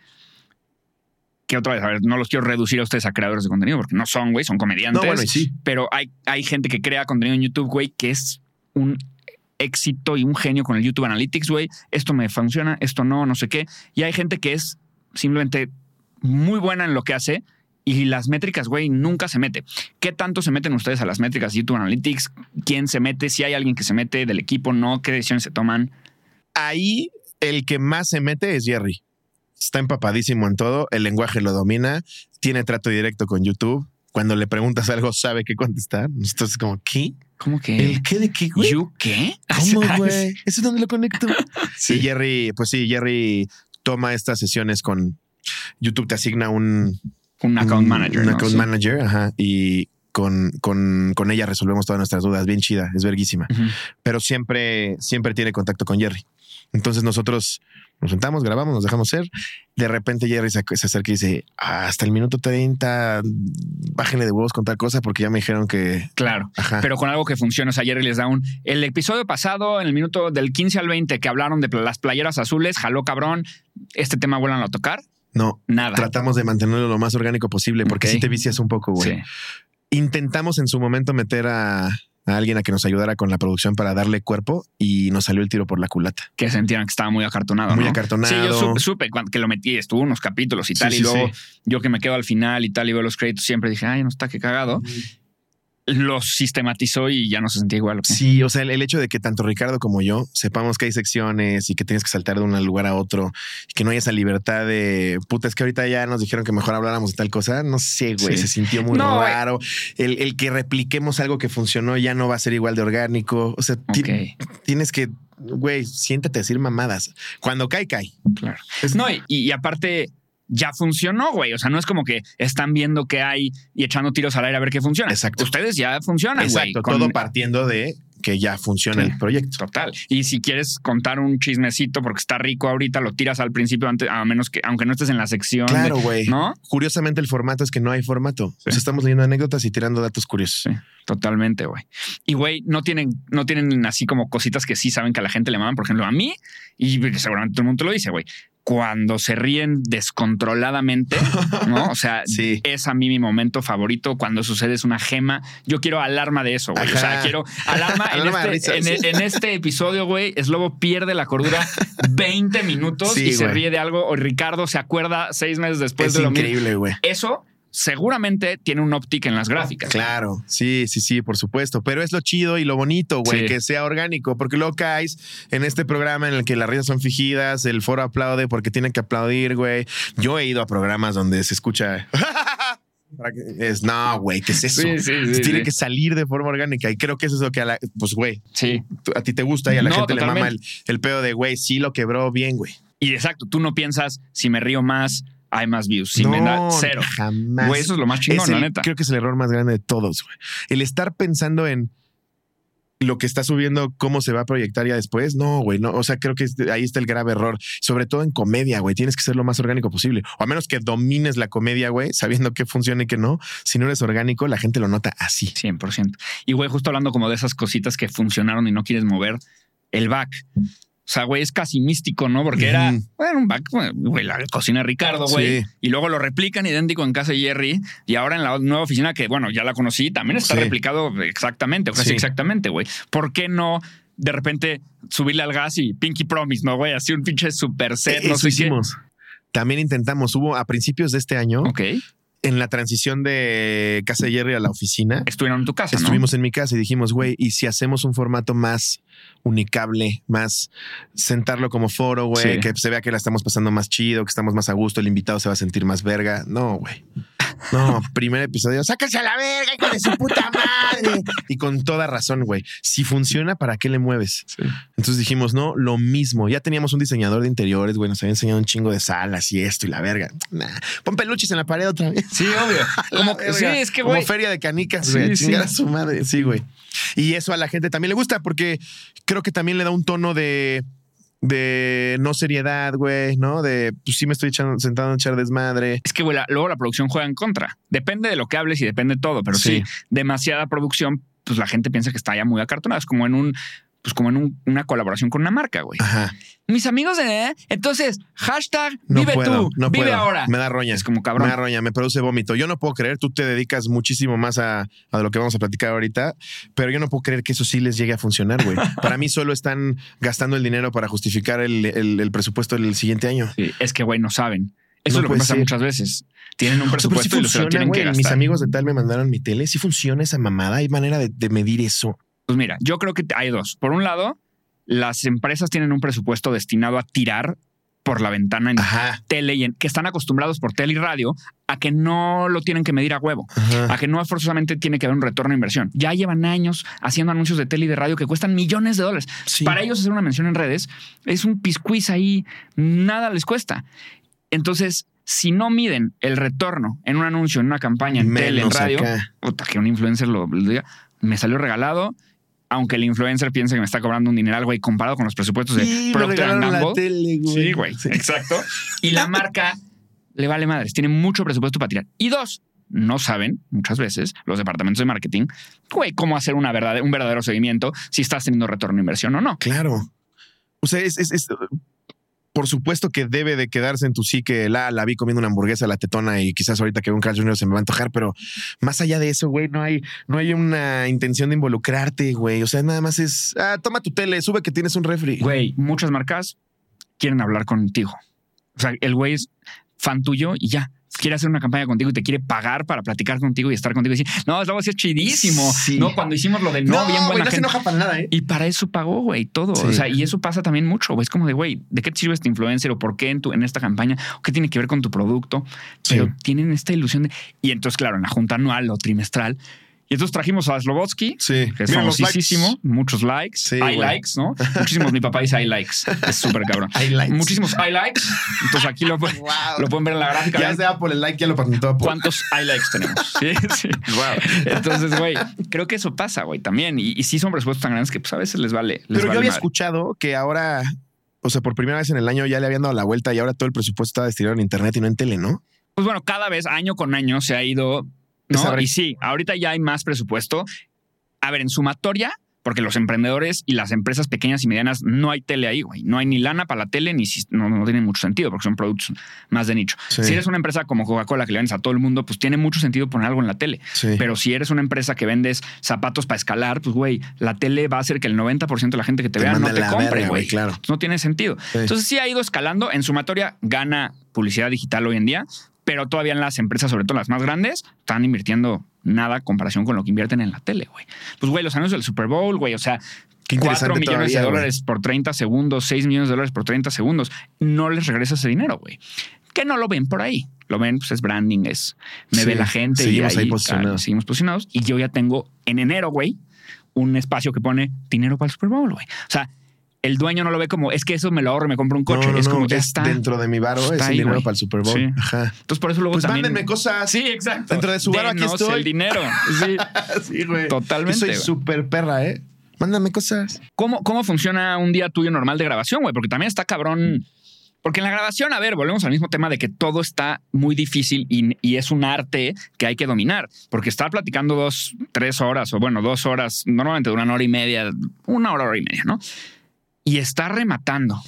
Que otra vez, a ver, no los quiero reducir a ustedes a creadores de contenido porque no son, güey, son comediantes. No, bueno, y sí. Pero hay, hay gente que crea contenido en YouTube, güey, que es un éxito y un genio con el YouTube Analytics, güey. Esto me funciona, esto no, no sé qué. Y hay gente que es simplemente muy buena en lo que hace y las métricas, güey, nunca se mete. ¿Qué tanto se meten ustedes a las métricas de YouTube Analytics? ¿Quién se mete? Si hay alguien que se mete del equipo, no, qué decisiones se toman. Ahí el que más se mete es Jerry. Está empapadísimo en todo, el lenguaje lo domina, tiene trato directo con YouTube. Cuando le preguntas algo, sabe qué contestar. Entonces, como, ¿qué? ¿Cómo que? ¿El qué de qué, güey? ¿You qué? ¿Cómo, güey? ¿Eso es donde lo conecto? Y Jerry, pues sí, Jerry toma estas sesiones con YouTube, te asigna un, Un account un- manager. Un account manager, ajá. Y con, con, con ella resolvemos todas nuestras dudas. Bien chida, es verguísima. Pero siempre, siempre tiene contacto con Jerry. Entonces nosotros nos sentamos, grabamos, nos dejamos ser. De repente Jerry se, se acerca y dice, "Ah, hasta el minuto 30, bájenle de huevos con tal cosa porque ya me dijeron que... Claro. Ajá. Pero con algo que funcione. O sea, Jerry les da un. El episodio pasado, en el minuto del 15 al 20, que hablaron de las playeras azules, jaló cabrón. Este tema vuelan a tocar. No, Nada. tratamos de mantenerlo lo más orgánico posible porque Ok. si te vicias un poco, güey. Sí. Intentamos en su momento meter a, a alguien a que nos ayudara con la producción para darle cuerpo y nos salió el tiro por la culata. Que sentían que estaba muy acartonado. Muy ¿no? acartonado. Sí, yo supe, que lo metí, estuvo unos capítulos y Sí, tal. sí, y luego sí. yo que me quedo al final y tal, y veo los créditos, siempre dije, ay, no está que cagado. Los sistematizó y ya no se sentía igual. Sí, o sea, el, el hecho de que tanto Ricardo como yo sepamos que hay secciones y que tienes que saltar de un lugar a otro y que no hay esa libertad de puta, es que ahorita ya nos dijeron que mejor habláramos de tal cosa. No sé, güey, Sí. se sintió muy No, raro. El, el que repliquemos algo que funcionó ya no va a ser igual de orgánico. O sea, tienes que, güey, siéntate a decir mamadas. Cuando cae, cae. claro. Es- No, y, y aparte ya funcionó, güey. O sea, no es como que están viendo qué hay y echando tiros al aire a ver qué funciona. Exacto. Ustedes ya funcionan, güey. Exacto, con- todo partiendo de que ya funciona Sí. el proyecto. Total. Y si quieres contar un chismecito porque está rico ahorita, lo tiras al principio, antes, a menos que, aunque no estés en la sección. Claro, güey. ¿No? Curiosamente, el formato es que no hay formato. Sí. O sea, estamos leyendo anécdotas y tirando datos curiosos. Sí, totalmente, güey. Y güey, no tienen, no tienen así como cositas que sí saben que a la gente le maman. Por ejemplo, a mí, y seguramente todo el mundo te lo dice, güey. Cuando se ríen descontroladamente, ¿no? O sea, Sí. es a mí mi momento favorito. Cuando sucede es una gema. Yo quiero alarma de eso, güey. O sea, quiero alarma, este, en, en este episodio, güey. Slobo pierde la cordura 20 minutos Sí, y se ríe de algo. O Ricardo se acuerda seis meses después es de lo mismo. increíble, güey. Eso seguramente tiene un óptica en las gráficas. Claro, sí, sí, sí, por supuesto. Pero es lo chido y lo bonito, güey, Sí. que sea orgánico, porque luego caes en este programa en el que las risas son fingidas, el foro aplaude porque tienen que aplaudir, güey. Yo he ido a programas donde se escucha. Es no, güey, ¿qué es eso? Sí, sí, sí, Tiene que salir de forma orgánica y creo que eso es lo que a la, pues, güey, Sí. a ti te gusta y a la No, gente le mama el, el pedo de, güey, sí lo quebró bien, güey. Y exacto, tú no piensas si me río más, hay más views. Si no, me da cero. jamás. Güey, eso es lo más chingón, el- la neta. Creo que es el error más grande de todos, güey. El estar pensando en lo que está subiendo, cómo se va a proyectar ya después. No, güey, no. O sea, creo que ahí está el grave error. Sobre todo en comedia, güey. Tienes que ser lo más orgánico posible. O a menos que domines la comedia, güey, sabiendo qué funciona y qué no. Si no eres orgánico, la gente lo nota así. 100%. Y güey, justo hablando como de esas cositas que funcionaron y no quieres mover, el back. O sea, güey, es casi místico, ¿no? Porque era, bueno, un back, güey, la cocina de Ricardo, güey. Sí. Y luego lo replican idéntico en casa de Jerry. Y ahora en la nueva oficina, que bueno, ya la conocí, también está Sí. replicado exactamente, o casi Sí. exactamente, güey. ¿Por qué no de repente subirle al gas y Pinky Promise, no, güey? Así un pinche super set, no Eso sé hicimos. También intentamos, hubo a principios de este año. Ok. en la transición de Casa de Jerry a la oficina, Estuvieron en tu casa, ¿no? Estuvimos en mi casa y dijimos, güey, ¿y si hacemos un formato más unicable, más sentarlo como foro, güey, Sí. que se vea que la estamos pasando más chido, que estamos más a gusto, el invitado se va a sentir más verga? No, güey. No, primer episodio, sáquense a la verga, hijo de su puta madre. Y con toda razón, güey. Si funciona, ¿para qué le mueves? Entonces dijimos, no, lo mismo. Ya teníamos un diseñador de interiores, güey, nos había enseñado un chingo de salas y esto y la verga. Nah, pon peluches en la pared otra vez. Sí, obvio. Como, sí, es que, Como feria de canicas, güey. sí. Chingar a su madre. Sí, güey. Y eso a la gente también le gusta porque creo que también le da un tono de de no seriedad, güey, ¿no? De pues sí me estoy echando, sentado a echar desmadre. Es que, güey, la- luego la producción juega en contra. Depende de lo que hables y depende de todo, pero sí, Sí. demasiada producción, pues la gente piensa que está ya muy acartonada. Es como en un, pues como en un- una colaboración con una marca, güey. Ajá. Mis amigos de, entonces, hashtag No vive puedo, tú, no vive puedo. ahora. Me da roña. Es como Me cabrón. da roña, me produce vómito. Yo no puedo creer, tú te dedicas muchísimo más a, a lo que vamos a platicar ahorita, pero yo no puedo creer que eso sí les llegue a funcionar, güey. Para mí solo están gastando el dinero para justificar el, el- el presupuesto del siguiente año. Sí, es que, güey, no saben. Eso No es lo que pasa ser. muchas veces. Tienen un O sea, pero sí presupuesto y lo funciona, tienen que gastar. Mis amigos de tal me mandaron mi tele. Sí funciona esa mamada. Hay manera de, de medir eso. Pues mira, yo creo que hay dos. Por un lado, las empresas tienen un presupuesto destinado a tirar por la ventana en Ajá. tele y en, que están acostumbrados por tele y radio a que no lo tienen que medir a huevo, Ajá. a que no forzosamente tiene que haber un retorno de inversión. Ya llevan años haciendo anuncios de tele y de radio que cuestan millones de dólares. Sí. Para ellos hacer una mención en redes es un piscuiz ahí, nada les cuesta. Entonces, si no miden el retorno en un anuncio, en una campaña, en tele, en radio, puta, que un influencer lo, lo diga, me salió regalado. Aunque el influencer piense que me está cobrando un dineral, güey, comparado con los presupuestos de Sí, Procter Gamble. tele, güey. Sí, güey, exacto. Y la marca le vale madres, tiene mucho presupuesto para tirar. Y dos, no saben muchas veces los departamentos de marketing, güey, cómo hacer una verdad, un verdadero seguimiento si estás teniendo retorno de inversión o no. Claro. O sea, es, es- es- por supuesto que debe de quedarse en tu psique la, la vi comiendo una hamburguesa, la tetona y quizás ahorita que veo un Carl Jr. se me va a antojar, pero más allá de eso, güey, no hay, no hay una intención de involucrarte, güey. O sea, nada más es, ah, toma tu tele, sube que tienes un refri. Güey, muchas marcas quieren hablar contigo. O sea, el güey es fan tuyo y ya. Quiere hacer una campaña contigo y te quiere pagar para platicar contigo y estar contigo y decir, no, esto es chidísimo. Sí. No, cuando hicimos lo del no, bien güey, buena no se gente. enoja para nada, ¿eh? Y para eso pagó, güey, todo. Sí. O sea, y eso pasa también mucho, güey. Es como de, güey, ¿de qué te sirve este influencer o por qué en, tu, en esta campaña? ¿O qué tiene que ver con tu producto? Pero Sí. tienen esta ilusión de... Y entonces, claro, en la junta anual o trimestral. Y entonces trajimos a Slobotsky, Sí. que es famosísimo, muchos likes, Sí, hay likes, ¿no? Muchísimos, mi papá dice hay likes, es súper cabrón. Hay likes. Muchísimos hay likes, entonces aquí lo, pu- Wow. lo pueden ver en la gráfica. Ya es de Apple, el like ya lo patentó Apple. ¿Cuántos hay likes tenemos? Sí, sí. Entonces, güey, creo que eso pasa, güey, también. Y, y sí son presupuestos tan grandes que pues a veces les vale. Les Pero yo había madre. escuchado que ahora, o sea, por primera vez en el año ya le habían dado la vuelta y ahora todo el presupuesto está destinado en internet y no en tele, ¿no? Pues bueno, cada vez, año con año, se ha ido. ¿No? Y sí, ahorita ya hay más presupuesto. A ver, en sumatoria, porque los emprendedores y las empresas pequeñas y medianas no hay tele ahí, güey. No hay ni lana para la tele, ni si- no, no tiene mucho sentido porque son productos más de nicho. Sí. Si eres una empresa como Coca-Cola que le vendes a todo el mundo, pues tiene mucho sentido poner algo en la tele. Sí. Pero si eres una empresa que vendes zapatos para escalar, pues güey, la tele va a hacer que el 90% de la gente que te, Te vea no te compre, güey. claro. No tiene sentido. Sí. Entonces sí ha ido escalando. En sumatoria gana publicidad digital hoy en día, pero todavía en las empresas, sobre todo las más grandes, están invirtiendo nada en comparación con lo que invierten en la tele, güey. Pues güey, los anuncios del Super Bowl, güey, o sea, Qué 4 interesante millones todavía, de güey. dólares por 30 segundos, 6 millones de dólares por 30 segundos, no les regresa ese dinero, güey. Que no lo ven por ahí. Lo ven, pues es branding, es me Sí, ve la gente seguimos y ahí ahí, posicionados. seguimos posicionados. Y yo ya tengo en enero, güey, un espacio que pone dinero para el Super Bowl, güey. O sea, el dueño no lo ve como es que eso me lo ahorro me compro un coche. No, no, es no, como ya es está. dentro de mi varo, Está es el dinero para el Super Bowl. Sí. Ajá. Entonces, por eso luego Pues también. mándenme cosas. Sí, exacto. Dentro de su varo, aquí estoy. el dinero. Sí. Sí, güey. Totalmente, Yo soy súper perra, ¿eh? Mándame cosas. ¿Cómo, ¿Cómo funciona un día tuyo normal de grabación, güey? Porque también está cabrón. Porque en la grabación, a ver, volvemos al mismo tema de que todo está muy difícil y, y es un arte que hay que dominar. Porque estar platicando dos, tres horas o bueno, dos horas, normalmente de una hora y media, una hora, hora y media, ¿no? Y estar rematando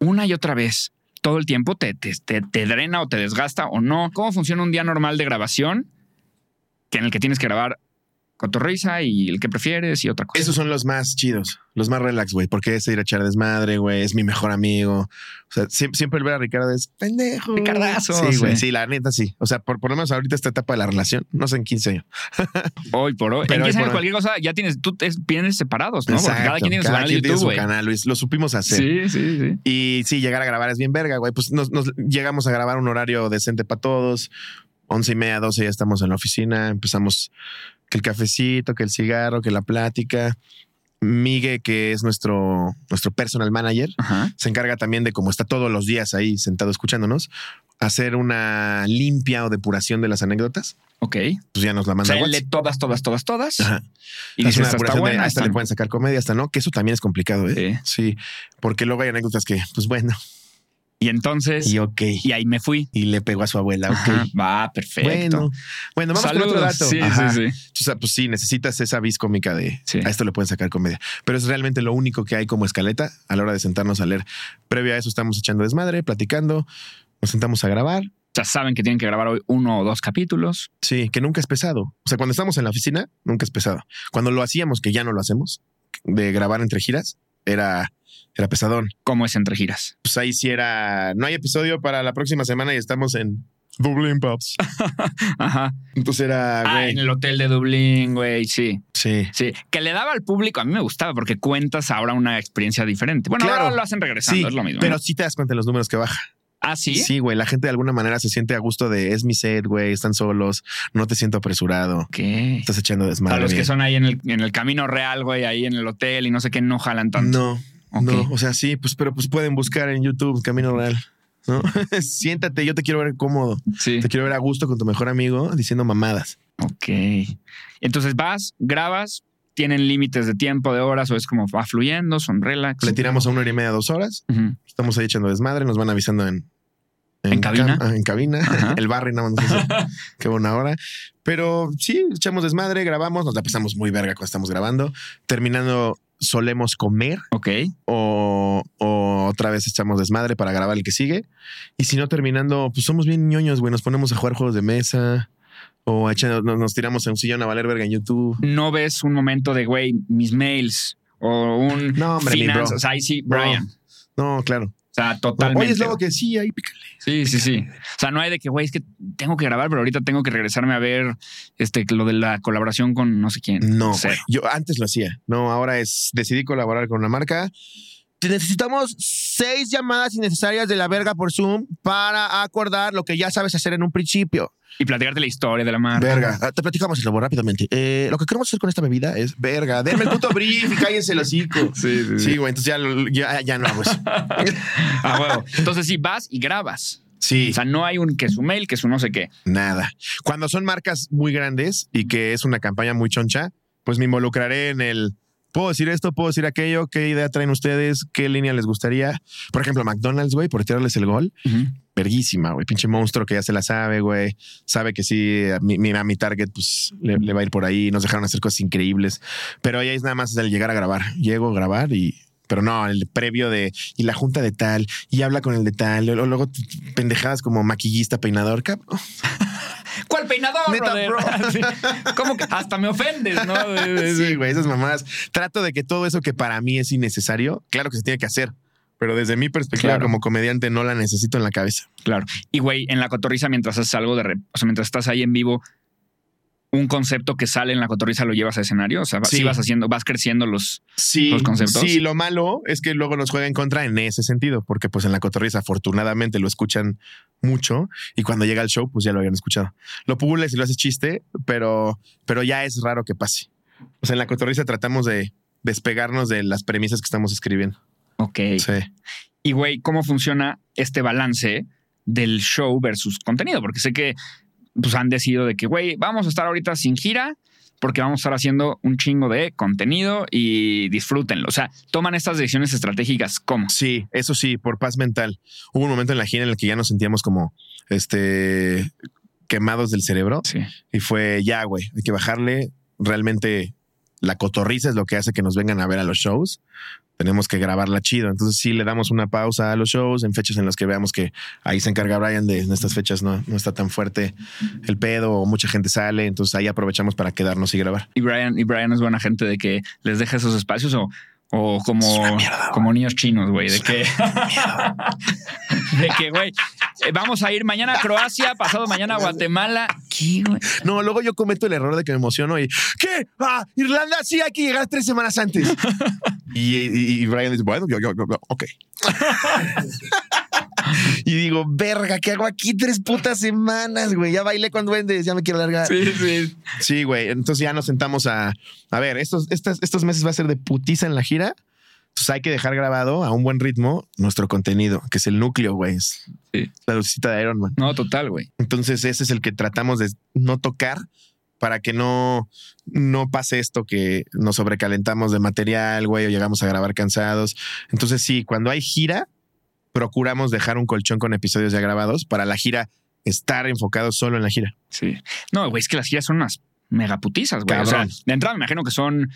una y otra vez todo el tiempo te, te, te- te drena o te desgasta o no. ¿Cómo funciona un día normal de grabación que en el que tienes que grabar cotorriza y el que prefieres y otra cosa? Esos son los más chidos, los más relax, güey, porque es ir a echar desmadre, güey, es mi mejor amigo. O sea, siempre, siempre el ver a Ricardo es pendejo. Ricardazo, Sí, güey, sí. sí, la neta sí. O sea, por, por lo menos ahorita esta etapa de la relación, no sé en 15 años. Hoy por hoy. Pero en hoy 15 por años cualquier cosa ya tienes, tú vienes separados, ¿no? Porque cada Exacto, quien tiene su canal tiene su canal, Luis. Lo supimos hacer. Sí, sí, sí. Y sí, llegar a grabar es bien verga, güey. Pues nos, nos llegamos a grabar un horario decente para todos. Once y media, doce ya estamos en la oficina. Empezamos que el cafecito, que el cigarro, que la plática. Migue, que es nuestro, nuestro personal manager, Ajá. se encarga también de como está todos los días ahí sentado escuchándonos. hacer una limpia o depuración de las anécdotas. Ok. Pues ya nos la O manda sea, WhatsApp. lee todas, todas, todas, todas. Ajá. Y buena. hasta esta le no". pueden sacar comedia, hasta no, que eso también es complicado, ¿eh? Sí. Porque luego hay anécdotas que, pues bueno, Y entonces, y y, ok. ahí me fui. Y le pegó a su abuela, ok. Va, perfecto. Bueno, bueno, vamos con otro Saludos. dato. Sí, Ajá. sí, sí. O sea, pues sí, necesitas esa vis cómica de Sí. a esto le pueden sacar comedia. Pero es realmente lo único que hay como escaleta a la hora de sentarnos a leer. Previo a eso estamos echando desmadre, platicando, nos sentamos a grabar. Sea, saben que tienen que grabar hoy uno o dos capítulos. Sí, que nunca es pesado. O sea, cuando estamos en la oficina, nunca es pesado. Cuando lo hacíamos, que ya no lo hacemos, de grabar entre giras, era, era pesadón. ¿Cómo es entre giras? Pues ahí sí era, no hay episodio para la próxima semana y estamos en Dublin Pops. Ajá. Entonces era, Ah, güey, en el hotel de Dublín, güey, sí. sí. Sí, que le daba al público, a mí me gustaba porque cuentas ahora una experiencia diferente. Bueno, Claro. ahora lo hacen regresando, Sí, es lo mismo. pero ¿no? sí te das cuenta de los números que baja. Ah, sí. Sí, güey, la gente de alguna manera se siente a gusto de es mi set, güey, están solos, no te siento apresurado, Ok. estás echando desmadre. Para los que son ahí en el, en el camino real, güey, ahí en el hotel y no sé qué, no jalan tanto. No, no, o sea, sí, pues, pero pues pueden buscar en YouTube Camino Real. ¿no? Siéntate, yo te quiero ver cómodo, Sí. te quiero ver a gusto con tu mejor amigo diciendo mamadas. Ok. Entonces vas, grabas, tienen límites de tiempo, de horas, o es como va fluyendo, son relax. Le tiramos a una hora y media, dos horas, estamos ahí echando desmadre, nos van avisando en, ¿En cabina? ah, en cabina, Ajá. el barrio nada más qué buena hora. Pero sí, echamos desmadre, grabamos, nos la pasamos muy verga cuando estamos grabando. Terminando, solemos comer Ok. o, o otra vez echamos desmadre para grabar el que sigue. Y si no, terminando, pues somos bien ñoños, güey. Nos ponemos a jugar juegos de mesa o echando- nos, nos tiramos en un sillón a valer verga en YouTube. No ves un momento de, güey, mis mails o un No, hombre, mi bro. finanzas. Ahí sí, Brian. No, claro. O sea, totalmente. Oye, es luego que sí, ahí pícale. Sí, sí, sí. O sea, no hay de que, güey, es que tengo que grabar, pero ahorita tengo que regresarme a ver este, lo de la colaboración con no sé quién. No, güey. Yo antes lo hacía. No, ahora es decidí colaborar con una marca. Necesitamos seis llamadas innecesarias de la verga por Zoom para acordar lo que ya sabes hacer en un principio. Y platicarte la historia de la marca. Verga. Ah, Te platicamos el lobo rápidamente. Eh, lo que queremos hacer con esta bebida es verga. Denme el puto brief y cállense el hocico. Sí, sí, Sí, güey. Entonces ya, lo- ya, ya no hago eso. A huevo. Entonces sí, vas y grabas. Sí. O sea, no hay un que su mail, que su no sé qué. Nada. Cuando son marcas muy grandes y que es una campaña muy choncha, pues me involucraré en el. ¿Puedo decir esto? ¿Puedo decir aquello? ¿Qué idea traen ustedes? ¿Qué línea les gustaría? Por ejemplo, McDonald's, güey, por tirarles el gol. Verguísima, güey. Pinche monstruo que ya se la sabe, güey. Sabe que sí, a mi- target, pues le, le va a ir por ahí. Nos dejaron hacer cosas increíbles. Pero ahí es nada más el llegar a grabar. Llego a grabar y. Pero no, el previo de. Y la junta de tal. Y habla con el de tal. Luego, luego pendejadas como maquillista, peinador. cabrón. ¿Cuál peinador, Neta, brother? bro. Sí. ¿Cómo que hasta me ofendes, no? Sí, güey, esas mamadas. Trato de que todo eso que para mí es innecesario, claro que se tiene que hacer. Pero desde mi perspectiva Claro. como comediante no la necesito en la cabeza. Claro. Y güey, en la cotorriza, mientras haces algo de. re- O sea, mientras estás ahí en vivo, un concepto que sale en la cotorriza lo llevas a escenario. O sea, Sí. sí. vas haciendo, vas creciendo los. Sí, los conceptos. Sí, lo malo es que luego nos juega en contra en ese sentido, porque pues en la cotorriza afortunadamente lo escuchan mucho y cuando llega el show pues ya lo habían escuchado. Lo pules y lo haces chiste, pero, pero ya es raro que pase. O sea, en la cotorriza tratamos de despegarnos de las premisas que estamos escribiendo. Ok. Sí. Y güey, ¿cómo funciona este balance del show versus contenido? Porque sé que pues, han decidido de que, güey, vamos a estar ahorita sin gira porque vamos a estar haciendo un chingo de contenido y disfrútenlo. O sea, toman estas decisiones estratégicas como. Sí, eso sí, por paz mental. Hubo un momento en la gira en el que ya nos sentíamos como este quemados del cerebro Sí. y fue ya, güey, hay que bajarle. Realmente la cotorriza es lo que hace que nos vengan a ver a los shows. Tenemos que grabarla chido. Entonces sí le damos una pausa a los shows en fechas en las que veamos que ahí se encarga Brian de en estas fechas no, no está tan fuerte el pedo o mucha gente sale. Entonces ahí aprovechamos para quedarnos y grabar. Y Brian, y Brian es buena gente de que les deja esos espacios o, o como, mierda, como niños chinos, güey. De que, de que, güey, vamos a ir mañana a Croacia, pasado mañana a Guatemala. ¿Qué, güey? No, luego yo cometo el error de que me emociono y ¿qué? Ah, Irlanda sí hay que llegar tres semanas antes. y, y- y Brian dice, bueno, yo, yo, yo, yo, ok. y digo, verga, ¿qué hago aquí tres putas semanas, güey? Ya bailé con duendes, ya me quiero largar. Sí, sí. Sí, güey. Entonces ya nos sentamos a, a ver, estos, estos, estos meses va a ser de putiza en la gira. Entonces hay que dejar grabado a un buen ritmo nuestro contenido, que es el núcleo, güey. Sí. la lucecita de Iron Man. No, total, güey. Entonces ese es el que tratamos de no tocar para que no, no pase esto que nos sobrecalentamos de material, güey, o llegamos a grabar cansados. Entonces sí, cuando hay gira, procuramos dejar un colchón con episodios ya grabados para la gira estar enfocados solo en la gira. Sí. No, güey, es que las giras son unas megaputizas, güey. O sea, de entrada me imagino que son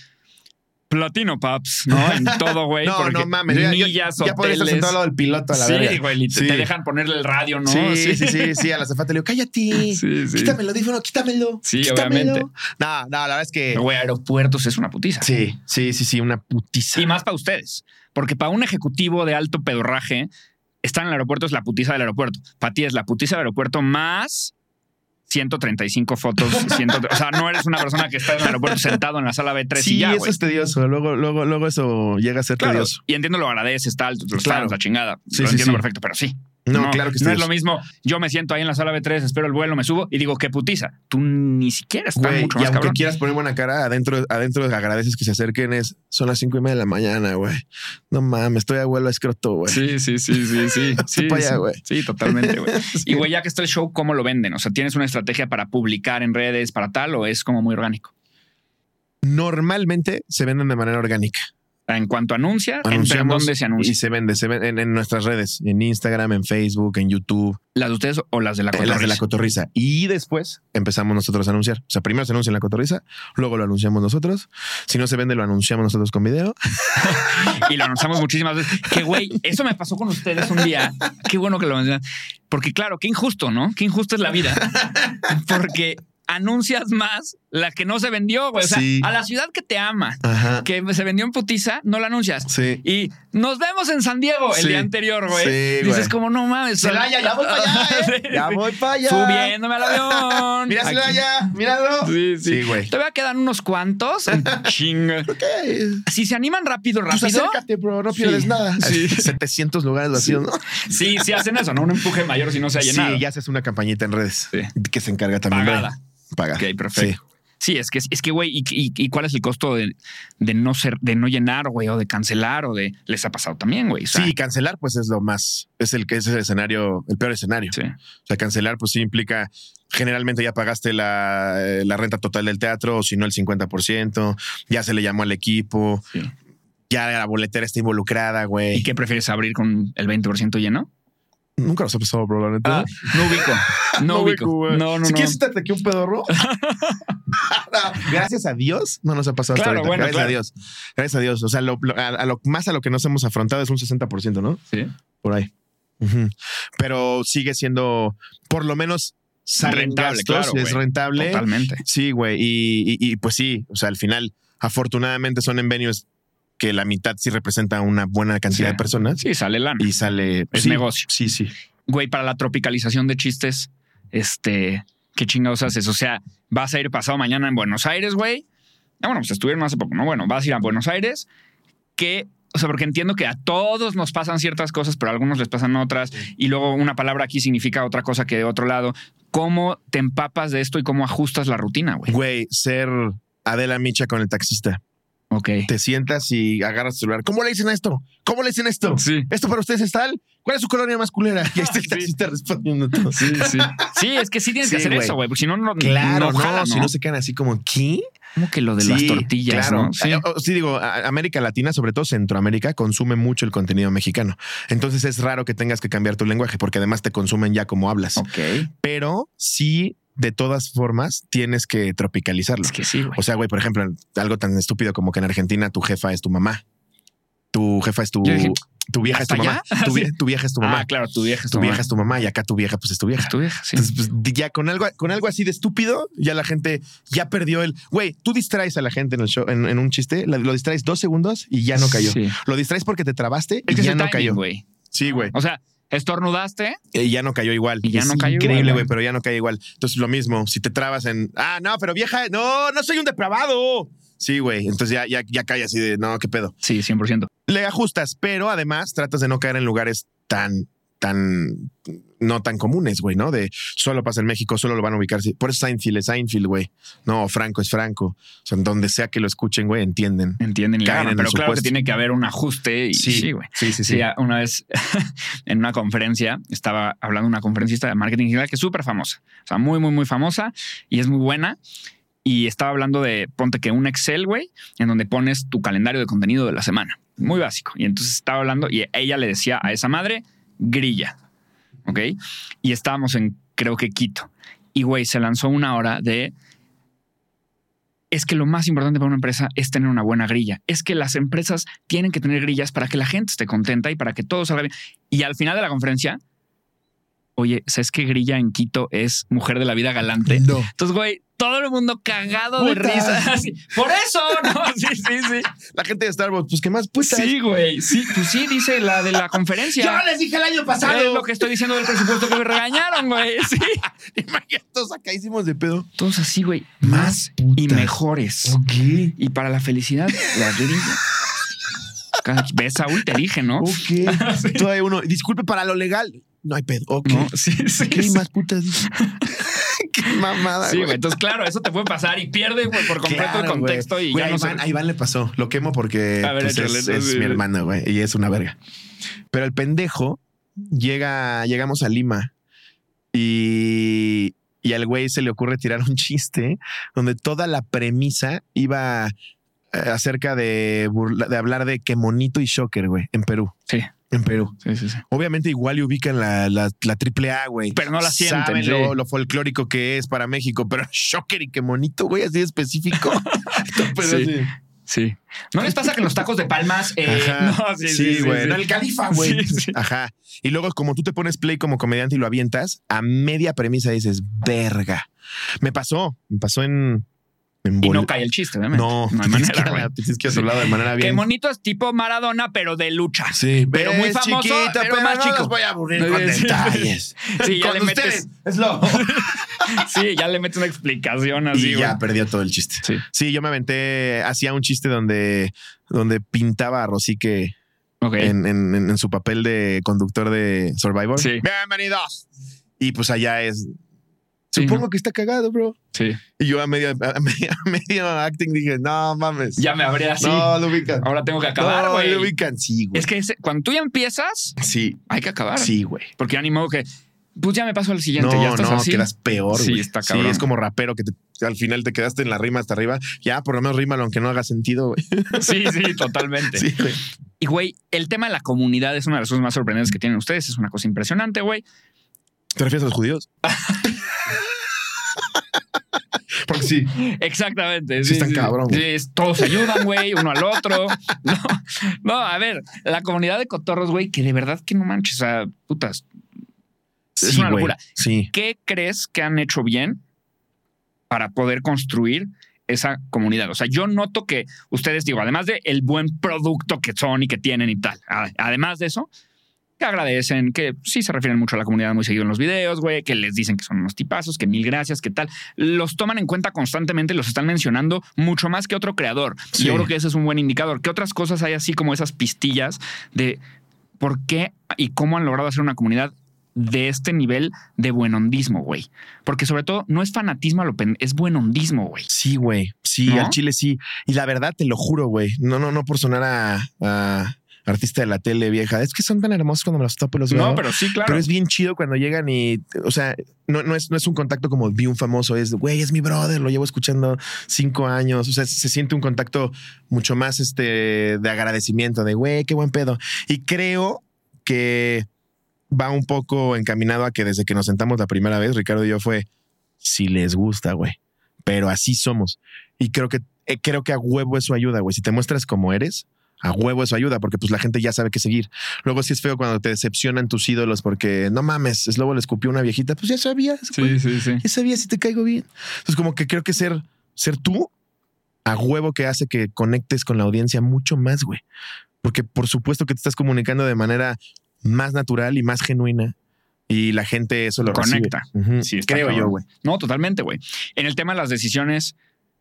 platino paps, ¿no? En todo, güey. no, porque no mames. Ya, ya, millas, ya podría estar hoteles. sentado al lado del piloto a la sí, verga. güey, Sí. te dejan ponerle el radio, ¿no? Sí, sí, sí, sí, A la zafata le digo, cállate. Sí, sí. Quítame el audífono, quítamelo. Sí, quítamelo". obviamente. No, no, la verdad es que. Güey, aeropuertos es una putiza. Sí, sí, sí, sí, una putiza. Y más para ustedes. Porque para un ejecutivo de alto pedorraje, estar en el aeropuerto es la putiza del aeropuerto. Para ti es la putiza del aeropuerto más 135 fotos. 100 o sea, no eres una persona que está en el aeropuerto sentado en la sala B3 Sí, y ya, eso es tedioso. Luego, luego, luego eso llega a ser Claro, tedioso. y entiendo lo agradeces, tal, los Claro. fans, la chingada. Sí, lo sí, entiendo sí. perfecto, pero sí. No, claro que sí. No es lo mismo. Yo me siento ahí en la sala B3, espero el vuelo, me subo y digo, qué putiza. Tú ni siquiera estás Güey, mucho y más aunque cabrón. quieras poner buena cara, adentro, adentro agradeces que se acerquen. Es, son las cinco y media de la mañana, güey. No mames, estoy a vuelo a escroto, güey. Sí, sí, sí, sí, sí. sí, allá, sí. güey. Sí, totalmente, güey. Y güey, ya que está el show, ¿cómo lo venden? O sea, ¿tienes una estrategia para publicar en redes, para tal, o es como muy orgánico? Normalmente se venden de manera orgánica. En cuanto anuncia, ¿en Anunciamos dónde se anuncia? Y se vende, se vende en, en nuestras redes, en Instagram, en Facebook, en YouTube, ¿Las de ustedes o las de la en las de la cotorriza? cotorriza. Y después empezamos nosotros a anunciar. O sea, primero se anuncia en la cotorriza, luego lo anunciamos nosotros. Si no se vende, lo anunciamos nosotros con video. y lo anunciamos muchísimas veces. Que güey, eso me pasó con ustedes un día. Qué bueno que lo mencionan. Porque claro, qué injusto, ¿no? Qué injusta es la vida. Porque anuncias más la que no se vendió, güey. O sea, Sí. a la ciudad que te ama, Ajá. que se vendió en putiza, no la anuncias. Sí. Y nos vemos en San Diego el Sí. día anterior, güey. Sí, Dices güey. como, no mames. Celaya, ya voy para allá, ¿eh? Ya voy para allá. Subiéndome al avión. Mira. Celaya, míralo. Sí, sí. Sí, güey. Todavía quedan unos cuantos. Chinga. ¿Qué? Si se animan rápido, Pues rápido. acércate, bro, no pierdes Sí. nada. Sí. 700 lugares vacíos, ¿no? Sí, sí hacen eso, ¿no? Un empuje mayor si no se ha llenado. Sí, ya haces una campañita en redes Sí. que se encarga también. Pagada. Paga. Ok, perfecto. Sí, es que, es que, güey, y, y- y cuál es el costo de, de no ser, de no llenar, güey, o de cancelar, o de les ha pasado también, güey. O sea, Sí, cancelar, pues es lo más, es el que es el escenario, el peor escenario. sí. O sea, cancelar, pues sí implica, generalmente ya pagaste la, eh, la renta total del teatro, o si no el 50%, ya se le llamó al equipo, Sí. ya la boletera está involucrada, ¿Y güey. qué prefieres abrir con el 20% lleno? Nunca los he pasado, probablemente. Ah, no ubico. No, ubico. güey. No, no, si no. quieres, te aquí un pedorro. No, Gracias a Dios, no nos ha pasado hasta Claro, ahorita. bueno, Gracias claro. a Dios. Gracias a Dios. O sea, lo- lo- a, a lo más a lo que nos hemos afrontado es un 60%, ¿no? Sí. Por ahí. Pero sigue siendo, por lo menos, Rentable, gastos, claro, es rentable. Totalmente. Sí, güey. Y, y- y, pues sí, o sea, al final, afortunadamente son en venues que la mitad sí representa una buena cantidad Sí. de personas Sí, sale lana. y sale. Es sí, negocio. Sí, sí. Güey, para la tropicalización de chistes, este, ¿qué chingados haces? O sea, vas a ir pasado mañana en Buenos Aires, güey. Ah, bueno, pues estuvieron hace poco, ¿no? Bueno, vas a ir a Buenos Aires, que, o sea, porque entiendo que a todos nos pasan ciertas cosas, pero a algunos les pasan otras, y luego una palabra aquí significa otra cosa que de otro lado. ¿Cómo te empapas de esto y cómo ajustas la rutina, güey? Güey, ser Adela Micha con el taxista. Ok. Te sientas y agarras tu celular. ¿Cómo le dicen a esto? ¿Cómo le dicen esto? Sí. ¿Esto para ustedes es tal? ¿Cuál es su colonia más culera? Y ahí está el Sí. taxista respondiendo todo. Sí, sí. Sí, es que sí tienes que Sí, hacer güey. eso, güey, porque si no, no, Claro, no, jala, si no se quedan así como, ¿qué? Como que lo de las Sí, tortillas, claro. ¿no? Sí. Eh, oh, Sí, digo, América Latina, sobre todo Centroamérica, consume mucho el contenido mexicano. Entonces es raro que tengas que cambiar tu lenguaje porque además te consumen ya como hablas. Ok. Pero sí, de todas formas, tienes que tropicalizarlo. Es que sí, güey. O sea, güey, por ejemplo, algo tan estúpido como que en Argentina tu jefa es tu mamá. Tu jefa es tu, dije, tu vieja es tu ¿hasta mamá. Tu, vie- tu vieja es tu mamá. Ah, claro, tu vieja es tu vieja es tu mamá y acá tu vieja pues es tu vieja. Es tu vieja, sí. Entonces, pues, ya con algo, con algo así de estúpido, ya la gente ya perdió el. Güey, tú distraes a la gente en el show, en, en un chiste, lo distraes dos segundos y ya no cayó. Sí. Lo distraes porque te trabaste Es y que ya no timing, cayó. güey. Sí, güey. O sea, estornudaste. Y ya no cayó igual. Y ya Es no cayó Increíble, igual, güey, güey. pero ya no cae igual. Entonces, lo mismo, si te trabas en. Ah, no, pero vieja, no, no soy un depravado. Sí, güey. Entonces ya, ya, ya cae así de no, qué pedo. Sí, 100%. Le ajustas, pero además tratas de no caer en lugares tan tan no tan comunes, güey, ¿no? De solo pasa en México, solo lo van a ubicar. sí. Por eso Seinfeld es Seinfeld, güey. No, Franco es Franco. O sea, donde sea que lo escuchen, güey, entienden. Entienden, y Caen en el pero claro que tiene que haber un ajuste y sí, güey. sí, sí, Sí, una vez en una conferencia estaba hablando una conferencista de marketing digital que es súper famosa, o sea, muy, muy, muy famosa y es muy buena. Y estaba hablando de, ponte que un Excel, güey, en donde pones tu calendario de contenido de la semana. Muy básico. Y entonces estaba hablando y ella le decía a esa madre, grilla. ¿Ok? Y estábamos en, creo que Quito. Y, güey, se lanzó una hora de es que lo más importante para una empresa es tener una buena grilla. Es que las empresas tienen que tener grillas para que la gente esté contenta y para que todo salga bien. Y al final de la conferencia, oye, ¿sabes que grilla en Quito es mujer de la vida galante? No. Entonces, güey, todo el mundo cagado de risa. Así, Por eso, ¿no? Sí, sí, sí. La gente de Starbucks, pues, ¿qué más putas? Sí, güey. Sí, pues sí, dice la de la conferencia. Yo les dije el año Es pasado. lo que estoy diciendo del presupuesto que me regañaron, güey. Sí. Imagínate, todos sacadísimos de pedo. Todos así, güey. Más Más y mejores. Ok. Y para la felicidad, la grilla. Cada- ¿Ves, Saúl? Te dije, ¿no? Ok. Todavía uno, disculpe para lo legal. No hay pedo. Ok. No, sí, sí. Sí. más putas. Qué mamada. Sí, güey. Entonces, claro, eso te puede pasar y pierde güey, por completo Claro, el contexto güey. y Güey, ya a no Iván, sé. a Iván le pasó. Lo quemo porque ver, pues, échale, es, mi hermano, güey, y es una verga. Pero el pendejo llega, llegamos a Lima y, y al güey se le ocurre tirar un chiste donde toda la premisa iba eh, acerca de, burla- de hablar de que monito y shocker, güey, en Perú. Sí, En Perú. sí, sí. sí. Obviamente igual y ubican la, la, la triple A, güey. Pero no la sienten, Saben sí. lo, lo folclórico que es para México, pero shocker y que monito, güey, así específico. Pero Sí. así. Sí. ¿No les pasa que los tacos de palmas? eh, Ajá. no, sí, sí, güey. sí. No, el califa, güey. Sí, sí. Ajá. Y luego, como tú te pones play como comediante y lo avientas, a media premisa dices, verga. Me pasó, me pasó en. Y no cae el chiste, obviamente. No, no hay manera, güey. Tienes que hablado de manera bien. monito es tipo Maradona, pero de lucha. Sí, pero muy famoso, chiquito, pero más no chico. los voy a aburrir con Sí, detalles. Sí, ya le metes. es lo. Sí, ya le metes una explicación así, y ya perdió todo el chiste. Sí. Sí, yo me aventé, hacía un chiste donde, donde pintaba a Rosique Ok. en, en- en- en su papel de conductor de Survivor. Sí. Bienvenidos. Y pues allá es. Sí, Supongo ¿no? que está cagado, bro. Sí. Y yo a medio, a medio, a medio acting dije, no mames. Ya me habré así. No, lo ubican. Ahora tengo que acabar, no, güey. lo ubican. Sí, güey. es que ese- cuando tú ya empiezas, sí, hay que acabar. sí, güey. Porque ya ni modo que, pues ya me paso al siguiente. No, ya estás no, así. quedas peor, Sí, está Sí, cabrón. es como rapero que te- al final te quedaste en la rima hasta arriba. Ya, por lo menos rímalo aunque no haga sentido, güey. Sí, sí, totalmente. Sí, güey. Y, güey, el tema de la comunidad es una de las cosas más sorprendentes que tienen ustedes. Es una cosa impresionante, güey. ¿Te refieres a los judíos? Sí. Exactamente. Sí, están cabrón, Sí, todos se ayudan, güey, uno al otro. No, no, a ver, la comunidad de cotorros, güey, que de verdad que no manches, o sea, putas. Es Sí, una locura. Sí. ¿Qué crees que han hecho bien para poder construir esa comunidad? O sea, yo noto que ustedes, digo, además de el buen producto que son y que tienen y tal, a- además de eso, que agradecen, que sí se refieren mucho a la comunidad muy seguido en los videos, güey, que les dicen que son unos tipazos, que mil gracias, que tal. Los toman en cuenta constantemente, los están mencionando mucho más que otro creador. Sí. yo creo que ese es un buen indicador. ¿Qué otras cosas hay así como esas pistillas de por qué y cómo han logrado hacer una comunidad de este nivel de buenondismo, güey? Porque sobre todo no es fanatismo a lo pen- es buenondismo, güey. Sí, güey. Sí, ¿No? al chile sí. Y la verdad, te lo juro, güey. No, no, no por sonar a, a artista de la tele vieja. Es que son tan hermosos cuando me los topo los veo. No, pero sí, claro. Pero es bien chido cuando llegan y, o sea, no, no, es, no es un contacto como vi un famoso, es, güey, es mi brother, lo llevo escuchando cinco años. O sea, se siente un contacto mucho más este, de agradecimiento, de, güey, qué buen pedo. Y creo que va un poco encaminado a que desde que nos sentamos la primera vez, Ricardo y yo fue, si les gusta, güey. Pero así somos. Y creo que, eh, creo que a huevo eso ayuda, güey. Si te muestras como eres, a huevo eso ayuda, porque pues la gente ya sabe qué seguir. Luego sí es feo cuando te decepcionan tus ídolos porque no mames, Slobo le escupió a una viejita, pues ya sabías, güey. Sí, sí, sí. ya sabías si te caigo bien. Entonces como que creo que ser, ser tú a huevo que hace que conectes con la audiencia mucho más, güey. Porque por supuesto que te estás comunicando de manera más natural y más genuina y la gente eso lo Conecta. recibe. Ujú. Sí, creo yo, güey. No, totalmente, güey. En el tema de las decisiones,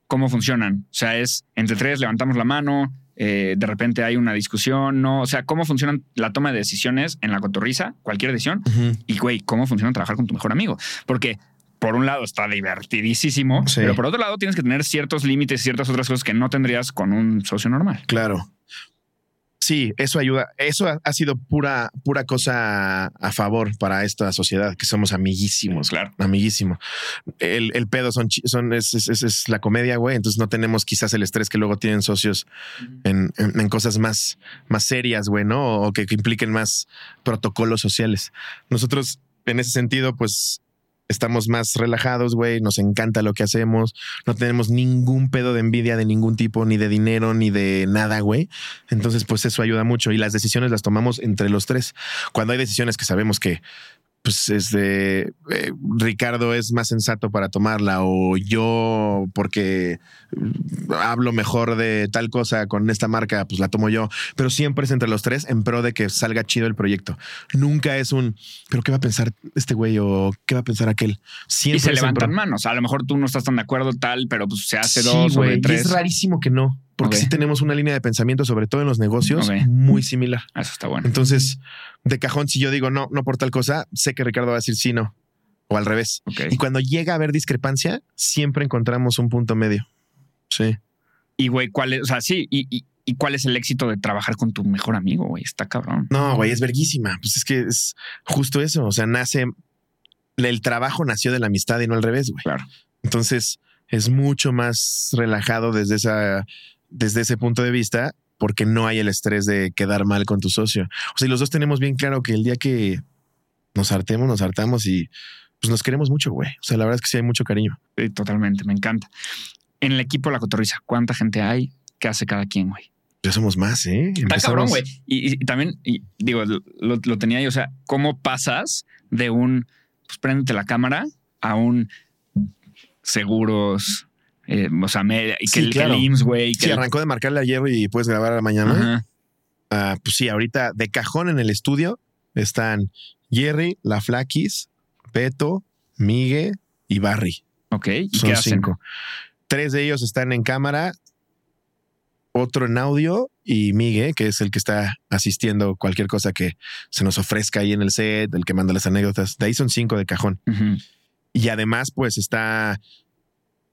¿cómo funcionan? O sea, es entre tres, levantamos la mano, eh, de repente hay una discusión, ¿no? O sea, ¿cómo funcionan la toma de decisiones en la cotorriza? Cualquier decisión. Y, güey, ¿cómo funciona trabajar con tu mejor amigo? Porque por un lado está divertidísimo, Sí. pero por otro lado tienes que tener ciertos límites, ciertas otras cosas que no tendrías con un socio normal. Claro. Sí, eso ayuda. Eso ha, ha sido pura, pura cosa a favor para esta sociedad, que somos amiguísimos. Claro. Amiguísimo. El, el pedo son, son es, es- es- es la comedia, güey. Entonces no tenemos quizás el estrés que luego tienen socios en, en- en cosas más, más serias, güey, ¿no? O que, que impliquen más protocolos sociales. Nosotros, en ese sentido, pues estamos más relajados, güey. Nos encanta lo que hacemos. No tenemos ningún pedo de envidia de ningún tipo, ni de dinero, ni de nada, güey. Entonces, pues eso ayuda mucho. Y las decisiones las tomamos entre los tres. Cuando hay decisiones que sabemos que, pues, es de eh, Ricardo es más sensato para tomarla, o yo, porque hablo mejor de tal cosa con esta marca, pues la tomo yo. Pero siempre es entre los tres en pro de que salga chido el proyecto. Nunca es un, pero ¿qué va a pensar este güey o qué va a pensar aquel? Siempre Y se levantan manos. A lo mejor tú no estás tan de acuerdo, tal, pero pues se hace Sí, dos güey, tres. es rarísimo que no, porque Ok. sí tenemos una línea de pensamiento, sobre todo en los negocios, muy similar. Eso está bueno. Entonces, de cajón, si yo digo no, no por tal cosa, sé que Ricardo va a decir sí, no, o al revés. Y cuando llega a haber discrepancia, siempre encontramos un punto medio. Sí. Y, güey, ¿cuál es? O sea, sí. Y, y- y cuál es el éxito de trabajar con tu mejor amigo, güey? Está cabrón. No, güey, es verguísima. Pues es que es justo eso. O sea, nace. El trabajo nació de la amistad y no al revés, güey. Claro. Entonces es mucho más relajado desde esa, desde ese punto de vista, porque no hay el estrés de quedar mal con tu socio. O sea, y los dos tenemos bien claro que el día que nos hartemos, nos hartamos y pues nos queremos mucho, güey. O sea, la verdad es que sí hay mucho cariño. Sí, totalmente. Me encanta. En el equipo La Cotorriza, ¿cuánta gente hay? ¿Qué hace cada quien, güey? Ya somos más, ¿eh? Está cabrón, güey. Y, y también, y digo, lo, lo tenía yo. O sea, ¿cómo pasas de un, pues préndete la cámara a un seguros, eh, o sea, me- y que, Sí, el, que claro. el IMSS, güey. que Sí, arrancó de marcarle ayer y puedes grabar a la mañana. Ajá. Ah, pues sí, ahorita de cajón en el estudio están Jerry, La Flaquis, Beto, Migue y Barry. Ok. ¿Y Son qué hacen? cinco. Tres de ellos están en cámara, otro en audio y Migue, que es el que está asistiendo cualquier cosa que se nos ofrezca ahí en el set, el que manda las anécdotas. De ahí son cinco de cajón. Y además, pues está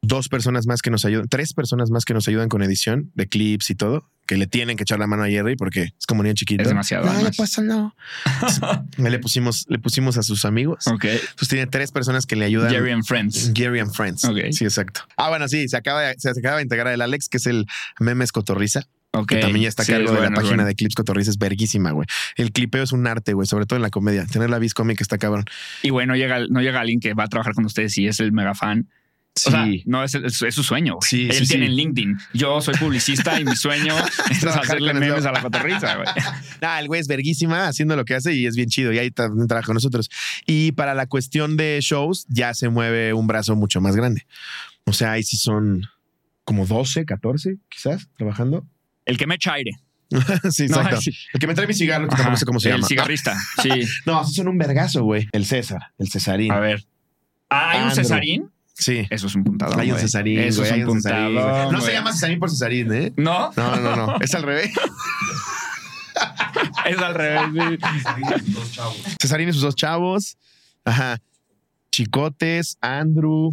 dos personas más que nos ayudan, tres personas más que nos ayudan con edición de clips y todo, que le tienen que echar la mano a Jerry porque es como niño chiquito. Es demasiado, No, pásalo. le pusimos, le pusimos a sus amigos. Ok. Entonces tiene tres personas que le ayudan. Jerry and Friends. Jerry and Friends. Ok. Sí, exacto. Ah, bueno, sí, se acaba, de- se acaba de integrar el Alex, que es el Memes Cotorriza, Ok. que también ya está a Sí, cargo es de bueno, la página bueno. de Clips Cotorriza. Es verguísima, güey. El clipeo es un arte, güey, sobre todo en la comedia. Tener la vis cómica está cabrón. Y bueno, llega, no llega alguien que va a trabajar con ustedes y es el mega fan. Sí. O sea, no es, es- es su sueño. Sí, Él sí, tiene LinkedIn. Yo soy publicista y mi sueño es hacerle el memes a la cotorriza, güey. Nah, el güey es verguísima haciendo lo que hace y es bien chido. Y ahí también trabaja con nosotros. Y para la cuestión de shows, ya se mueve un brazo mucho más grande. O sea, ahí sí son como 12, 14, quizás, trabajando. El que me echa aire. sí, No, exacto. sí. El que me trae mi cigarro, que Ajá, tampoco sé cómo se el llama. cigarrista. Sí. No, son un vergazo, güey. El César, el Cesarín. A ver. Ah, ¿Hay un. Cesarín? Sí. Eso es un puntador. Hay un. Cesarín. Eso güey, es un un Cesarín. No se llama Cesarín por Cesarín, ¿eh? ¿No? No, no, no. Es al revés. Es al revés. sí. Cesarín y sus dos chavos. Ajá. Chicotes, Andrew,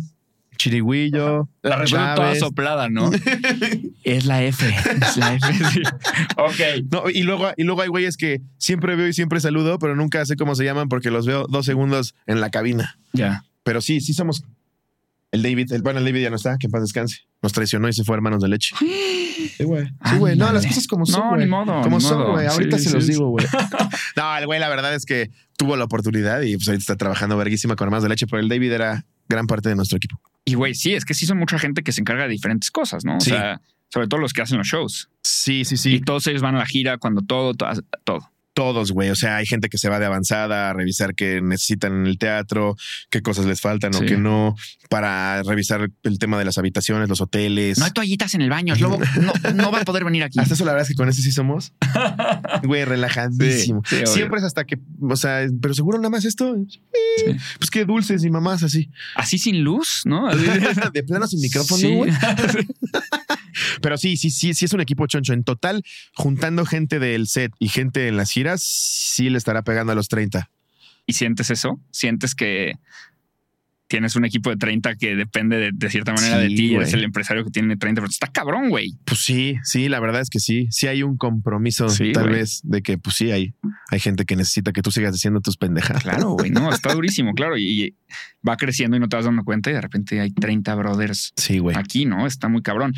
Chirigüillo. La respuesta toda soplada, ¿no? es la F. Es la F. sí. Ok. No, y luego, y luego hay güeyes que siempre veo y siempre saludo, pero nunca sé cómo se llaman porque los veo dos segundos en la cabina. Ya. Pero sí, sí somos. El David, el, bueno, el David ya no está, que en paz descanse. Nos traicionó y se fue hermanos de leche. Sí, güey. Sí, güey. No, las cosas como son. No, güey. ni modo, Como ni son, modo. güey. Ahorita Sí, se sí, los sí. digo, güey. no, el güey, la verdad es que tuvo la oportunidad y pues ahorita está trabajando verguísima con hermanos de leche, pero el David era gran parte de nuestro equipo. Y güey, sí, es que sí son mucha gente que se encarga de diferentes cosas, ¿no? O Sí. sea, sobre todo los que hacen los shows. Sí, sí, Y sí. todos ellos van a la gira cuando todo, todo, todo. Todos, güey. O sea, hay gente que se va de avanzada a revisar qué necesitan en el teatro, qué cosas les faltan o qué no, para revisar el tema de las habitaciones, los hoteles. No hay toallitas en el baño. No, no va a poder venir aquí. Hasta eso la verdad es que con ese sí somos. Güey, relajadísimo. Sí, sí, obvio. Siempre es hasta que, o sea, pero seguro nada más esto. Eh, Pues qué dulces y mamás así. Así sin luz, ¿no? De plano sin micrófono, güey. Pero sí, sí, sí, sí es un equipo choncho. En total, juntando gente del set y gente en las giras, sí le estará pegando a los 30. ¿Y sientes eso? ¿Sientes que tienes un equipo de 30 que depende de, de cierta manera de ti? Eres el empresario que tiene 30, pero está cabrón, güey. Pues sí, sí, la verdad es que sí. Sí hay un compromiso, Sí, tal vez, de que pues sí hay, hay gente que necesita que tú sigas haciendo tus pendejas. Claro, güey. No, está durísimo, claro. Y, y va creciendo y no te vas dando cuenta y de repente hay 30 brothers Sí, güey. aquí, ¿no? Está muy cabrón.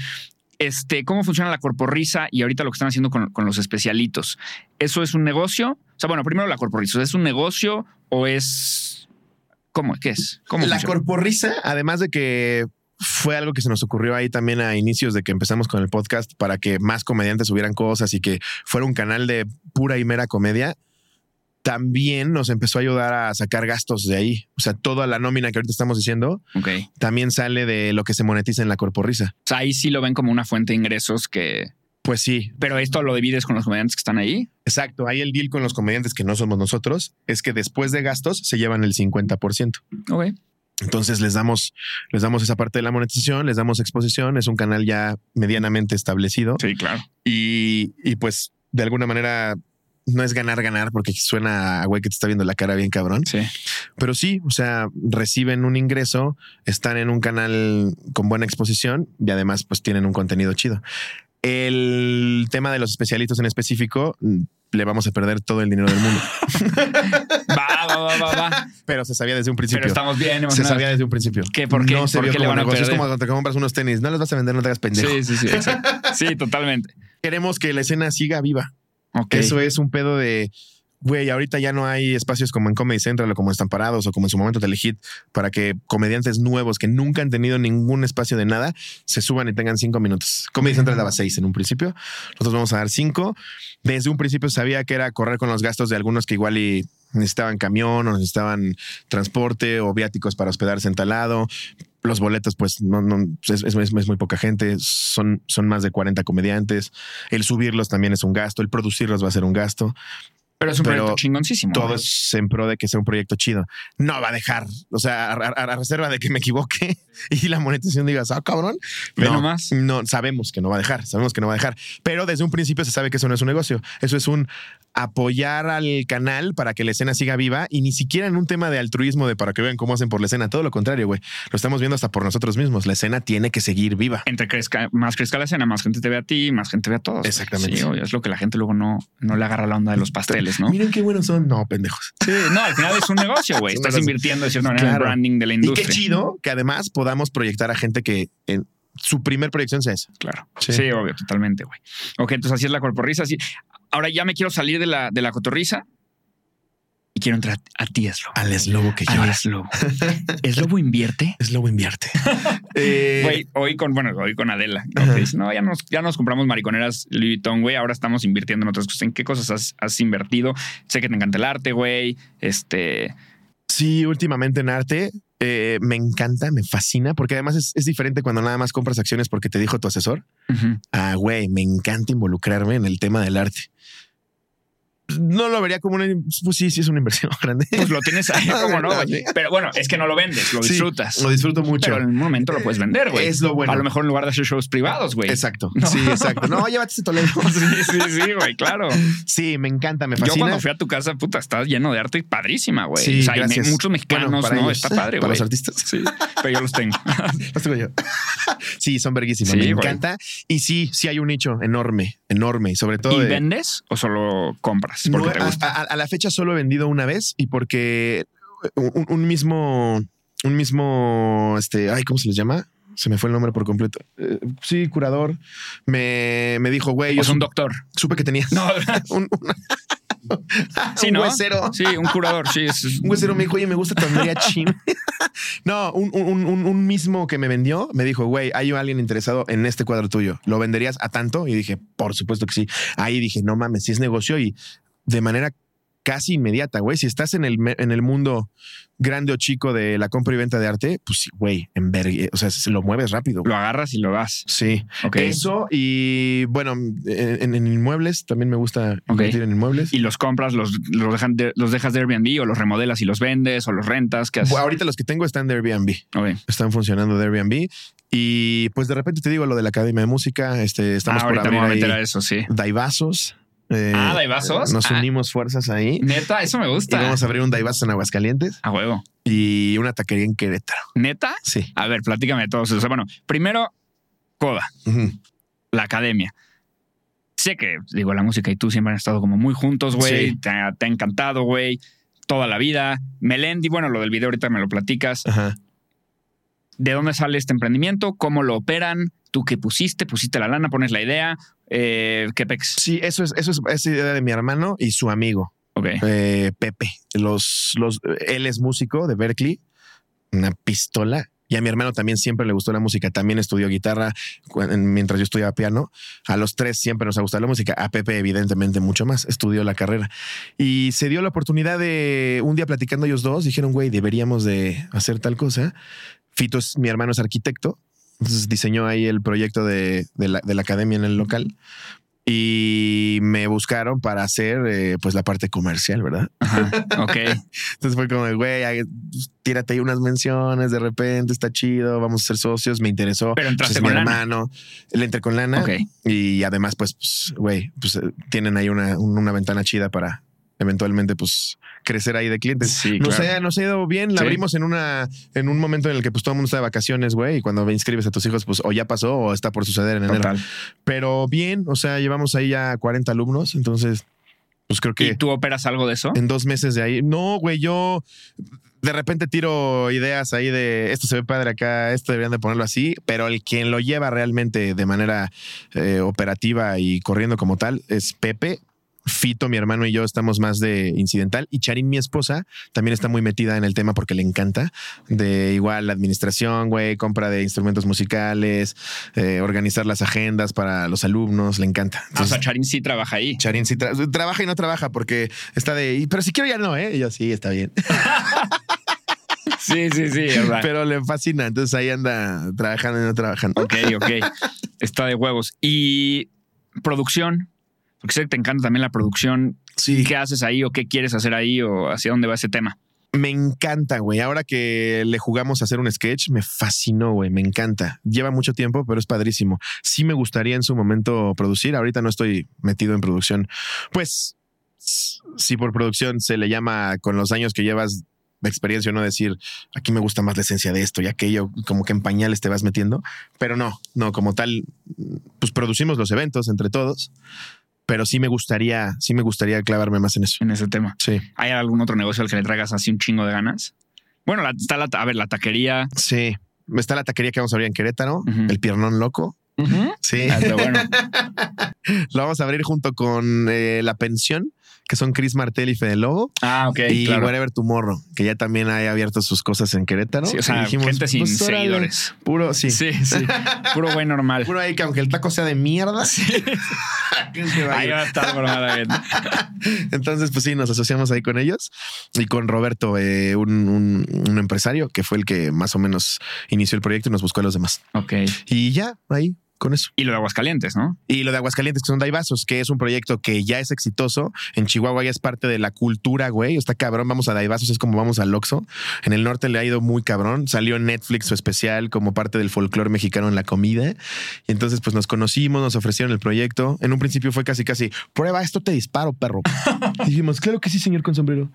Este, ¿cómo funciona la corporrisa y ahorita lo que están haciendo con, con los especialitos? ¿Eso es un negocio? O sea, bueno, primero la corporrisa. ¿Es un negocio o es. ¿Cómo? ¿Qué es? ¿Cómo la funciona? corporrisa, además de que fue algo que se nos ocurrió ahí también a inicios de que empezamos con el podcast para que más comediantes subieran cosas y que fuera un canal de pura y mera comedia. También nos empezó a ayudar a sacar gastos de ahí. O sea, toda la nómina que ahorita estamos diciendo también sale de lo que se monetiza en la corporrisa. O sea, ahí sí lo ven como una fuente de ingresos que. Pues sí, Pero esto lo divides con los comediantes que están ahí. exacto. Ahí el deal con los comediantes que no somos nosotros es que después de gastos se llevan el 50%. Ok. Entonces les damos, les damos esa parte de la monetización, les damos exposición, es un canal ya medianamente establecido Sí, claro. y, y pues de alguna manera no es ganar, ganar porque suena a güey que te está viendo la cara bien cabrón, Sí. pero sí, o sea, reciben un ingreso, están en un canal con buena exposición y además pues tienen un contenido chido. El tema de los especialistas en específico, mm, le vamos a perder todo el dinero del mundo, Va, va, va, va, va. pero se sabía desde un principio. Pero estamos bien Se emocionados. sabía desde un principio. ¿Qué? ¿Por qué? No se ¿Por vio qué le como a. Es como cuando te compras unos tenis. No les vas a vender, no te hagas pendejo. Sí, sí, sí. Sí, totalmente. Queremos que la escena siga viva. Eso es un pedo de, güey, ahorita ya no hay espacios como en Comedy Central o como en Estamparados o como en su momento Telehit para que comediantes nuevos que nunca han tenido ningún espacio de nada se suban y tengan cinco minutos. Comedy Central daba seis en un principio. Nosotros vamos a dar cinco. Desde un principio sabía que era correr con los gastos de algunos que igual y necesitaban camión o necesitaban transporte o viáticos para hospedarse en tal lado. Los boletos, pues no, no es, es- es muy poca gente, son, son más de 40 comediantes. El subirlos también es un gasto, el producirlos va a ser un gasto. Pero es un pero proyecto chingoncísimo. Todo es en pro de que sea un proyecto chido. No va a dejar, o sea, a, a- a reserva de que me equivoque y la monetización digas, ah, cabrón. Ve no, nomás. no, sabemos que no va a dejar, sabemos que no va a dejar. Pero desde un principio se sabe que eso no es un negocio. Eso es un apoyar al canal para que la escena siga viva y ni siquiera en un tema de altruismo de para que vean cómo hacen por la escena. Todo lo contrario, güey. Lo estamos viendo hasta por nosotros mismos. La escena tiene que seguir viva. Entre crezca, más crezca la escena, más gente te ve a ti, más gente ve a todos. Exactamente. Sí, es lo que la gente luego no, no le agarra la onda de los pasteles, ¿no? Miren qué buenos son. No, pendejos. Sí, no, al final es un negocio, güey. Estás negocio. invirtiendo de cierta manera en el branding de la Y industria. qué chido que además podamos proyectar a gente que en su primer proyección sea esa. Claro. Sí. Sí, obvio, totalmente, güey. Ok, entonces así es la corporrisa. Así. Ahora ya me quiero salir de la, de la cotorriza y quiero entrar a ti, Slobo. Al eslobo que Al llora. Slobo. ¿Slobo invierte? Eslobo invierte. Eh, Güey, hoy con, bueno, hoy con Adela. ¿no? Dice, no, ya nos, ya nos compramos mariconeras Louis Vuitton, güey. Ahora estamos invirtiendo en otras cosas. ¿En qué cosas has, has invertido? Sé que te encanta el arte, güey. Este. Sí, últimamente en arte eh, me encanta, me fascina, porque además es, es diferente cuando nada más compras acciones porque te dijo tu asesor. ujú. Ah, güey, me encanta involucrarme en el tema del arte. No lo vería como una. Pues sí, sí es una inversión grande. Pues lo tienes ahí, ¿cómo no? güey? Pero bueno, es que no lo vendes, lo Sí, disfrutas. lo disfruto mucho. Pero en un momento lo puedes vender, güey. Es lo bueno. A lo mejor en lugar de hacer shows privados, güey. Exacto. No. Sí, exacto. No, llévate ese Toledo. Sí, sí, sí, güey, claro. Sí, me encanta, me Yo fascina. cuando fui a tu casa, puta, estás lleno de arte padrísima, güey. Sí, o sea, y gracias. muchos mexicanos, Bueno, para ¿no? ellos, Está padre, Para güey. los artistas. Sí, pero yo los tengo. Los tengo yo. sí, son verguísimos. Sí, me encanta. Y sí, sí hay un nicho enorme, enorme. Y sobre todo. ¿Y de- vendes o solo compras? No, Porque te a, gusta. a- a la fecha solo he vendido una vez y porque un, un mismo, un mismo, este, ay, ¿cómo se les llama? Se me fue el nombre por completo. Eh, sí, curador. Me, me dijo, güey, sea, un doctor. supe que tenías No, un, un- sí, un huesero. Sí, un curador, sí. es- Un huesero me dijo, oye, me gusta tu mariachi. no, un, un- un- un mismo que me vendió me dijo, güey, hay alguien interesado en este cuadro tuyo. ¿Lo venderías a tanto? Y dije, por supuesto que sí. Ahí dije, no mames, si es negocio y de manera casi inmediata, güey. Si estás en el, en el mundo grande o chico de la compra y venta de arte, pues sí, güey, en vergue- o sea, se lo mueves rápido. güey. Lo agarras y lo das. Sí, Ok. eso y bueno, en, en inmuebles también me gusta invertir en inmuebles. Y los compras, los, los, dejan de- los dejas de Airbnb o los remodelas y los vendes o los rentas. ¿Qué haces? Bueno, ahorita los que tengo están de Airbnb, están funcionando de Airbnb y pues de repente te digo lo de la Academia de Música, este, estamos Ah, por abrir voy a ahí a eso, sí. Eh, Ah, Daibazos. Nos Ah. unimos fuerzas ahí. Neta, eso me Y gusta. vamos a abrir un Daibazos en Aguascalientes A huevo. y una taquería en Querétaro. Neta. Sí. A ver, platícame de todo eso. Bueno, primero, Coda, la academia. Sé que, digo, la música y tú siempre han estado como muy juntos, güey. Sí. Te, te ha encantado, güey. Toda la vida. Melendi, bueno, lo del video ahorita me lo platicas. Ajá. ¿De dónde sale este emprendimiento? ¿Cómo lo operan? ¿Tú qué pusiste? ¿Pusiste la lana? ¿Pones la idea? Eh, ¿Qué pex? Sí, eso es, eso es, esa idea de mi hermano y su amigo. Ok. eh, Pepe. Los, los, él es músico de Berkeley, una pistola. Y a mi hermano también siempre le gustó la música. También estudió guitarra mientras yo estudiaba piano. A los tres siempre nos ha gustado la música. A Pepe, evidentemente, mucho más. Estudió la carrera. Y se dio la oportunidad de un día platicando ellos dos. Dijeron, güey, deberíamos de hacer tal cosa. Fito es mi hermano, es arquitecto. Entonces diseñó ahí el proyecto de, de la, de la academia en el local. Y me buscaron para hacer eh, pues la parte comercial, ¿verdad? Ajá. Ok. Entonces fue como, güey, tírate ahí unas menciones, de repente está chido, vamos a ser socios, me interesó. Pero entraste Pues es mi con lana. hermano, le entré con lana y además, pues, pues, güey, pues eh, tienen ahí una, una ventana chida para eventualmente, pues, crecer ahí de clientes. Sí, Nos, claro. ha, nos ha ido bien, la Sí. abrimos en una en un momento en el que pues todo el mundo está de vacaciones, güey, y cuando inscribes a tus hijos, pues o ya pasó o está por suceder en enero. Total. Pero bien, o sea, llevamos ahí ya 40 alumnos, entonces, pues creo que ¿Y tú operas algo de eso? en dos meses de ahí. No, güey, yo de repente tiro ideas ahí de esto se ve padre acá, esto deberían de ponerlo así, pero el quien lo lleva realmente de manera eh, operativa y corriendo como tal es Pepe. Fito, mi hermano y yo estamos más de incidental y Charín, mi esposa, también está muy metida en el tema porque le encanta de igual la administración, güey, compra de instrumentos musicales, eh, organizar las agendas para los alumnos, le encanta. Ah, o sea, Charín sí trabaja ahí. Charín sí tra- trabaja y no trabaja porque está de, "Y- pero si quiero ya no, ¿eh? Y yo sí, está bien. Sí, sí, sí. sea, pero le fascina, entonces ahí anda trabajando y no trabajando. Ok, ok. Está de huevos. Y producción. Porque sé que te encanta también la producción. Sí, ¿Qué haces ahí o qué quieres hacer ahí o hacia dónde va ese tema? me encanta, güey. Ahora que le jugamos a hacer un sketch, me fascinó, güey. Me encanta. Lleva mucho tiempo, pero es padrísimo. Sí me gustaría en su momento producir. Ahorita no estoy metido en producción. Pues, si por producción se le llama con los años que llevas de experiencia, no decir aquí me gusta más la esencia de esto y aquello, como que en pañales te vas metiendo. Pero no, no, como tal, pues producimos los eventos entre todos. Pero sí me gustaría, sí me gustaría clavarme más en eso. En ese tema. Sí. ¿Hay algún otro negocio al que le traigas así un chingo de ganas? Bueno, la- está la, a ver, la taquería. Sí. Está la taquería que vamos a abrir en Querétaro, el piernón loco. Sí. Ah, bueno. Lo vamos a abrir junto con eh, La Pensión, que son Chris Martel y Fede Lobo. Ah, ok. y claro. Whatever Tomorrow, que ya también ha abierto sus cosas en Querétaro. Sí, o sea, dijimos, gente sin pues, seguidores. Puro, sí. Sí, sí. Puro güey normal. Puro ahí que aunque el taco sea de mierda. va a Ahí va a estar bien. Entonces, pues sí, nos asociamos ahí con ellos y con Roberto, eh, un, un- un empresario que fue el que más o menos inició el proyecto y nos buscó a los demás. Ok. Y ya, ahí, con eso. Y lo de Aguascalientes, ¿no? Y lo de Aguascalientes, que son Daibazos, que es un proyecto que ya es exitoso. En Chihuahua ya es parte de la cultura, güey. Está cabrón. Vamos a Daibazos, es como vamos al Oxxo. En el norte le ha ido muy cabrón. Salió en Netflix su especial como parte del folclore mexicano en la comida. Y entonces, pues nos conocimos, nos ofrecieron el proyecto. En un principio fue casi, casi, prueba esto, te disparo, perro. Y dijimos, claro que sí, señor con sombrero.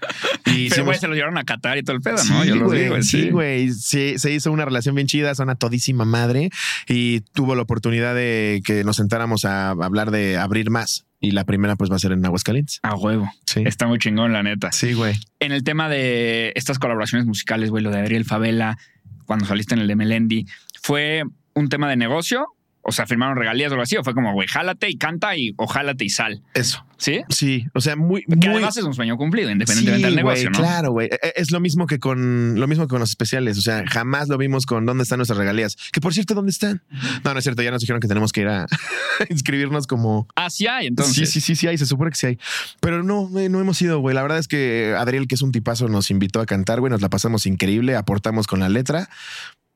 Y Pero, güey, hicimos- se lo llevaron a Qatar y todo el pedo, ¿no? Sí, Yo lo güey, digo, sí, güey. Sí, se hizo una relación bien chida, son a todísima madre y tuvo la oportunidad de que nos sentáramos a hablar de abrir más. Y la primera, pues va a ser en Aguascalientes. A huevo. Sí. Está muy chingón, la neta. Sí, güey. En el tema de estas colaboraciones musicales, güey, lo de Adriel Favela, cuando saliste en el de Melendi, ¿fue un tema de negocio o sea, firmaron regalías o algo así, o fue como, güey, jálate y canta y o jálate y sal. Eso. ¿Sí? Sí, o sea, muy, Que muy además es un sueño cumplido, independientemente Sí, del negocio, güey, ¿no? Claro, güey. E- Es lo mismo que con lo mismo que con los especiales. O sea, jamás lo vimos con dónde están nuestras regalías. Que por cierto, ¿dónde están? No, no es cierto. Ya nos dijeron que tenemos que ir a inscribirnos como. Ah, sí hay, entonces. Sí, sí, sí, sí hay. Se supone que sí hay. Pero no, no hemos ido, güey. La verdad es que Adriel, que es un tipazo, nos invitó a cantar, güey. Nos la pasamos increíble. Aportamos con la letra.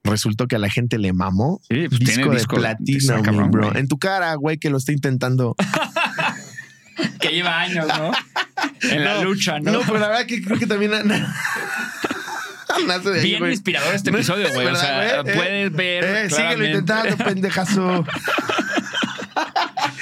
Resultó que a la gente le mamó. Sí, pues disco, tiene disco de platino, cabrón, bro. En tu cara, güey, que lo está intentando. Que lleva años, ¿no? En la lucha, ¿no? No, pero la verdad que creo que también nace de ahí, Bien güey. inspirador este episodio, güey. O ¿Verdad, sea, güey? Eh, puedes ver. Eh, síguelo intentando, pendejazo.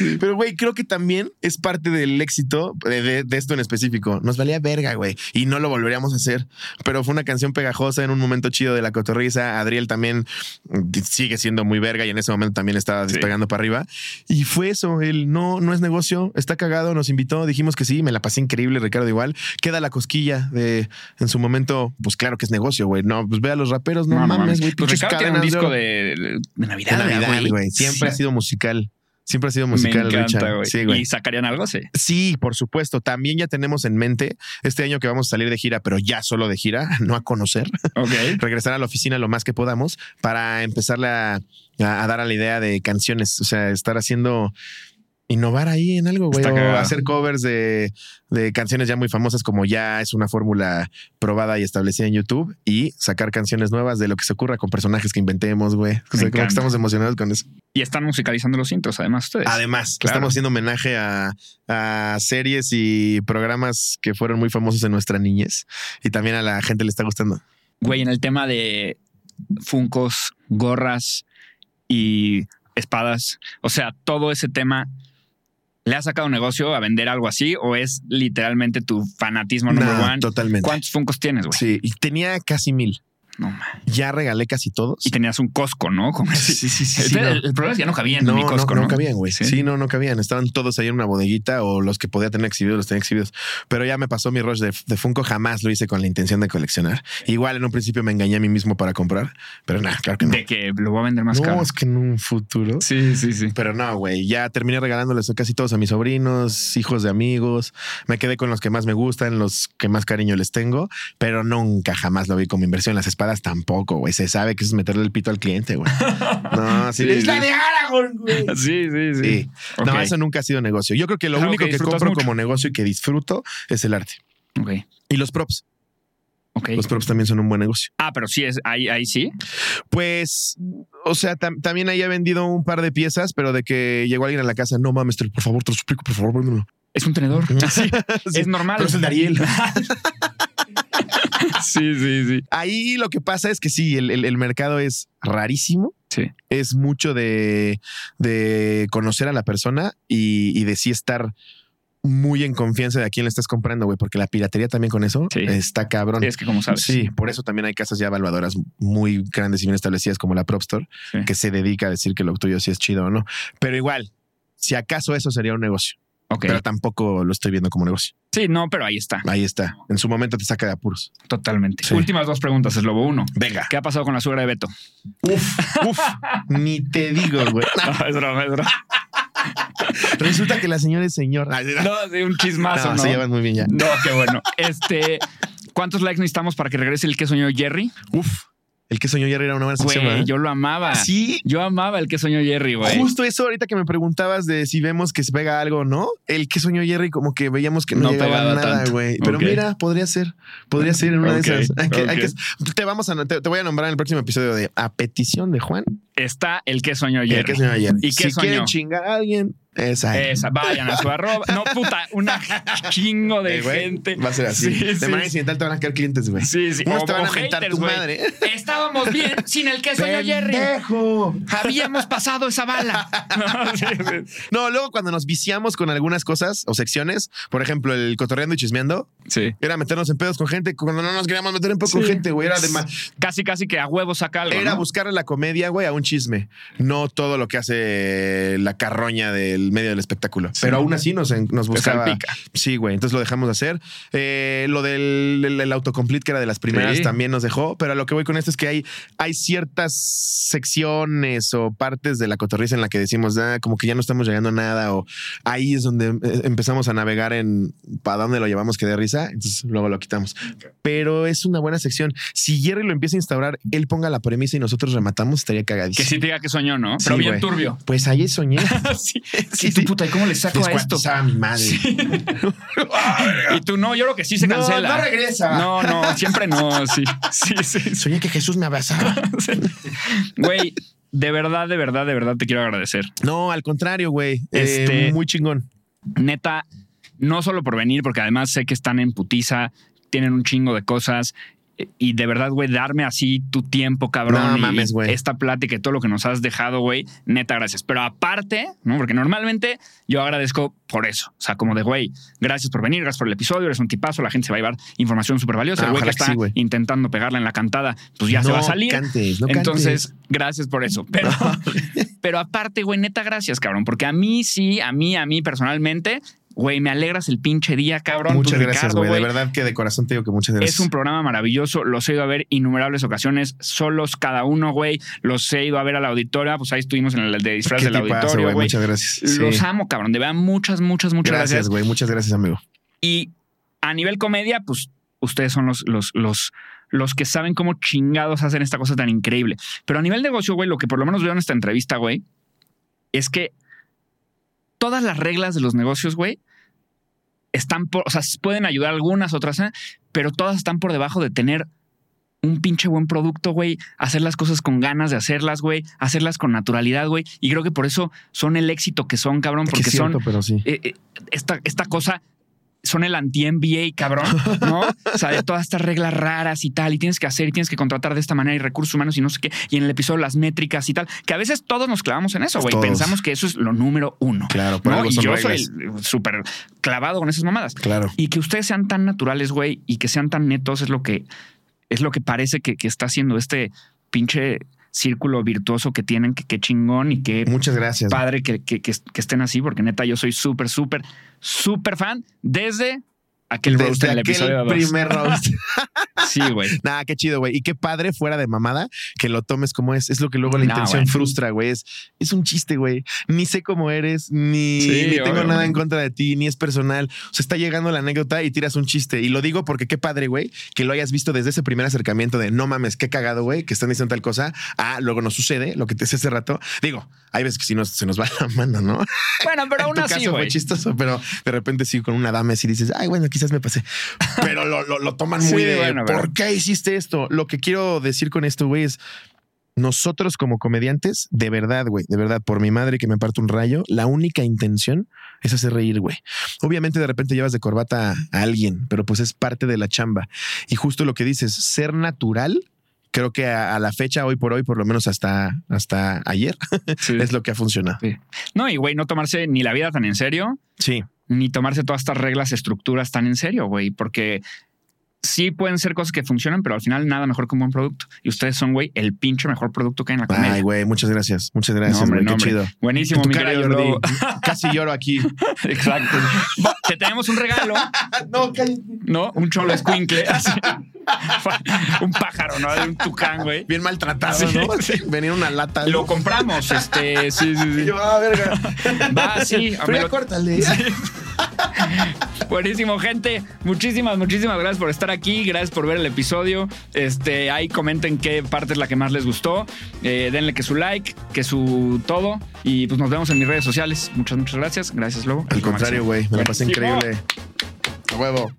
Pero, güey, creo que también es parte del éxito de, de- de esto en específico. Nos valía verga, güey, y no lo volveríamos a hacer. Pero fue una canción pegajosa en un momento chido de la cotorriza. Adriel también mm, sigue siendo muy verga y en ese momento también estaba Sí. despegando para arriba. Y fue eso, el no, no es negocio, está cagado, nos invitó, dijimos que sí, me la pasé increíble, Ricardo igual. Queda la cosquilla de en su momento, pues claro que es negocio, güey. No, pues ve a los raperos, no, mames, güey. Pues Ricardo tiene un disco de, de Navidad, De Navidad, ¿verdad, güey. Siempre ha Sí. sido musical. Siempre ha sido Me musical, encanta, Richard. güey. Sí, güey. ¿Y sacarían algo? Sí. Sí, por supuesto. También ya tenemos en mente este año que vamos a salir de gira, pero ya solo de gira, no a conocer. Ok. Regresar a la oficina lo más que podamos para empezarle a, a- a dar a la idea de canciones. O sea, estar haciendo. Innovar ahí en algo, güey. O hacer covers de, de canciones ya muy famosas, como ya es una fórmula probada y establecida en YouTube, y sacar canciones nuevas de lo que se ocurra con personajes que inventemos, güey. O sea, como encanta. que estamos emocionados con eso. Y están musicalizando los intros, además, ustedes. Además, Claro. estamos haciendo homenaje a, a series y programas que fueron muy famosos en nuestra niñez y también a la gente le está gustando. Güey, en el tema de funcos, gorras y espadas, o sea, todo ese tema. ¿Le has sacado negocio a vender algo así o es literalmente tu fanatismo Nah, one? totalmente. ¿Cuántos funcos tienes, güey? Sí, y tenía casi mil. No. Ya regalé casi todos. Y tenías un Costco, ¿no? Como Sí, sí, sí, sí, el, sí, el- no. el problema es que ya no cabían No, en mi no, Costco, no, ¿no? cabían, güey. Sí. Sí. no, no cabían. Estaban todos ahí en una bodeguita o los que podía tener exhibidos los tenía exhibidos. Pero ya me pasó mi rush de, de Funko. Jamás lo hice con la intención de coleccionar. Igual en un principio me engañé a mí mismo para comprar, pero nada, claro que no. De que lo voy a vender más no, caro. es que en un futuro. Sí, sí, sí. Pero no, güey, ya terminé regalándoles casi todos a mis sobrinos, hijos de amigos. Me quedé con los que más me gustan, los que más cariño les tengo, pero nunca jamás lo vi como inversión. Las espadas tampoco, güey. Se sabe que es meterle el pito al cliente, güey. No, Sí, es la sí. de Aragorn, güey. Sí, sí, sí. Sí. No, eso nunca ha sido negocio. Yo creo que lo único que compro mucho. como negocio y que disfruto es el arte. Ok. Y los props. Ok. Los props también son un buen negocio. Ah, pero sí es ahí, ahí sí. Pues, o sea, tam- también ahí he vendido un par de piezas, pero de que llegó alguien a la casa, no mames, por favor, te lo suplico, por favor, véndemelo. Es un tenedor. Sí. Es normal. Pero es el de Ariel. sí, sí, sí. Ahí lo que pasa es que sí, el, el- el mercado es rarísimo. Sí. Es mucho de, de conocer a la persona y, y de sí estar muy en confianza de a quién le estás comprando, güey, porque la piratería también con eso Sí. está cabrón. Es que como sabes. Sí, por eso también hay casas ya evaluadoras muy grandes y bien establecidas como la Prop Store, Sí. que se dedica a decir que lo tuyo sí es chido o no. Pero igual, si acaso eso sería un negocio, Pero tampoco lo estoy viendo como negocio. Sí, no, pero ahí está. Ahí está. En su momento te saca de apuros. Totalmente. Sí. Últimas dos preguntas, es Lobo uno. Venga. ¿Qué ha pasado con la suegra de Beto? Uf, uf, ni te digo, güey. No, es broma, es broma. Resulta que la señora es señor. Ay, No, sí, un chismazo, ¿no? se llevan muy bien ya. No, qué bueno. Este, ¿cuántos likes necesitamos para que regrese el que soñó Jerry? Uf, el que soñó ayer era una buena sección, yo lo amaba. Sí, Yo amaba el que soñó Jerry, güey. Justo eso ahorita que me preguntabas de si vemos que se pega algo o no, el que soñó Jerry como que veíamos que no, No llegaba nada, güey. Pero mira, podría ser, podría ser en una de esas. Hay que, hay ok. que- te vamos a te, te voy a nombrar en el próximo episodio de a petición de Juan. Está el que soñó El Jerry. que soñó Jerry. ¿Y si soñó? quieren chingar a alguien, esa. es. Esa, vayan a su arroba. No, puta, una chingo de Eh, gente. Va a ser así. Sí, de sí, manera incidental te van a caer clientes, güey. Sí, sí. Unos O- te van a mentar tu madre. Estábamos bien sin el que soñó Jerry. Habíamos pasado esa bala. No, sí, sí. No, luego cuando nos viciamos con algunas cosas o secciones, por ejemplo, el cotorreando y chismeando, Sí. era meternos en pedos con gente cuando no nos queríamos meter en pedos con gente, güey. Era de ma- Casi, casi que a huevo saca algo. Era ¿no? buscarle la comedia, güey, a un chisme, no todo lo que hace la carroña del medio del espectáculo. Pero aún así nos, nos buscaba. Sí, güey. Entonces lo dejamos de hacer. Eh, lo del el- el autocomplete, que era de las primeras, Sí. también nos dejó. Pero a lo que voy con esto es que hay, hay ciertas secciones o partes de la cotorriza en la que decimos, ah, como que ya no estamos llegando a nada. O ahí es donde eh, empezamos a navegar en para dónde lo llevamos que de risa. Entonces luego lo quitamos. Pero es una buena sección. Si Jerry lo empieza a instaurar, él ponga la premisa y nosotros rematamos, estaría cagadísimo. Que sí te diga que soñó, ¿no? Sí, Pero bien turbio. Pues ahí soñé. sí. Sí, y tú, sí. puta, ¿y cómo le saco a esto? A mi madre. Y tú no, yo creo que sí se No, cancela. no regresa. No, no, siempre no, sí. Sí, sí. Soñé que Jesús me abrazaba. Güey, de verdad, de verdad, de verdad te quiero agradecer. No, al contrario, güey. Este- Eh, muy chingón. Neta, no solo por venir, porque además sé que están en putiza, tienen un chingo de cosas. Y de verdad, güey, darme así tu tiempo, cabrón. No y mames, güey. Esta plática y todo lo que nos has dejado, güey, neta, gracias. Pero aparte, ¿no? Porque normalmente yo agradezco por eso. O sea, como de, güey, gracias por venir, gracias por el episodio, eres un tipazo, la gente se va a llevar información súper valiosa. Ah, el güey que está sí, intentando pegarla en la cantada, pues ya se va a salir. cantes, no Entonces, cantes. gracias por eso. Pero, pero aparte, güey, neta, gracias, cabrón. Porque a mí sí, a mí, a mí personalmente, güey, me alegras el pinche día, cabrón. Muchas Tú, gracias, güey. De verdad que de corazón te digo que muchas gracias. Es un programa maravilloso, los he ido a ver innumerables ocasiones, solos cada uno, güey. Los he ido a ver a la auditoria, pues ahí estuvimos en el de disfraz del auditorio, güey. güey. Muchas gracias. Los Sí. amo, cabrón. De verdad, muchas, muchas, muchas gracias. Gracias, güey. Muchas gracias, amigo. Y a nivel comedia, pues ustedes son los, los, los, los que saben cómo chingados hacen esta cosa tan increíble. Pero a nivel negocio, güey, lo que por lo menos veo en esta entrevista, güey, es que todas las reglas de los negocios, güey, están por, o sea, pueden ayudar algunas, otras, ¿eh? pero todas están por debajo de tener un pinche buen producto, güey, hacer las cosas con ganas de hacerlas, güey, hacerlas con naturalidad, güey. Y creo que por eso son el éxito que son, cabrón, Que porque es cierto, son pero sí. eh, eh, esta, esta cosa son el anti-NBA, cabrón, ¿no? O sea, de todas estas reglas raras y tal, y tienes que hacer y tienes que contratar de esta manera y recursos humanos y no sé qué, y en el episodio las métricas y tal, que a veces todos nos clavamos en eso, güey. Pensamos que eso es lo número uno. Claro, por ¿no? Y yo reglas. soy súper clavado con esas mamadas. Claro. Y que ustedes sean tan naturales, güey, y que sean tan netos es lo que es lo que parece que, que está haciendo este pinche círculo virtuoso que tienen, que qué chingón y qué Muchas gracias. padre que, que- que- que estén así, porque neta, yo soy súper, súper, súper fan desde aquel roast Desde en el aquel episodio 2. primer roast. Sí, güey. Nada, qué chido, güey. Y qué padre fuera de mamada que lo tomes como es. Es lo que luego la Nah, intención frustra, güey. Es, es un chiste, güey. Ni sé cómo eres, ni, Sí, ni tengo nada en contra de ti, ni es personal. O sea, está llegando la anécdota y tiras un chiste. Y lo digo porque qué padre, güey, que lo hayas visto desde ese primer acercamiento de no mames, qué cagado, güey, que están diciendo tal cosa. Ah, luego nos sucede lo que te decía hace rato. Digo, hay veces que si nos, se nos va la mano, ¿no? Bueno, pero en aún tu así, caso fue güey. chistoso, pero de repente sí con una dama y dices, ay, bueno, quizás me pasé. Pero lo, lo- lo toman muy Sí, de bueno, ¿por qué hiciste esto? Lo que quiero decir con esto, güey, es nosotros como comediantes, de verdad, güey, de verdad, por mi madre que me parte un rayo, la única intención es hacer reír, güey. Obviamente de repente llevas de corbata a alguien, pero pues es parte de la chamba. Y justo lo que dices, ser natural. Creo que a, a la fecha, hoy por hoy, por lo menos hasta, hasta ayer, Sí. es lo que ha funcionado. No, y güey, no tomarse ni la vida tan en serio, Sí, ni tomarse todas estas reglas, estructuras tan en serio, güey, porque sí pueden ser cosas que funcionan, pero al final nada mejor que un buen producto. Y ustedes son, güey, el pinche mejor producto que hay en la comedia. Ay, güey, muchas gracias. Muchas gracias, No, hombre, no, Qué hombre. chido. Buenísimo, mi cara, querido. Casi lloro aquí. Exacto. Te tenemos un regalo, no, cállate. ¿no? Un cholo escuincle. un pájaro, ¿no? Un tucán, güey. Bien maltratado, Sí, ¿no? sí. Venir una lata. Lo compramos, este, sí, sí, sí. Yo, ah, verga. Va, sí. Pero córtale. Buenísimo, gente. Muchísimas, muchísimas gracias por estar aquí. Gracias por ver el episodio. Este, ahí comenten qué parte es la que más les gustó. Eh, denle que su like, que su todo. Y pues nos vemos en mis redes sociales. Muchas, muchas gracias. Gracias, Lobo. Al contrario, güey. Me la pasé increíble. A huevo.